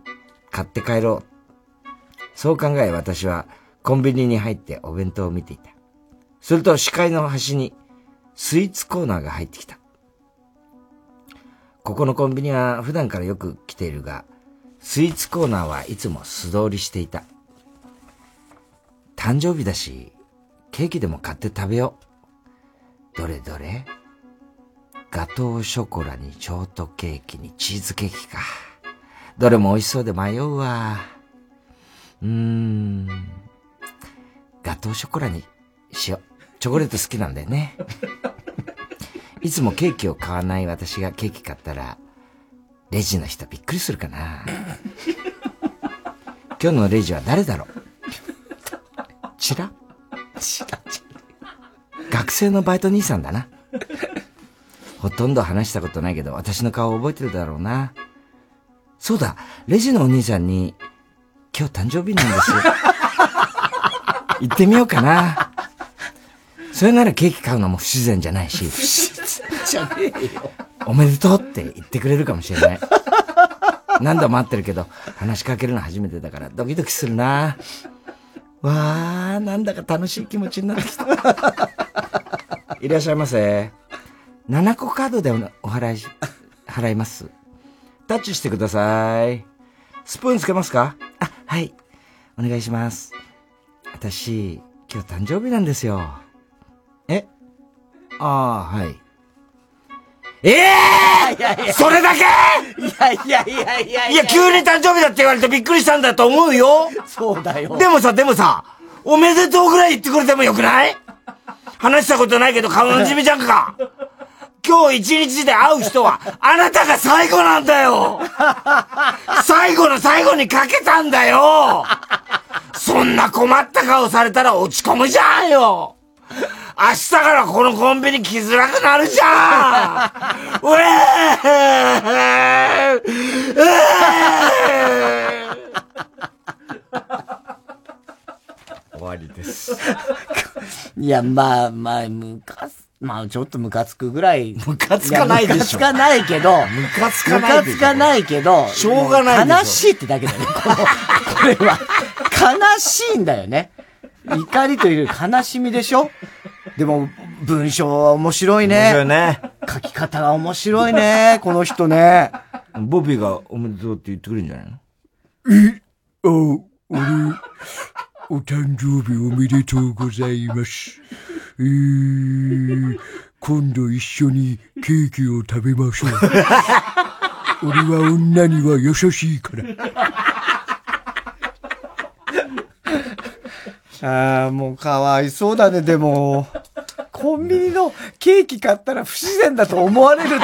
買って帰ろう。そう考え私はコンビニに入ってお弁当を見ていた。すると視界の端にスイーツコーナーが入ってきた。ここのコンビニは普段からよく来ているが、スイーツコーナーはいつも素通りしていた。誕生日だし、ケーキでも買って食べよう。どれどれ？ガトーショコラにショートケーキにチーズケーキか。どれも美味しそうで迷うわ。うーん。ガトーショコラにしよう。チョコレート好きなんだよね。いつもケーキを買わない私がケーキ買ったら、レジの人びっくりするかな。今日のレジは誰だろうちら？ちら学生のバイト兄さんだな。ほとんど話したことないけど、私の顔覚えてるだろうな。そうだ、レジのお兄さんに、今日誕生日なんですよ。行ってみようかな。それならケーキ買うのも不自然じゃないし。不自然じゃねえよ。おめでとうって言ってくれるかもしれない。何度も会ってるけど、話しかけるの初めてだからドキドキするな。わー、なんだか楽しい気持ちになってきた。いらっしゃいませ。7個カードでお払いし、払います。タッチしてください。スプーンつけますか？あ、はい。お願いします。私、今日誕生日なんですよ。え？ああ、はい。ええいやいやそれだけ？いやいやいやいやいや、急に誕生日だって言われてびっくりしたんだと思うよ。そうだよ。でもさ、でもさ、おめでとうぐらい言ってくれてもよくない？話したことないけど顔なじみじゃんか。今日一日で会う人は、あなたが最後なんだよ。最後の最後にかけたんだよ。そんな困った顔されたら落ち込むじゃんよ。明日からこのコンビニ来づらくなるじゃん。うえー。うえー。終わりです。いや、まあまあ、むかつ、まあちょっとムカつくぐらい。ムカつかないでしょムカつかないけど。ムカつかないムカつかないけど。しょうがないでしょ悲しいってだけだよね。この、これは。悲しいんだよね。怒りというより悲しみでしょでも、文章は面白いね。面白いね。書き方が面白いね、この人ね。ボビーがおめでとうって言ってくれるんじゃないの？え、あ、俺、お誕生日おめでとうございます。えー、今度一緒にケーキを食べましょう。俺は女には優しいから。ああ、もうかわいそうだね、でも。コンビニのケーキ買ったら不自然だと思われるっ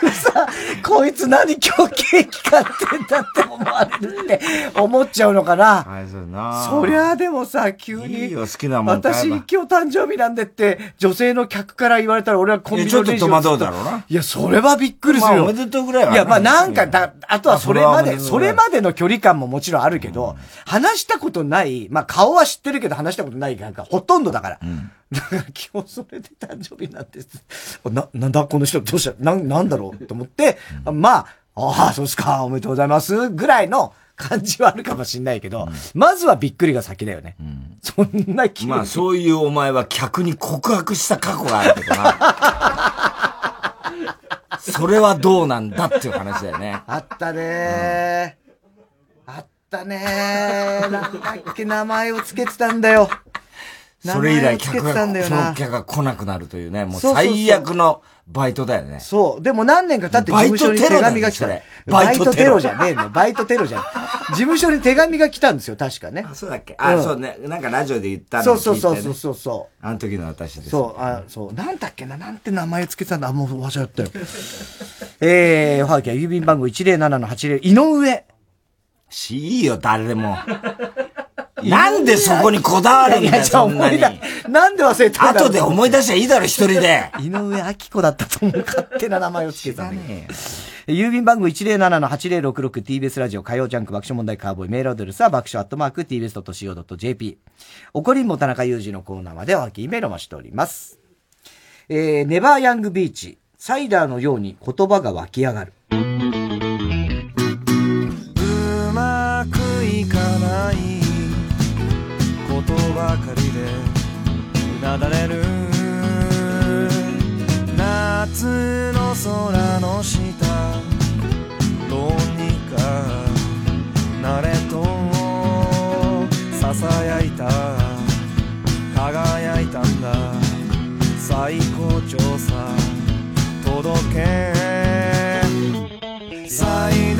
て。さ、こいつ何今日ケーキ買ってんだって思われるって思っちゃうのかな。はい、そな。そりゃあでもさ、急に。いいよ、好きなもん私今日誕生日なんでって、女性の客から言われたら俺はコンビニのレジをえちょっと戸惑うだろうな。いや、それはびっくりするよ。まあおめでとうぐらいはい。や、まあなんか、だ、あとはそれまで、あそれまでの距離感ももちろんあるけど、話したことない、まあ顔は知ってるけど話したことないがほとんどだから。だから今日それで誕生日なんです。な、なんだこの人どうしたなん、なんだろうと思って、まあ、ああ、そうですか、おめでとうございます、ぐらいの感じはあるかもしんないけど、まずはびっくりが先だよね。そんな急にまあ、そういうお前は客に告白した過去があるけどな。それはどうなんだっていう話だよね。あったねー、あったねー。なんだっけ、名前をつけてたんだよ。それ以来客が。その客が来なくなるというね、もう最悪のバイトだよね。そう。でも何年か経って事務所に手紙が来た。バイバイトテロじゃねえの。バイトテロじゃん。事務所に手紙が来たんですよ、確かね。あ、そうだっけあ、そうね。なんかラジオで言ったのそうを聞いて、ね。そうそうそうそう。あの時の私です。そう、あ、そう。なんだっけな、なんて名前つけてたんだ。あ、もう忘れちゃったよ。えー、おはがきは郵便番号107-80、井上。し、いいよ、誰でも。なんでそこにこだわるんだよ、そんなに。なんで忘れたんだ後で思い出しゃいいだろ、一人で。井上明子だったと思う。勝手な名前をつけてたんだけど。郵便番号 107-8066TBS ラジオ火曜ジャンク爆笑問題カーボーイメールアドレスは爆笑アットマーク TBS.CO.JP。怒りんぼ田中裕二のコーナーまでおはきメールを待しております。えー、ネバーヤングビーチ。サイダーのように言葉が湧き上がる。ばかりでうなだれる。夏の空の下どうにかなれとささやいた。輝いたんだ。最高潮さ届け。サイ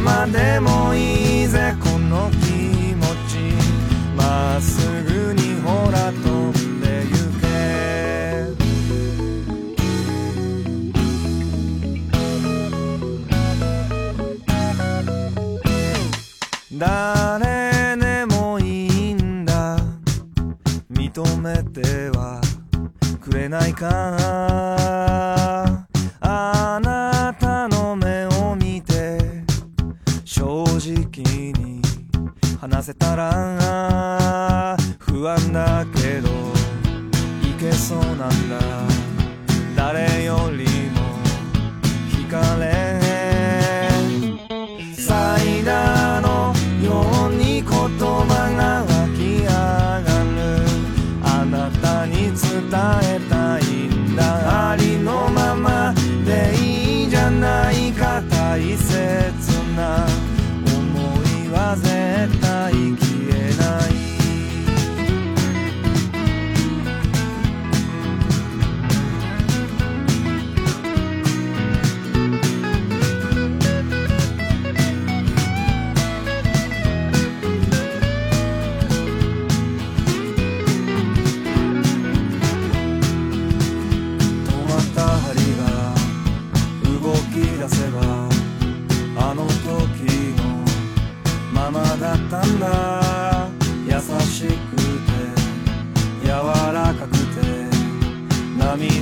ままでもいいぜこの気持ち。まっすぐにほら飛んでゆけ。誰でもいいんだ。認めてはくれないか。話せたら不安だけどいけそうなんだ。誰よりも惹かれサイダーのように言葉が湧き上がる。あなたに伝え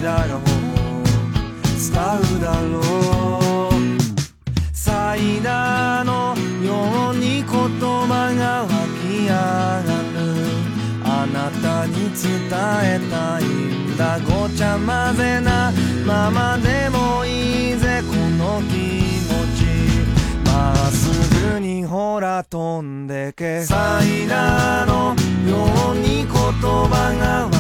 涙がほぼ伝うだろうサイダーのように言葉が湧き上がるあなたに伝えたいんだごちゃ混ぜな。ままでもいいぜこの気持ち。まっすぐにほら飛んでけ。サイダーのように言葉が湧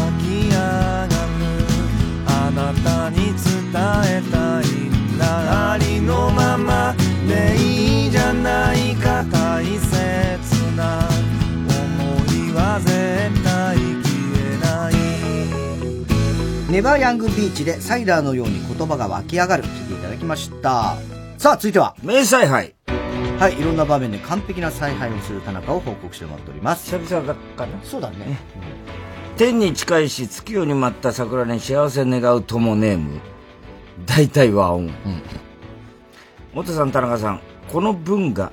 えたいんだありのままでいいじゃないか大切な思いは絶対消えないネバーヤングビーチでサイダーのように言葉が湧き上がる聞いていただきました。さあ、続いては。名采配。はい、いろんな場面で完璧な采配をする田中を報告してもらっております。久々かなそうだね。天に近いし月夜に舞った桜に幸せ願う友ネーム大体和音、元さん田中さんこの文が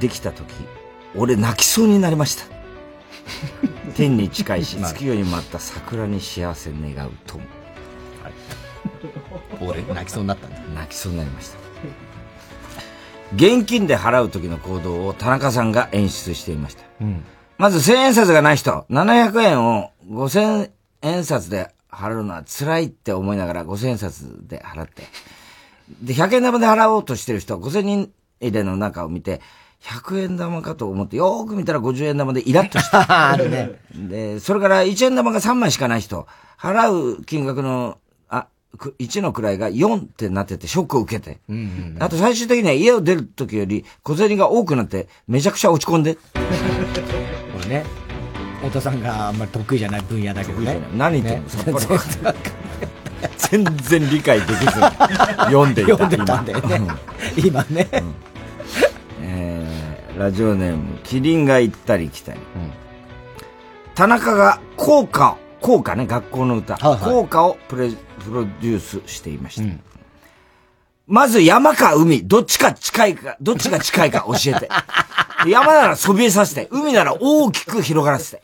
できた時俺泣きそうになりました。天に近いし月夜に舞った桜に幸せ願う友。俺、泣きそうになったんだ。泣きそうになりました。現金で払う時の行動を田中さんが演出していました。うん。まず1000円札がない人、700円を5000円札で払うのは辛いって思いながら5000円札で払って。で、100円玉で払おうとしてる人、5000人入れの中を見て、100円玉かと思って、よーく見たら50円玉でイラッとした。あるね。で、それから1円玉が3枚しかない人、払う金額の、あ、く1の位が4ってなっててショックを受けて。うんあと最終的には家を出る時より小銭が多くなってめちゃくちゃ落ち込んで。これね、太田さんがあんまり得意じゃない分野だけどね。何言ってんのね 全然理解できずに読んでいた。読んでたんだよね 今ね。えー、ラジオネーム、キリンが行ったり来たり。田中が校歌を、校歌ね、学校の歌。校歌をプレプロデュースしていました。まず山か海、どっちか近いか、どっちが近いか教えて。山ならそびえさせて、海なら大きく広がらせて。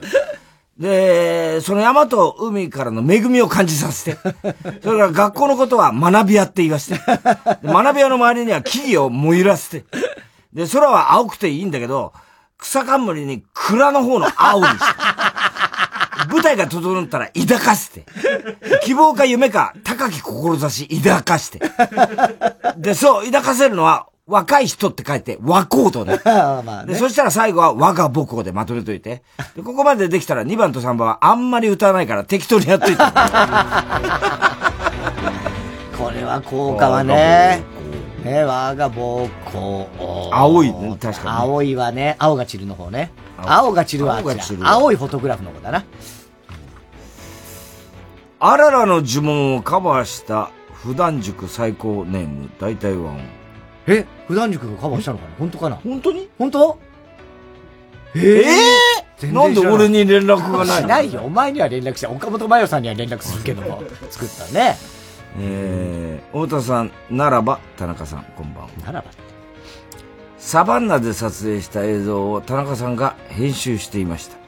で、その山と海からの恵みを感じさせて。それから学校のことは学び屋って言わせて。学び屋の周りには木々を燃ゆらせて。で、空は青くていいんだけど、草冠に蔵の方の青にして。舞台が整ったら抱かせて。希望か夢か高き志抱かして。で、そう、抱かせるのは若い人って書いて和コ ードね。まあねで、そしたら最後は我が母校でまとめといて。で、ここまでできたら2番と3番はあんまり歌わないから適当にやっといて。これは効果はね。ね、我が膀胱。青いね確かに青いはね、青が散るの方ね。青。青が散るはあっちだ青いフォトグラフの方だな。あららの呪文をカバーした普段塾最高ネーム大体はえ普段塾がカバーしたのかな？本当かな？本当に？本当？ええ全然なんで俺に連絡がないの？しないよ。お前には連絡して、岡本真代さんには連絡するけども、作ったね。えー、太田さんならば田中さんこんばんはならばサバンナで撮影した映像を田中さんが編集していました、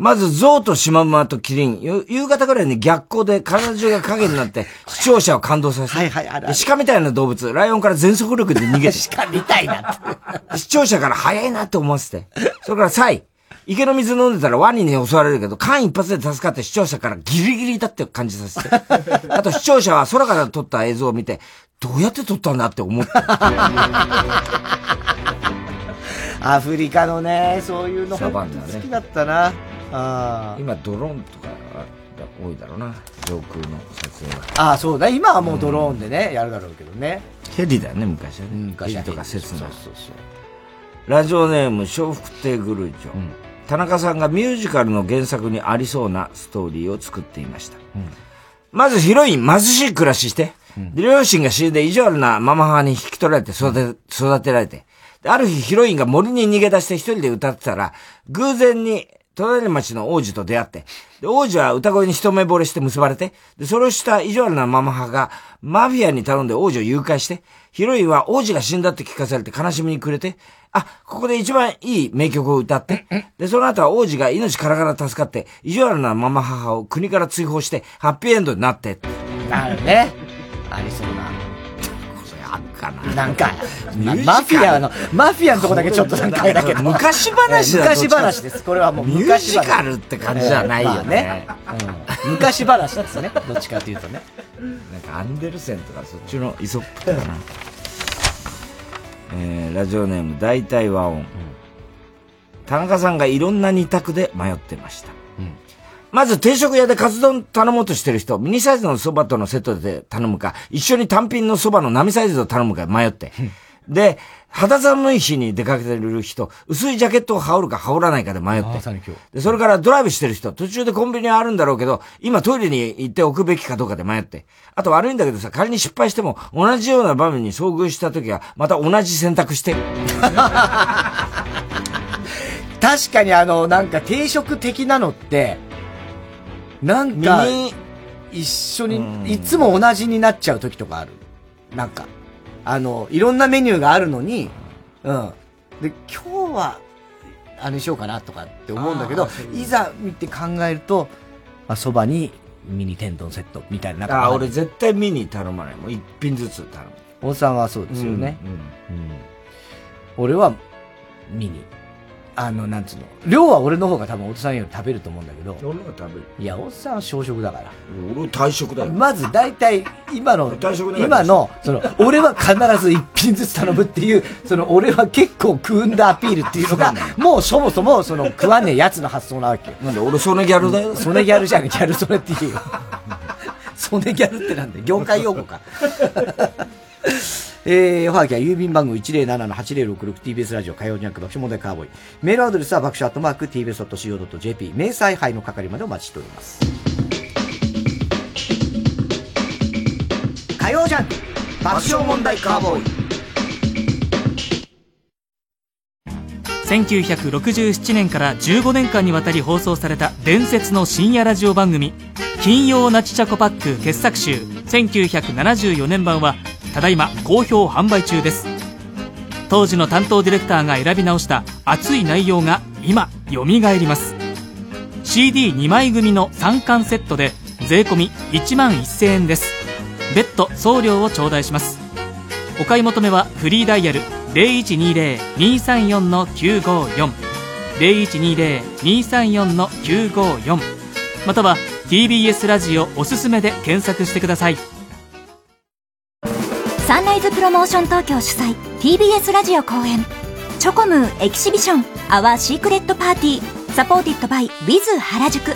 まず、象とシマウマとキリン、夕夕方ぐらいに逆光で体中が影になって、視聴者を感動させて。はいはい、あるで鹿みたいな動物、ライオンから全速力で逃げて。鹿みたいなって。視聴者から早いなって思わせて。それからサイ。池の水飲んでたらワニに襲われるけど、間一発で助かって視聴者からギリギリだって感じさせて。あと視聴者は空から撮った映像を見て、どうやって撮ったんだって思った。アフリカのね、そういうのサバンナね好きだったな。あ今ドローンとか多いだろうな。上空の撮影は。ああ、そうだ。今はもうドローンでね、やるだろうけどね。ヘリだよね、昔はね。昔はヘリとかセスナ。そうそうそう。ラジオネーム、笑福亭グルーチョ。田中さんがミュージカルの原作にありそうなストーリーを作っていました。まずヒロイン貧しい暮らしして、で両親が死んで意地悪なママ母に引き取られて育て、育てられて、である日ヒロインが森に逃げ出して一人で歌ってたら、偶然に隣町の王子と出会って、で、王子は歌声に一目惚れして結ばれて、で、それをした意地悪なママ母が、マフィアに頼んで王子を誘拐して、ヒロインは王子が死んだって聞かされて悲しみに暮れて、あ、ここで一番いい名曲を歌って、で、その後は王子が命からがら助かって、意地悪なママ母を国から追放して、ハッピーエンドになって。なるね。ありそうな。あるかな。なんか、マフィアの、マフィアのとこだけちょっとなんかあれだけど。昔話だ昔話です。これはもう昔話。ミュージカルって感じじゃないよね昔話ですね。どっちかというとね。なんかアンデルセンとかそっちのイソップかな。えー、ラジオネーム大体和音。田中さんがいろんな二択で迷ってました。まず定食屋でカツ丼頼もうとしてる人、ミニサイズの蕎麦とのセットで頼むか、一緒に単品の蕎麦の並サイズを頼むか迷って。で、肌寒い日に出かけてる人、薄いジャケットを羽織るか羽織らないかで迷って。で、それからドライブしてる人、途中でコンビニはあるんだろうけど、今トイレに行っておくべきかどうかで迷って。あと悪いんだけどさ、仮に失敗しても、同じような場面に遭遇した時は、また同じ選択して。確かにあの、なんか定食的なのって、なんか、一緒に、いつも同じになっちゃう時とかある？なんか、あの、いろんなメニューがあるのに、うん。で、今日は、あれにしようかなとかって思うんだけどいざ見て考えると、まあ、そばにミニ天丼セットみたいな。なあ、俺絶対ミニ頼まない。もう一品ずつ頼む。大さんはそうですよね。うんうん俺は、ミニ。あの、なんつうの。量は俺の方が多分、お父さんより食べると思うんだけど。俺が食べる。いや、おっさんは小食だから。俺大食だよ。まず、大体、今の、今の、その、俺は必ず一品ずつ頼むっていう、その、俺は結構食うんだアピールっていうのが、もうそもそも、その、食わねえやつの発想なわけよ。なんで、俺ソネギャルだよ。ソネギャルじゃん、ギャルソネって言うよ。ソネギャルってなんだよ、業界用語か。えー、おはがきは郵便番号 107-8066TBS ラジオ火曜ジャンク爆笑問題カーボーイ。メールアドレスは爆笑アットマーク TBS.CO.JP。明細杯の係までお待ちしております。火曜ジャンク爆笑問題カーボーイ。1967年から15年間にわたり放送された伝説の深夜ラジオ番組「金曜ナチチャコパック傑作集1974年版はただいま好評販売中です。当時の担当ディレクターが選び直した熱い内容が今よみがえります CD2 枚組の3巻セットで税込1万1000円です。別途送料を頂戴します。お買い求めはフリーダイヤル0120-234-954 0120-234-954または TBS ラジオおすすめで検索してください。サンライズプロモーション東京主催 TBS ラジオ公演。 CHOCOMOO Exhibition Our Secret Party supported by WITH 原宿。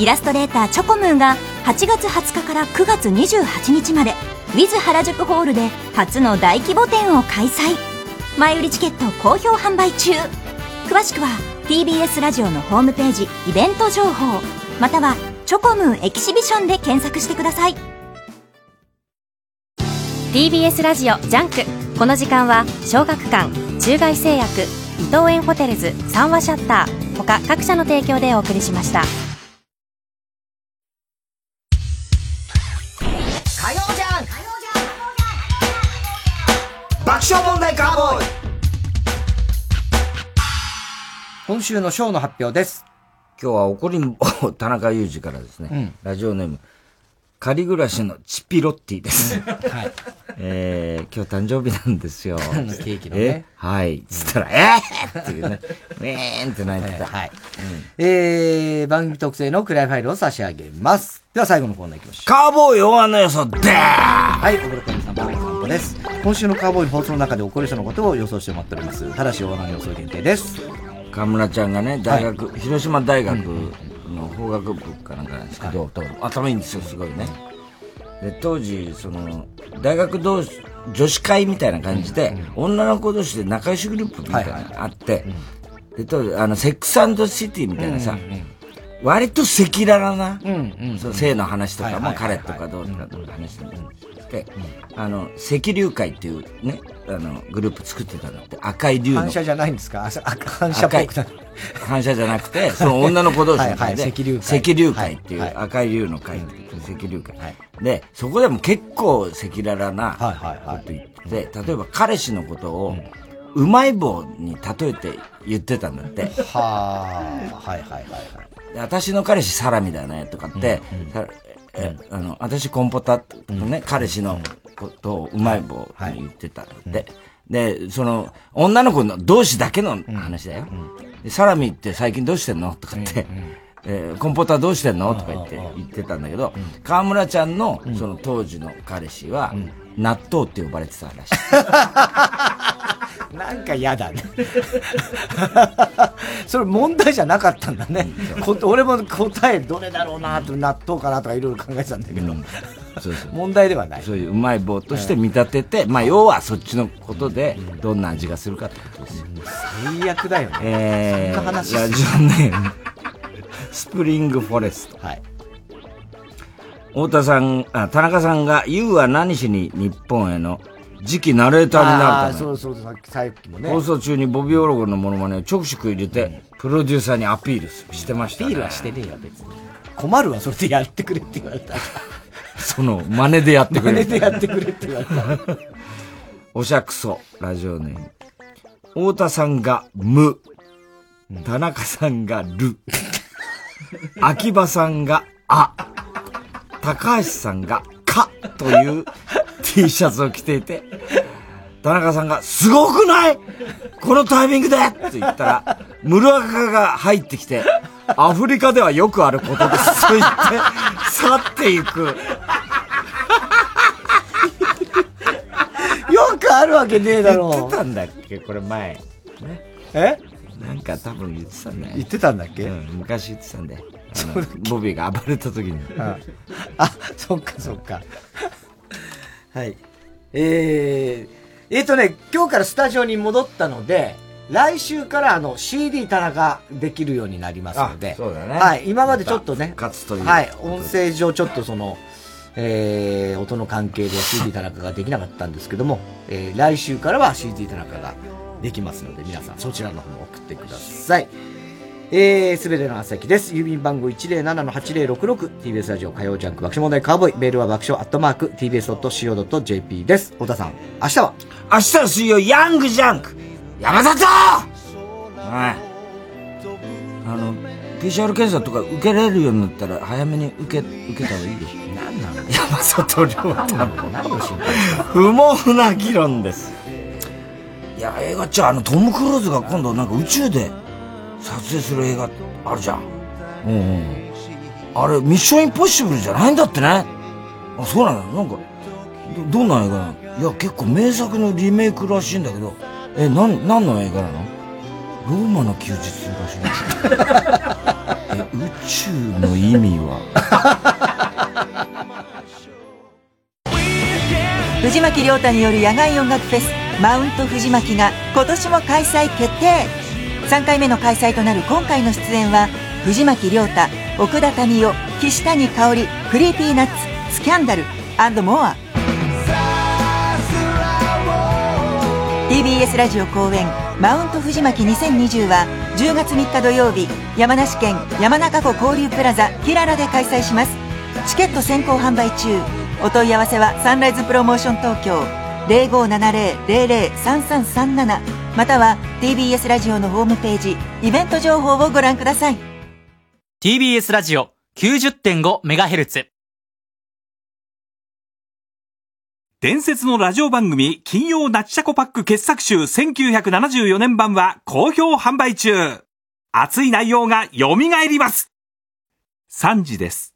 イラストレーター CHOCOMOO が8月20日から9月28日まで Wiz 原宿ホールで初の大規模展を開催。前売りチケット好評販売中。詳しくは TBS ラジオのホームページイベント情報または CHOCOMOO Exhibition で検索してください。TBS ラジオ JUNK。この時間は小学館中外製薬伊藤園ホテルズ三和シャッター。他各社の提供でお送りしました。火曜 JUNK。爆笑問題カーボーイ。今週のショーの発表です。今日は怒りんぼ 田中裕二からですね、うん。ラジオネーム、仮暮らしのチピロッティです。はい。えー、今日誕生日なんですよ。ケーキのねえ？はい。つったら、え？ーっていうね、ウェーンって泣いてた。はい。えー、番組特製のクライファイルを差し上げます。では最後のコーナー行きましょう。カーボーイ大穴の予想でーはい、小黒小さん、バー散歩です。今週のカーボーイ放送の中で起こりそうなことを予想してもらっております。ただし、大穴の予想限定です。河村ちゃんがね、大学、広島大学の法学部かなんかなんですけど、頭い。いんですよ、すごいね。で、当時、その、大学同士、女子会みたいな感じで、女の子同士で仲良しグループみたいなのがあって、で、当時、あの、セックスシティみたいなさ、割と赤裸々な、その性の話とかも、彼とかどうとかとか話して、あの、赤竜会っていうね、あの、グループ作ってたんだって、赤い竜の。反射じゃないんですか？反射っぽくなる。反射じゃなくて、その女の子同士の会で、はいはい赤竜会。赤竜会っていう赤い竜の会っていう赤竜会。で、そこでも結構赤裸々なこと言ってて、例えば彼氏のことを、うまい棒に例えて言ってたんだって。はあ、はいはいはいは私の彼氏サラミだねとかって、さえあの私コンポタとね、彼氏のことをうまい棒に言ってたんで、で、その、女の子の同士だけの話だよ。でサラミって最近どうしてんのとかって、えーコンポタどうしてんのとか言って、言ってたんだけど、河村ちゃんの、その当時の彼氏は、納豆って呼ばれてたらしい。なんか嫌だね。それ問題じゃなかったんだね。こ俺も答えどれだろうなと、納豆かなとかいろいろ考えてたんだけど。そうそう問題ではない。そういううまい棒として見立てて、まあ要はそっちのことで、どんな味がするかってことですよ。最悪だよね。えそんなー、話ラジオネーム、スプリングフォレスト。はい。太田さん、あ、田中さんが、ユウは何しに日本への次期ナレーターにあなるためーそうそう、さっき、さっきもね。放送中にボビー・オロゴンのモノマネをちょくちょく入れて、プロデューサーにアピールしてました、ね。アピールはしてねえよ、別に。困るわ、それでやってくれって言われたら。その、真似でやってくれ真似でやってくれって言われたら。おしゃくそ、ラジオネーム。太田さんが無。田中さんがる。秋葉さんがあ。高橋さんがかという T シャツを着ていて、田中さんがすごくない？このタイミングでって言ったら、室赤が入ってきて、アフリカではよくあることですと言って、去っていく。よくあるわけねえだろ。言ってたんだっけ？これ前。ね。え？なんか多分言ってたんだよ。言ってたんだっけ？うん、昔言ってたんだよ。ボビーが暴れた時に。あ、あそっかそっか。はい。えー、えーとね、今日からスタジオに戻ったので、来週からあの CD 田中できるようになりますので、あそうだねはい、今までちょっとね、とはい、音声上ちょっとその、えー、音の関係で CD 田中ができなかったんですけども、えー、来週からは CD 田中ができますので、皆さんそちらの方も送ってください。えー、すべての朝日です。郵便番号 107-8066TBS ラジオ火曜ジャンク爆笑問題カーボーイ。メールは爆笑アットマーク TBS.CO.JP です。小田さん、明日は？明日は水曜、ヤングジャンク山里はい。あの、PCR 検査とか受けれるようになったら、早めに受け、受けた方がいいでしょ。何なの山里亮太何の心配不毛な議論です。いや、映画っちゃ、あの、トム・クルーズが今度なんか宇宙で撮影する映画あるじゃん。うんうん。あれ、ミッション・インポッシブルじゃないんだってね。あ、そうなの？なんか、ど、どんな映画なの？いや、結構名作のリメイクらしいんだけど、え、なん、何の映画なの？ローマの休日らしい。ん え、宇宙の意味は？藤巻亮太による野外音楽フェスマウント藤巻が今年も開催決定3回目の開催となる今回の出演は藤巻亮太奥田民生岸谷香織クリーピーナッツスキャンダルモア。TBS ラジオ公演マウント藤巻2020は10月3日土曜日山梨県山中湖交流プラザキララで開催します。チケット先行販売中。お問い合わせはサンライズプロモーション東京。0570-003337または TBS ラジオのホームページイベント情報をご覧ください。TBS ラジオ 90.5MHz 伝説のラジオ番組金曜ナッチシャコパック傑作集1974年版は好評販売中。熱い内容が蘇ります。3時です